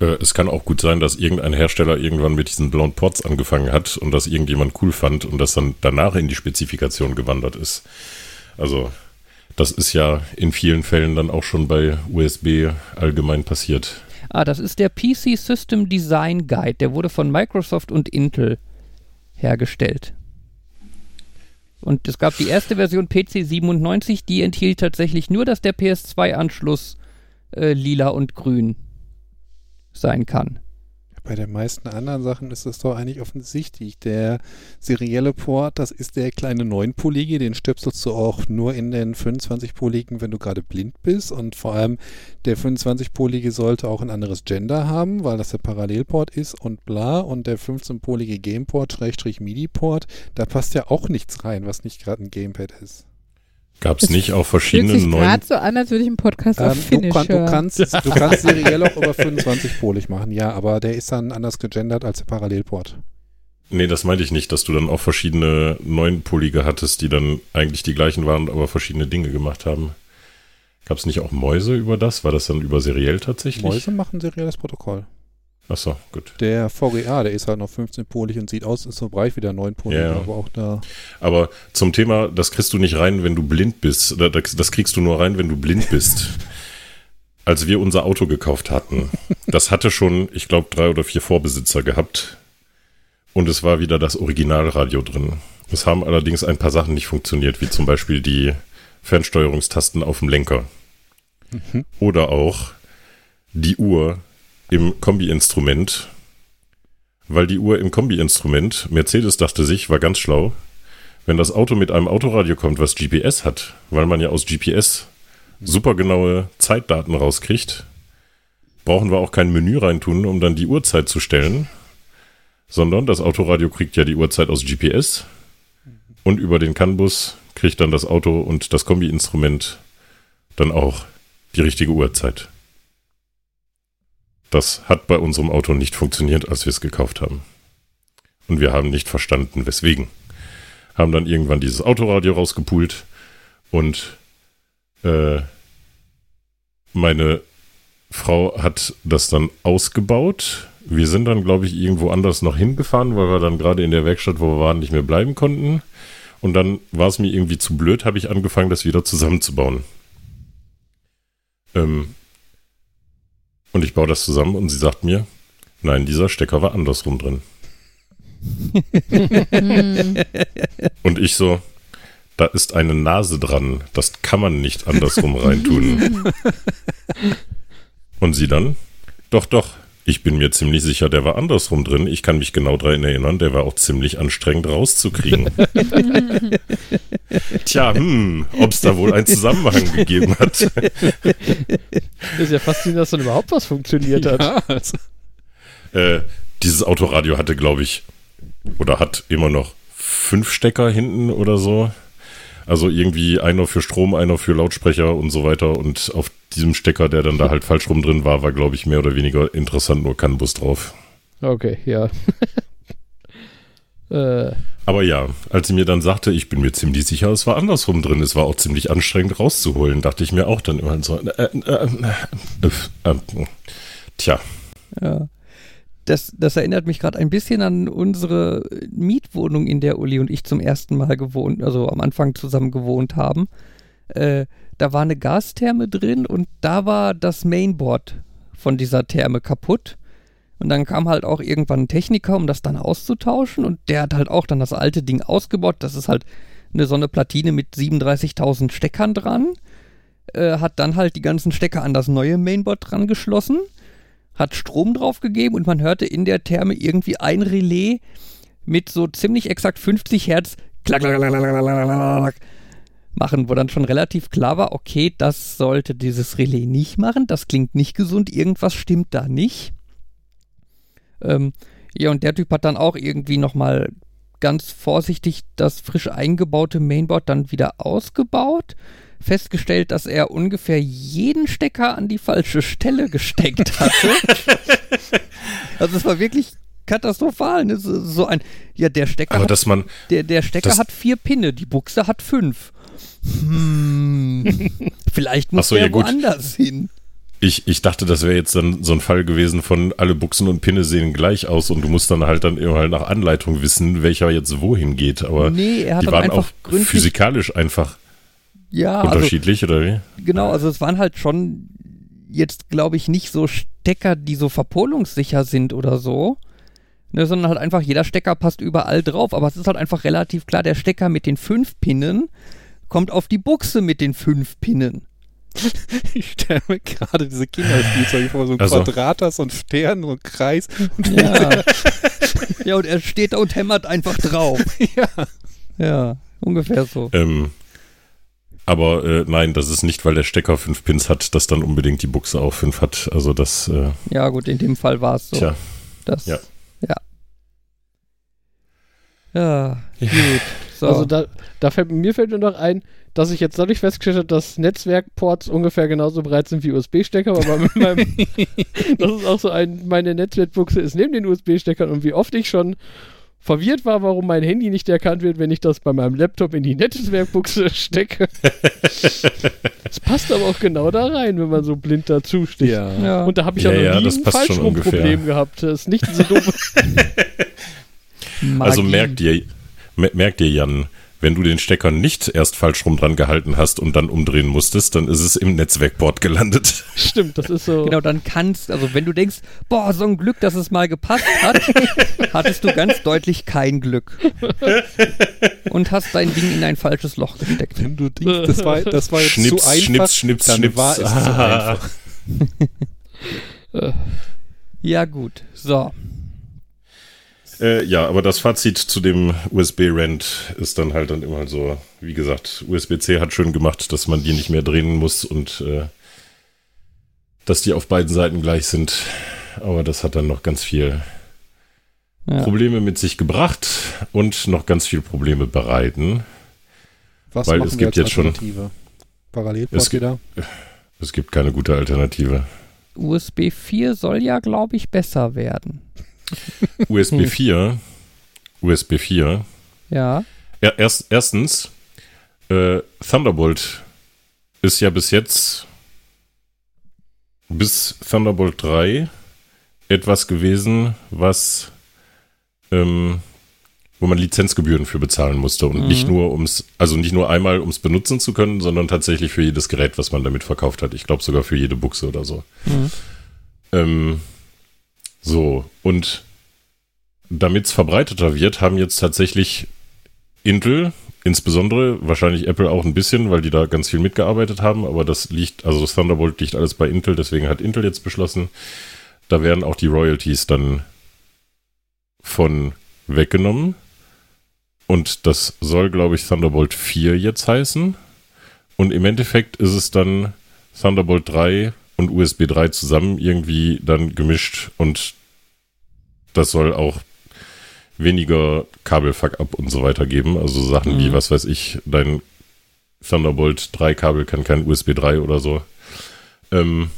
Äh, es kann auch gut sein, dass irgendein Hersteller irgendwann mit diesen blauen Ports angefangen hat und das irgendjemand cool fand und das dann danach in die Spezifikation gewandert ist. Also Das ist ja in vielen Fällen dann auch schon bei USB allgemein passiert. Ah, das ist der PC System Design Guide. Der wurde von Microsoft und Intel hergestellt. Und es gab die erste Version PC 97, die enthielt tatsächlich nur, dass der PS2-Anschluss äh, lila und grün sein kann. Bei den meisten anderen Sachen ist es doch eigentlich offensichtlich. Der serielle Port, das ist der kleine 9-polige, den stöpselst du auch nur in den 25-poligen, wenn du gerade blind bist. Und vor allem der 25-polige sollte auch ein anderes Gender haben, weil das der Parallelport ist und bla. Und der 15-polige Gameport, Schrägstrich MIDI-Port, da passt ja auch nichts rein, was nicht gerade ein Gamepad ist. Gab es nicht auch verschiedene neuen... gerade so an, als würde ich einen Podcast ähm, auf du, kann, du kannst, du kannst seriell auch über 25-polig machen, ja, aber der ist dann anders gegendert als der Parallelport. Nee, das meinte ich nicht, dass du dann auch verschiedene neunpolige hattest, die dann eigentlich die gleichen waren, aber verschiedene Dinge gemacht haben. Gab es nicht auch Mäuse über das? War das dann über seriell tatsächlich? Mäuse machen serielles Protokoll. Achso, gut. Der VGA, der ist halt noch 15-polig und sieht aus, ist so breit wie der 9-polig, ja. aber auch da. Aber zum Thema, das kriegst du nicht rein, wenn du blind bist. Das kriegst du nur rein, wenn du blind bist. Als wir unser Auto gekauft hatten, das hatte schon, ich glaube, drei oder vier Vorbesitzer gehabt. Und es war wieder das Originalradio drin. Es haben allerdings ein paar Sachen nicht funktioniert, wie zum Beispiel die Fernsteuerungstasten auf dem Lenker. Mhm. Oder auch die Uhr im Kombi-Instrument, weil die Uhr im Kombi-Instrument, Mercedes dachte sich, war ganz schlau, wenn das Auto mit einem Autoradio kommt, was GPS hat, weil man ja aus GPS super genaue Zeitdaten rauskriegt, brauchen wir auch kein Menü reintun, um dann die Uhrzeit zu stellen, sondern das Autoradio kriegt ja die Uhrzeit aus GPS und über den CAN-Bus kriegt dann das Auto und das Kombi-Instrument dann auch die richtige Uhrzeit. Das hat bei unserem Auto nicht funktioniert, als wir es gekauft haben. Und wir haben nicht verstanden, weswegen. Haben dann irgendwann dieses Autoradio rausgepult und äh, meine Frau hat das dann ausgebaut. Wir sind dann, glaube ich, irgendwo anders noch hingefahren, weil wir dann gerade in der Werkstatt, wo wir waren, nicht mehr bleiben konnten. Und dann war es mir irgendwie zu blöd, habe ich angefangen, das wieder zusammenzubauen. Ähm, und ich baue das zusammen und sie sagt mir, nein, dieser Stecker war andersrum drin. und ich so, da ist eine Nase dran, das kann man nicht andersrum reintun. und sie dann, doch, doch, ich bin mir ziemlich sicher, der war andersrum drin. Ich kann mich genau daran erinnern, der war auch ziemlich anstrengend rauszukriegen. Tja, hm, ob es da wohl einen Zusammenhang gegeben hat. ist ja faszinierend, dass dann überhaupt was funktioniert hat. Ja, also. äh, dieses Autoradio hatte, glaube ich, oder hat immer noch fünf Stecker hinten oder so. Also irgendwie einer für Strom, einer für Lautsprecher und so weiter. Und auf diesem Stecker, der dann da halt falsch rum drin war, war, glaube ich, mehr oder weniger interessant nur CAN-Bus drauf. Okay, ja. äh. Aber ja, als sie mir dann sagte, ich bin mir ziemlich sicher, es war andersrum drin, es war auch ziemlich anstrengend rauszuholen, dachte ich mir auch dann immer so, äh, äh, äh, tja. Ja. Das, das erinnert mich gerade ein bisschen an unsere Mietwohnung, in der Uli und ich zum ersten Mal gewohnt, also am Anfang zusammen gewohnt haben. Äh, da war eine Gastherme drin und da war das Mainboard von dieser Therme kaputt. Und dann kam halt auch irgendwann ein Techniker, um das dann auszutauschen. Und der hat halt auch dann das alte Ding ausgebaut. Das ist halt eine so eine Platine mit 37.000 Steckern dran. Äh, hat dann halt die ganzen Stecker an das neue Mainboard dran geschlossen. Hat Strom drauf gegeben und man hörte in der Therme irgendwie ein Relais mit so ziemlich exakt 50 Hertz klack, klack, klack, klack, klack, klack, klack, machen, wo dann schon relativ klar war, okay, das sollte dieses Relais nicht machen, das klingt nicht gesund, irgendwas stimmt da nicht. Ähm, ja, und der Typ hat dann auch irgendwie nochmal ganz vorsichtig das frisch eingebaute Mainboard dann wieder ausgebaut, festgestellt, dass er ungefähr jeden Stecker an die falsche Stelle gesteckt hatte. also es war wirklich katastrophal. Ne? So, ein, ja, der Stecker, Aber hat, man, der, der Stecker hat vier Pinne, die Buchse hat fünf. Hm, vielleicht muss so, der ja, woanders hin. Ich, ich dachte, das wäre jetzt dann so ein Fall gewesen von alle Buchsen und Pinne sehen gleich aus und du musst dann halt dann immer nach Anleitung wissen, welcher jetzt wohin geht. Aber nee, die waren auch physikalisch einfach. Ja. Also Unterschiedlich, also, oder wie? Genau, also es waren halt schon jetzt, glaube ich, nicht so Stecker, die so verpolungssicher sind oder so. Ne, sondern halt einfach jeder Stecker passt überall drauf. Aber es ist halt einfach relativ klar, der Stecker mit den fünf Pinnen kommt auf die Buchse mit den fünf Pinnen. Ich stelle mir gerade diese Kinderspielzeuge vor, so ein also. Quadrat, so ein Stern, so ein Kreis. Und ja. ja, und er steht da und hämmert einfach drauf. ja. Ja, ungefähr so. Ähm, aber äh, nein, das ist nicht, weil der Stecker fünf Pins hat, dass dann unbedingt die Buchse auch fünf hat. Also das. Äh, ja, gut, in dem Fall war es so. Tja. Das, ja. Ja. Ja, gut. So. Also da, da fällt mir fällt nur noch ein, dass ich jetzt dadurch festgestellt habe, dass Netzwerkports ungefähr genauso breit sind wie USB-Stecker, aber mit meinem, das ist auch so ein, meine Netzwerkbuchse ist neben den USB-Steckern und wie oft ich schon verwirrt war, warum mein Handy nicht erkannt wird, wenn ich das bei meinem Laptop in die Netzwerkbuchse stecke. Es passt aber auch genau da rein, wenn man so blind dazu steht. Ja. Ja. Und da habe ich ja, ja noch nie ein Falschrumproblem gehabt. Das ist nicht so doof. also merkt ihr, merkt ihr, Jan, wenn du den Stecker nicht erst falsch rum dran gehalten hast und dann umdrehen musstest, dann ist es im Netzwerkboard gelandet. Stimmt, das ist so. Genau, dann kannst, also wenn du denkst, boah, so ein Glück, dass es mal gepasst hat, hattest du ganz deutlich kein Glück. Und hast dein Ding in ein falsches Loch gesteckt. Wenn du denkst, das war, das war jetzt schnips, zu einfach, schnips, schnips, dann schnips. war es zu einfach. ja, gut. So. Äh, ja, aber das Fazit zu dem USB-Rent ist dann halt dann immer so, wie gesagt, USB-C hat schön gemacht, dass man die nicht mehr drehen muss und äh, dass die auf beiden Seiten gleich sind. Aber das hat dann noch ganz viel ja. Probleme mit sich gebracht und noch ganz viel Probleme bereiten. Was weil es gibt jetzt schon Parallelport es, wieder? Es gibt keine gute Alternative. USB 4 soll ja, glaube ich, besser werden. USB 4. USB 4. Ja. ja erst, erstens, äh, Thunderbolt ist ja bis jetzt bis Thunderbolt 3 etwas gewesen, was ähm, wo man Lizenzgebühren für bezahlen musste und mhm. nicht nur ums, also nicht nur einmal ums benutzen zu können, sondern tatsächlich für jedes Gerät, was man damit verkauft hat. Ich glaube sogar für jede Buchse oder so. Mhm. Ähm, so, und damit es verbreiteter wird, haben jetzt tatsächlich Intel, insbesondere, wahrscheinlich Apple auch ein bisschen, weil die da ganz viel mitgearbeitet haben, aber das liegt, also das Thunderbolt liegt alles bei Intel, deswegen hat Intel jetzt beschlossen, da werden auch die Royalties dann von weggenommen. Und das soll, glaube ich, Thunderbolt 4 jetzt heißen. Und im Endeffekt ist es dann Thunderbolt 3 und USB 3 zusammen irgendwie dann gemischt und das soll auch weniger Kabelfuck-up und so weiter geben. Also Sachen mhm. wie, was weiß ich, dein Thunderbolt 3 Kabel kann kein USB 3 oder so. Ähm,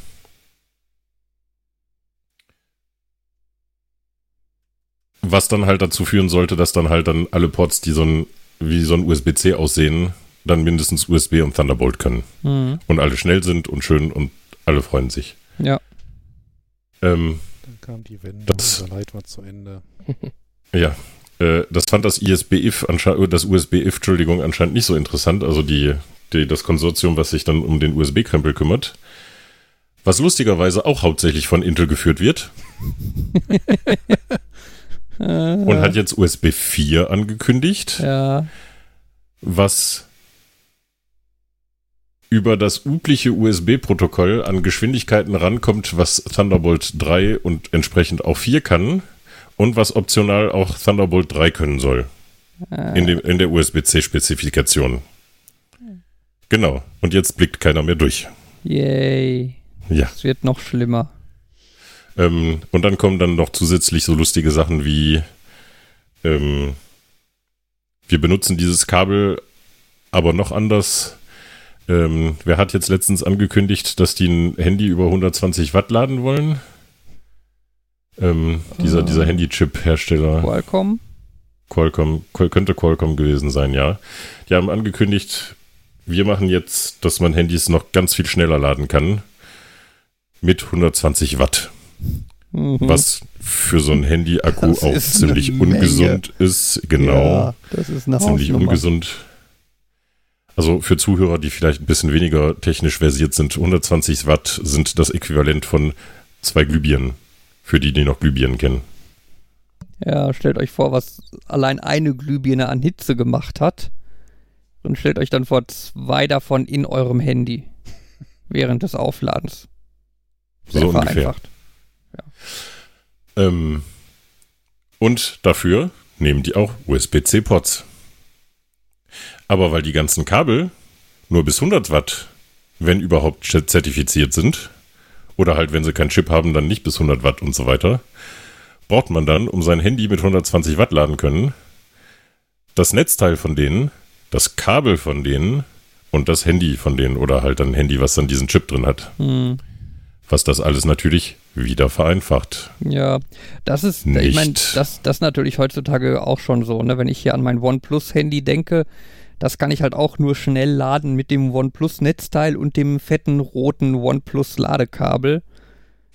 was dann halt dazu führen sollte, dass dann halt dann alle Ports, die so ein, wie so ein USB-C aussehen, dann mindestens USB und Thunderbolt können. Mhm. Und alle schnell sind und schön und alle freuen sich. Ja. Ähm, dann kam die Wende, das, unser Leid war zu Ende. ja, äh, das fand das ISB-IF, äh, das USB-IF, Entschuldigung, anscheinend nicht so interessant. Also die, die, das Konsortium, was sich dann um den USB-Krempel kümmert. Was lustigerweise auch hauptsächlich von Intel geführt wird. und hat jetzt USB 4 angekündigt. Ja. Was über das übliche USB-Protokoll an Geschwindigkeiten rankommt, was Thunderbolt 3 und entsprechend auch 4 kann und was optional auch Thunderbolt 3 können soll. Ah. In, dem, in der USB-C-Spezifikation. Genau. Und jetzt blickt keiner mehr durch. Yay. Ja. Es wird noch schlimmer. Ähm, und dann kommen dann noch zusätzlich so lustige Sachen wie ähm, wir benutzen dieses Kabel aber noch anders ähm, wer hat jetzt letztens angekündigt, dass die ein Handy über 120 Watt laden wollen? Ähm, dieser, uh, dieser Handy-Chip-Hersteller. Qualcomm? Qualcomm, könnte Qualcomm gewesen sein, ja. Die haben angekündigt, wir machen jetzt, dass man Handys noch ganz viel schneller laden kann. Mit 120 Watt. Mhm. Was für so ein Handy-Akku auch ziemlich ungesund ist. Genau. Ja, das ist eine Ziemlich ungesund. Also für Zuhörer, die vielleicht ein bisschen weniger technisch versiert sind, 120 Watt sind das Äquivalent von zwei Glühbirnen, für die, die noch Glühbirnen kennen. Ja, stellt euch vor, was allein eine Glühbirne an Hitze gemacht hat. Und stellt euch dann vor, zwei davon in eurem Handy während des Aufladens. Sehr so vereinfacht. ungefähr. Ja. Ähm, und dafür nehmen die auch USB-C-Ports. Aber weil die ganzen Kabel nur bis 100 Watt, wenn überhaupt zertifiziert sind, oder halt, wenn sie keinen Chip haben, dann nicht bis 100 Watt und so weiter, braucht man dann, um sein Handy mit 120 Watt laden können, das Netzteil von denen, das Kabel von denen und das Handy von denen oder halt ein Handy, was dann diesen Chip drin hat. Hm. Was das alles natürlich wieder vereinfacht. Ja, das ist, Nicht. ich meine, das, das natürlich heutzutage auch schon so, ne? Wenn ich hier an mein OnePlus-Handy denke, das kann ich halt auch nur schnell laden mit dem OnePlus-Netzteil und dem fetten roten OnePlus-Ladekabel.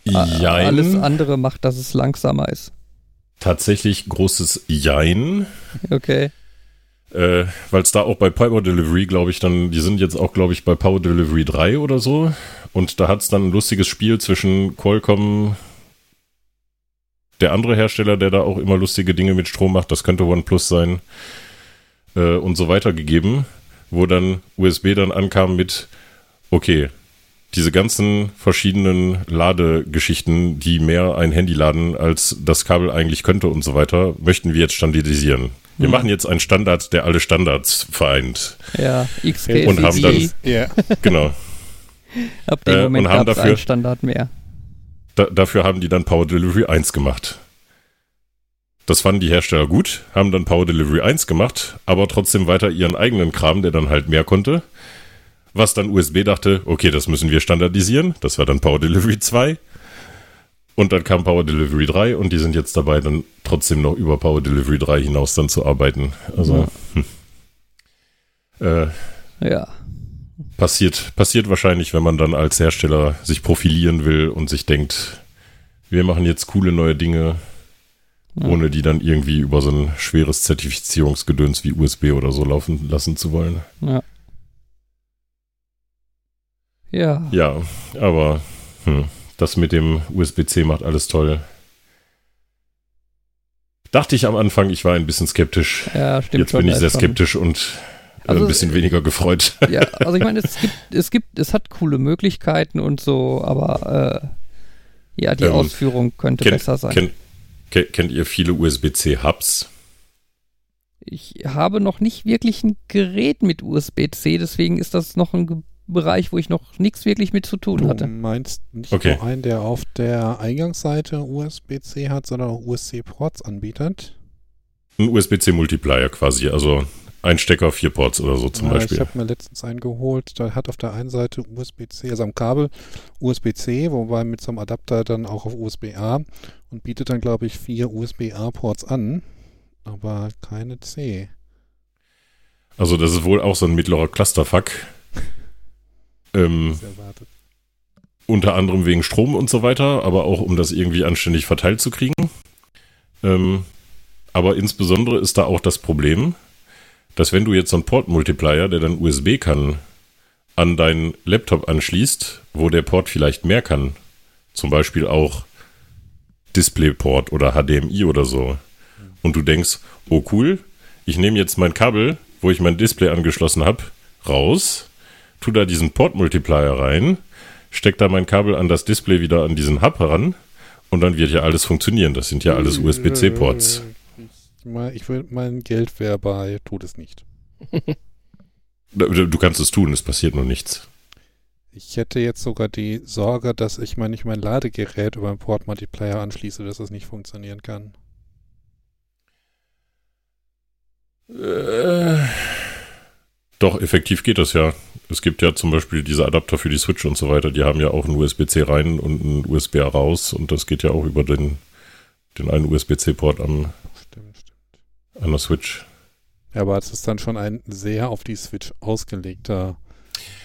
Ja. Alles andere macht, dass es langsamer ist. Tatsächlich großes Jein. Okay. Äh, Weil es da auch bei Power Delivery, glaube ich, dann, die sind jetzt auch, glaube ich, bei Power Delivery 3 oder so. Und da hat es dann ein lustiges Spiel zwischen Qualcomm, der andere Hersteller, der da auch immer lustige Dinge mit Strom macht, das könnte OnePlus sein, äh, und so weiter gegeben, wo dann USB dann ankam mit, okay, diese ganzen verschiedenen Ladegeschichten, die mehr ein Handy laden, als das Kabel eigentlich könnte und so weiter, möchten wir jetzt standardisieren. Wir hm. machen jetzt einen Standard, der alle Standards vereint. Ja, XP und haben dann ja. genau. Ab dem Moment äh, und haben dafür einen Standard mehr. Da, dafür haben die dann Power Delivery 1 gemacht. Das fanden die Hersteller gut, haben dann Power Delivery 1 gemacht, aber trotzdem weiter ihren eigenen Kram, der dann halt mehr konnte. Was dann USB dachte, okay, das müssen wir standardisieren. Das war dann Power Delivery 2. Und dann kam Power Delivery 3 und die sind jetzt dabei, dann trotzdem noch über Power Delivery 3 hinaus dann zu arbeiten. Also, ja. Hm. Äh, ja. Passiert, passiert wahrscheinlich, wenn man dann als Hersteller sich profilieren will und sich denkt, wir machen jetzt coole neue Dinge. Ohne die dann irgendwie über so ein schweres Zertifizierungsgedöns wie USB oder so laufen lassen zu wollen. Ja. Ja. Ja, aber hm das mit dem USB-C macht alles toll. Dachte ich am Anfang, ich war ein bisschen skeptisch. Ja, stimmt. Jetzt bin ich sehr skeptisch und äh, also, ein bisschen weniger gefreut. Ja, also ich meine, es gibt, es gibt, es hat coole Möglichkeiten und so, aber äh, ja, die ähm, Ausführung könnte kenn, besser sein. Kenn, kennt ihr viele USB-C-Hubs? Ich habe noch nicht wirklich ein Gerät mit USB-C, deswegen ist das noch ein Bereich, wo ich noch nichts wirklich mit zu tun hatte. Du meinst nicht okay. nur einen, der auf der Eingangsseite USB-C hat, sondern auch USB-Ports anbietet? Ein USB-C-Multiplier quasi, also ein Stecker, vier Ports oder so zum ja, Beispiel. Ich habe mir letztens einen geholt, der hat auf der einen Seite USB-C, also am Kabel USB-C, wobei mit so einem Adapter dann auch auf USB-A und bietet dann, glaube ich, vier USB-A-Ports an, aber keine C. Also das ist wohl auch so ein mittlerer Clusterfuck. Ähm, unter anderem wegen Strom und so weiter, aber auch um das irgendwie anständig verteilt zu kriegen. Ähm, aber insbesondere ist da auch das Problem, dass wenn du jetzt so einen Port-Multiplier, der dann USB kann, an deinen Laptop anschließt, wo der Port vielleicht mehr kann, zum Beispiel auch DisplayPort oder HDMI oder so, und du denkst, oh cool, ich nehme jetzt mein Kabel, wo ich mein Display angeschlossen habe, raus tu da diesen Port-Multiplier rein, steck da mein Kabel an das Display wieder an diesen Hub heran und dann wird ja alles funktionieren. Das sind ja alles USB-C-Ports. Ich will mein Geld wäre bei, tut es nicht. du kannst es tun, es passiert nur nichts. Ich hätte jetzt sogar die Sorge, dass ich mal nicht mein Ladegerät über einen Port-Multiplier anschließe, dass es nicht funktionieren kann. Äh, doch, effektiv geht das ja. Es gibt ja zum Beispiel diese Adapter für die Switch und so weiter, die haben ja auch einen USB-C rein und einen USB raus und das geht ja auch über den, den einen USB-C-Port am. An der Switch. Ja, aber es ist dann schon ein sehr auf die Switch ausgelegter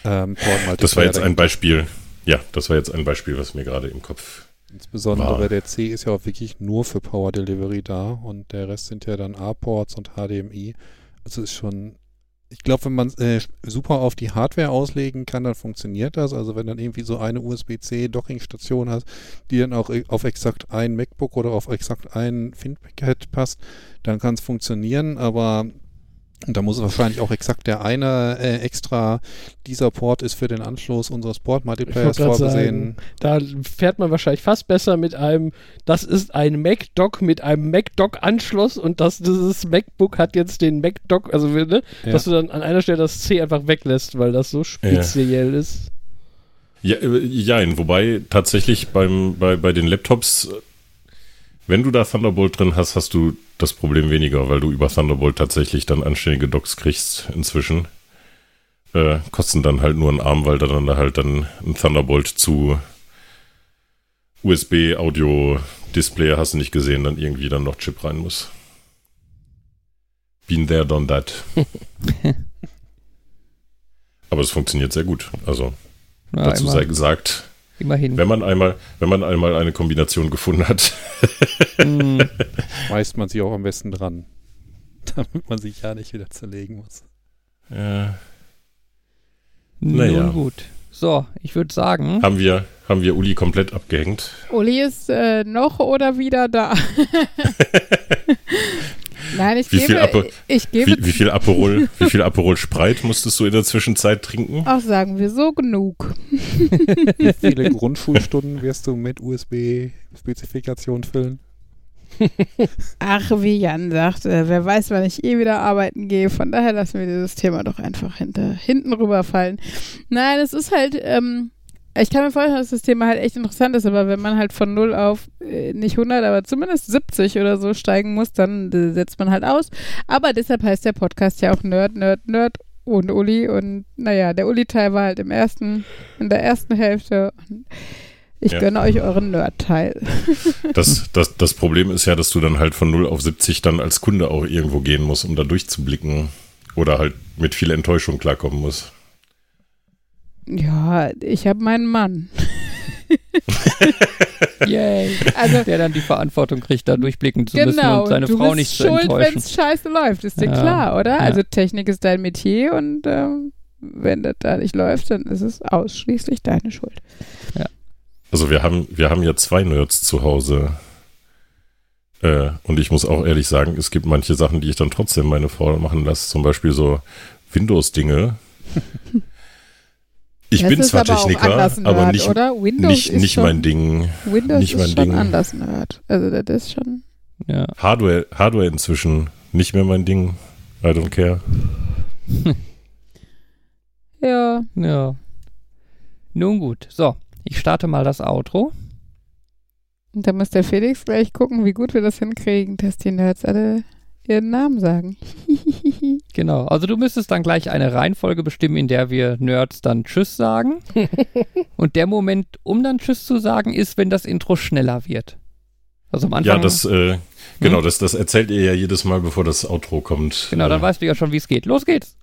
ähm, Port. Das war jetzt ein Beispiel. Ja, das war jetzt ein Beispiel, was mir gerade im Kopf Insbesondere war. der C ist ja auch wirklich nur für Power Delivery da und der Rest sind ja dann A-Ports und HDMI. Also ist schon ich glaube, wenn man äh, super auf die Hardware auslegen kann, dann funktioniert das. Also wenn dann irgendwie so eine USB-C Dockingstation hast, die dann auch äh, auf exakt ein MacBook oder auf exakt ein ThinkPad passt, dann kann es funktionieren. Aber und da muss wahrscheinlich auch exakt der eine äh, extra, dieser Port ist für den Anschluss unseres Port-Multiplayers vorgesehen. Sagen, da fährt man wahrscheinlich fast besser mit einem, das ist ein Mac-Dock mit einem Mac-Dock-Anschluss und das, dieses MacBook hat jetzt den Mac-Dock, also ne, ja. dass du dann an einer Stelle das C einfach weglässt, weil das so speziell ja. ist. Ja, äh, ja, wobei tatsächlich beim, bei, bei den Laptops wenn du da Thunderbolt drin hast, hast du das Problem weniger, weil du über Thunderbolt tatsächlich dann anständige Docks kriegst inzwischen. Äh, kosten dann halt nur einen Arm, weil da dann halt dann ein Thunderbolt zu USB, Audio, Display, hast du nicht gesehen, dann irgendwie dann noch Chip rein muss. Been there, done that. Aber es funktioniert sehr gut. Also ja, dazu sei gesagt, Immerhin. Wenn man einmal, wenn man einmal eine Kombination gefunden hat. mm. Schmeißt man sich auch am besten dran. Damit man sich ja nicht wieder zerlegen muss. Ja. Naja. Nun gut. So, ich würde sagen. Haben wir, haben wir Uli komplett abgehängt? Uli ist äh, noch oder wieder da. Nein, ich wie gebe, viel Apo, ich gebe wie, wie, viel Aperol, wie viel Aperol Spreit musstest du in der Zwischenzeit trinken? Ach, sagen wir so genug. wie viele Grundschulstunden wirst du mit USB-Spezifikation füllen? Ach, wie Jan sagt, äh, wer weiß, wann ich eh wieder arbeiten gehe. Von daher lassen wir dieses Thema doch einfach hinter, hinten rüberfallen. Nein, es ist halt, ähm, ich kann mir vorstellen, dass das Thema halt echt interessant ist, aber wenn man halt von 0 auf äh, nicht 100, aber zumindest 70 oder so steigen muss, dann äh, setzt man halt aus. Aber deshalb heißt der Podcast ja auch Nerd, Nerd, Nerd und Uli. Und naja, der Uli-Teil war halt im ersten, in der ersten Hälfte. Ich ja. gönne euch euren Nerd-Teil. Das, das, das Problem ist ja, dass du dann halt von 0 auf 70 dann als Kunde auch irgendwo gehen musst, um da durchzublicken. Oder halt mit viel Enttäuschung klarkommen musst. Ja, ich habe meinen Mann. Yay. Also, der dann die Verantwortung kriegt, da durchblicken zu genau, müssen und seine Frau nicht zu enttäuschen. wenn es scheiße läuft, ist dir ja, klar, oder? Ja. Also Technik ist dein Metier und ähm, wenn das da nicht läuft, dann ist es ausschließlich deine Schuld. Ja. Also wir haben, wir haben ja zwei Nerds zu Hause. Äh, und ich muss auch ehrlich sagen, es gibt manche Sachen, die ich dann trotzdem meine Frau machen lasse. Zum Beispiel so Windows-Dinge. Ich das bin zwar aber Techniker, Nerd, aber nicht, nicht, nicht schon, mein Ding. Windows nicht mein ist schon Ding. anders Nerd. Also das ist schon. Ja. Hardware, Hardware inzwischen nicht mehr mein Ding. I don't care. ja. Ja. Nun gut. So, ich starte mal das Outro. Und dann muss der Felix gleich gucken, wie gut wir das hinkriegen, dass die Nerds alle ihren Namen sagen. genau, also du müsstest dann gleich eine Reihenfolge bestimmen, in der wir Nerds dann Tschüss sagen. Und der Moment, um dann Tschüss zu sagen, ist, wenn das Intro schneller wird. Also am Anfang. Ja, das, äh, genau, hm? das, das erzählt ihr ja jedes Mal, bevor das Outro kommt. Genau, dann äh, weißt du ja schon, wie es geht. Los geht's!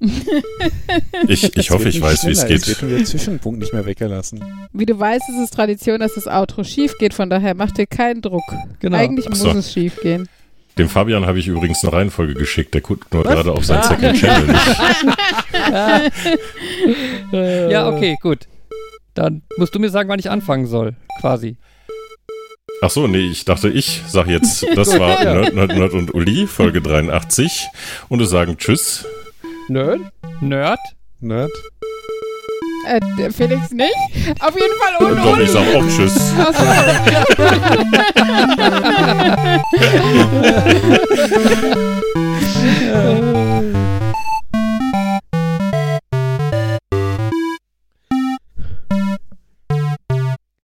ich ich hoffe, ich weiß, wie es geht. Es wird der Zwischenpunkt nicht mehr weggelassen. Wie du weißt, ist es Tradition, dass das Outro schief geht, von daher mach dir keinen Druck. Genau. Eigentlich muss es schief gehen. Dem Fabian habe ich übrigens eine Reihenfolge geschickt, der guckt nur gerade auf sein ah. Second Channel nicht. ja, okay, gut. Dann musst du mir sagen, wann ich anfangen soll, quasi. Ach so, nee, ich dachte, ich sag jetzt, das war Nerd, Nerd, Nerd und Uli, Folge 83. Und wir sagen Tschüss. Nerd? Nerd? Nerd? Äh, Felix nicht? Auf jeden Fall ohne Doch, ich sag auch Tschüss. Ach so.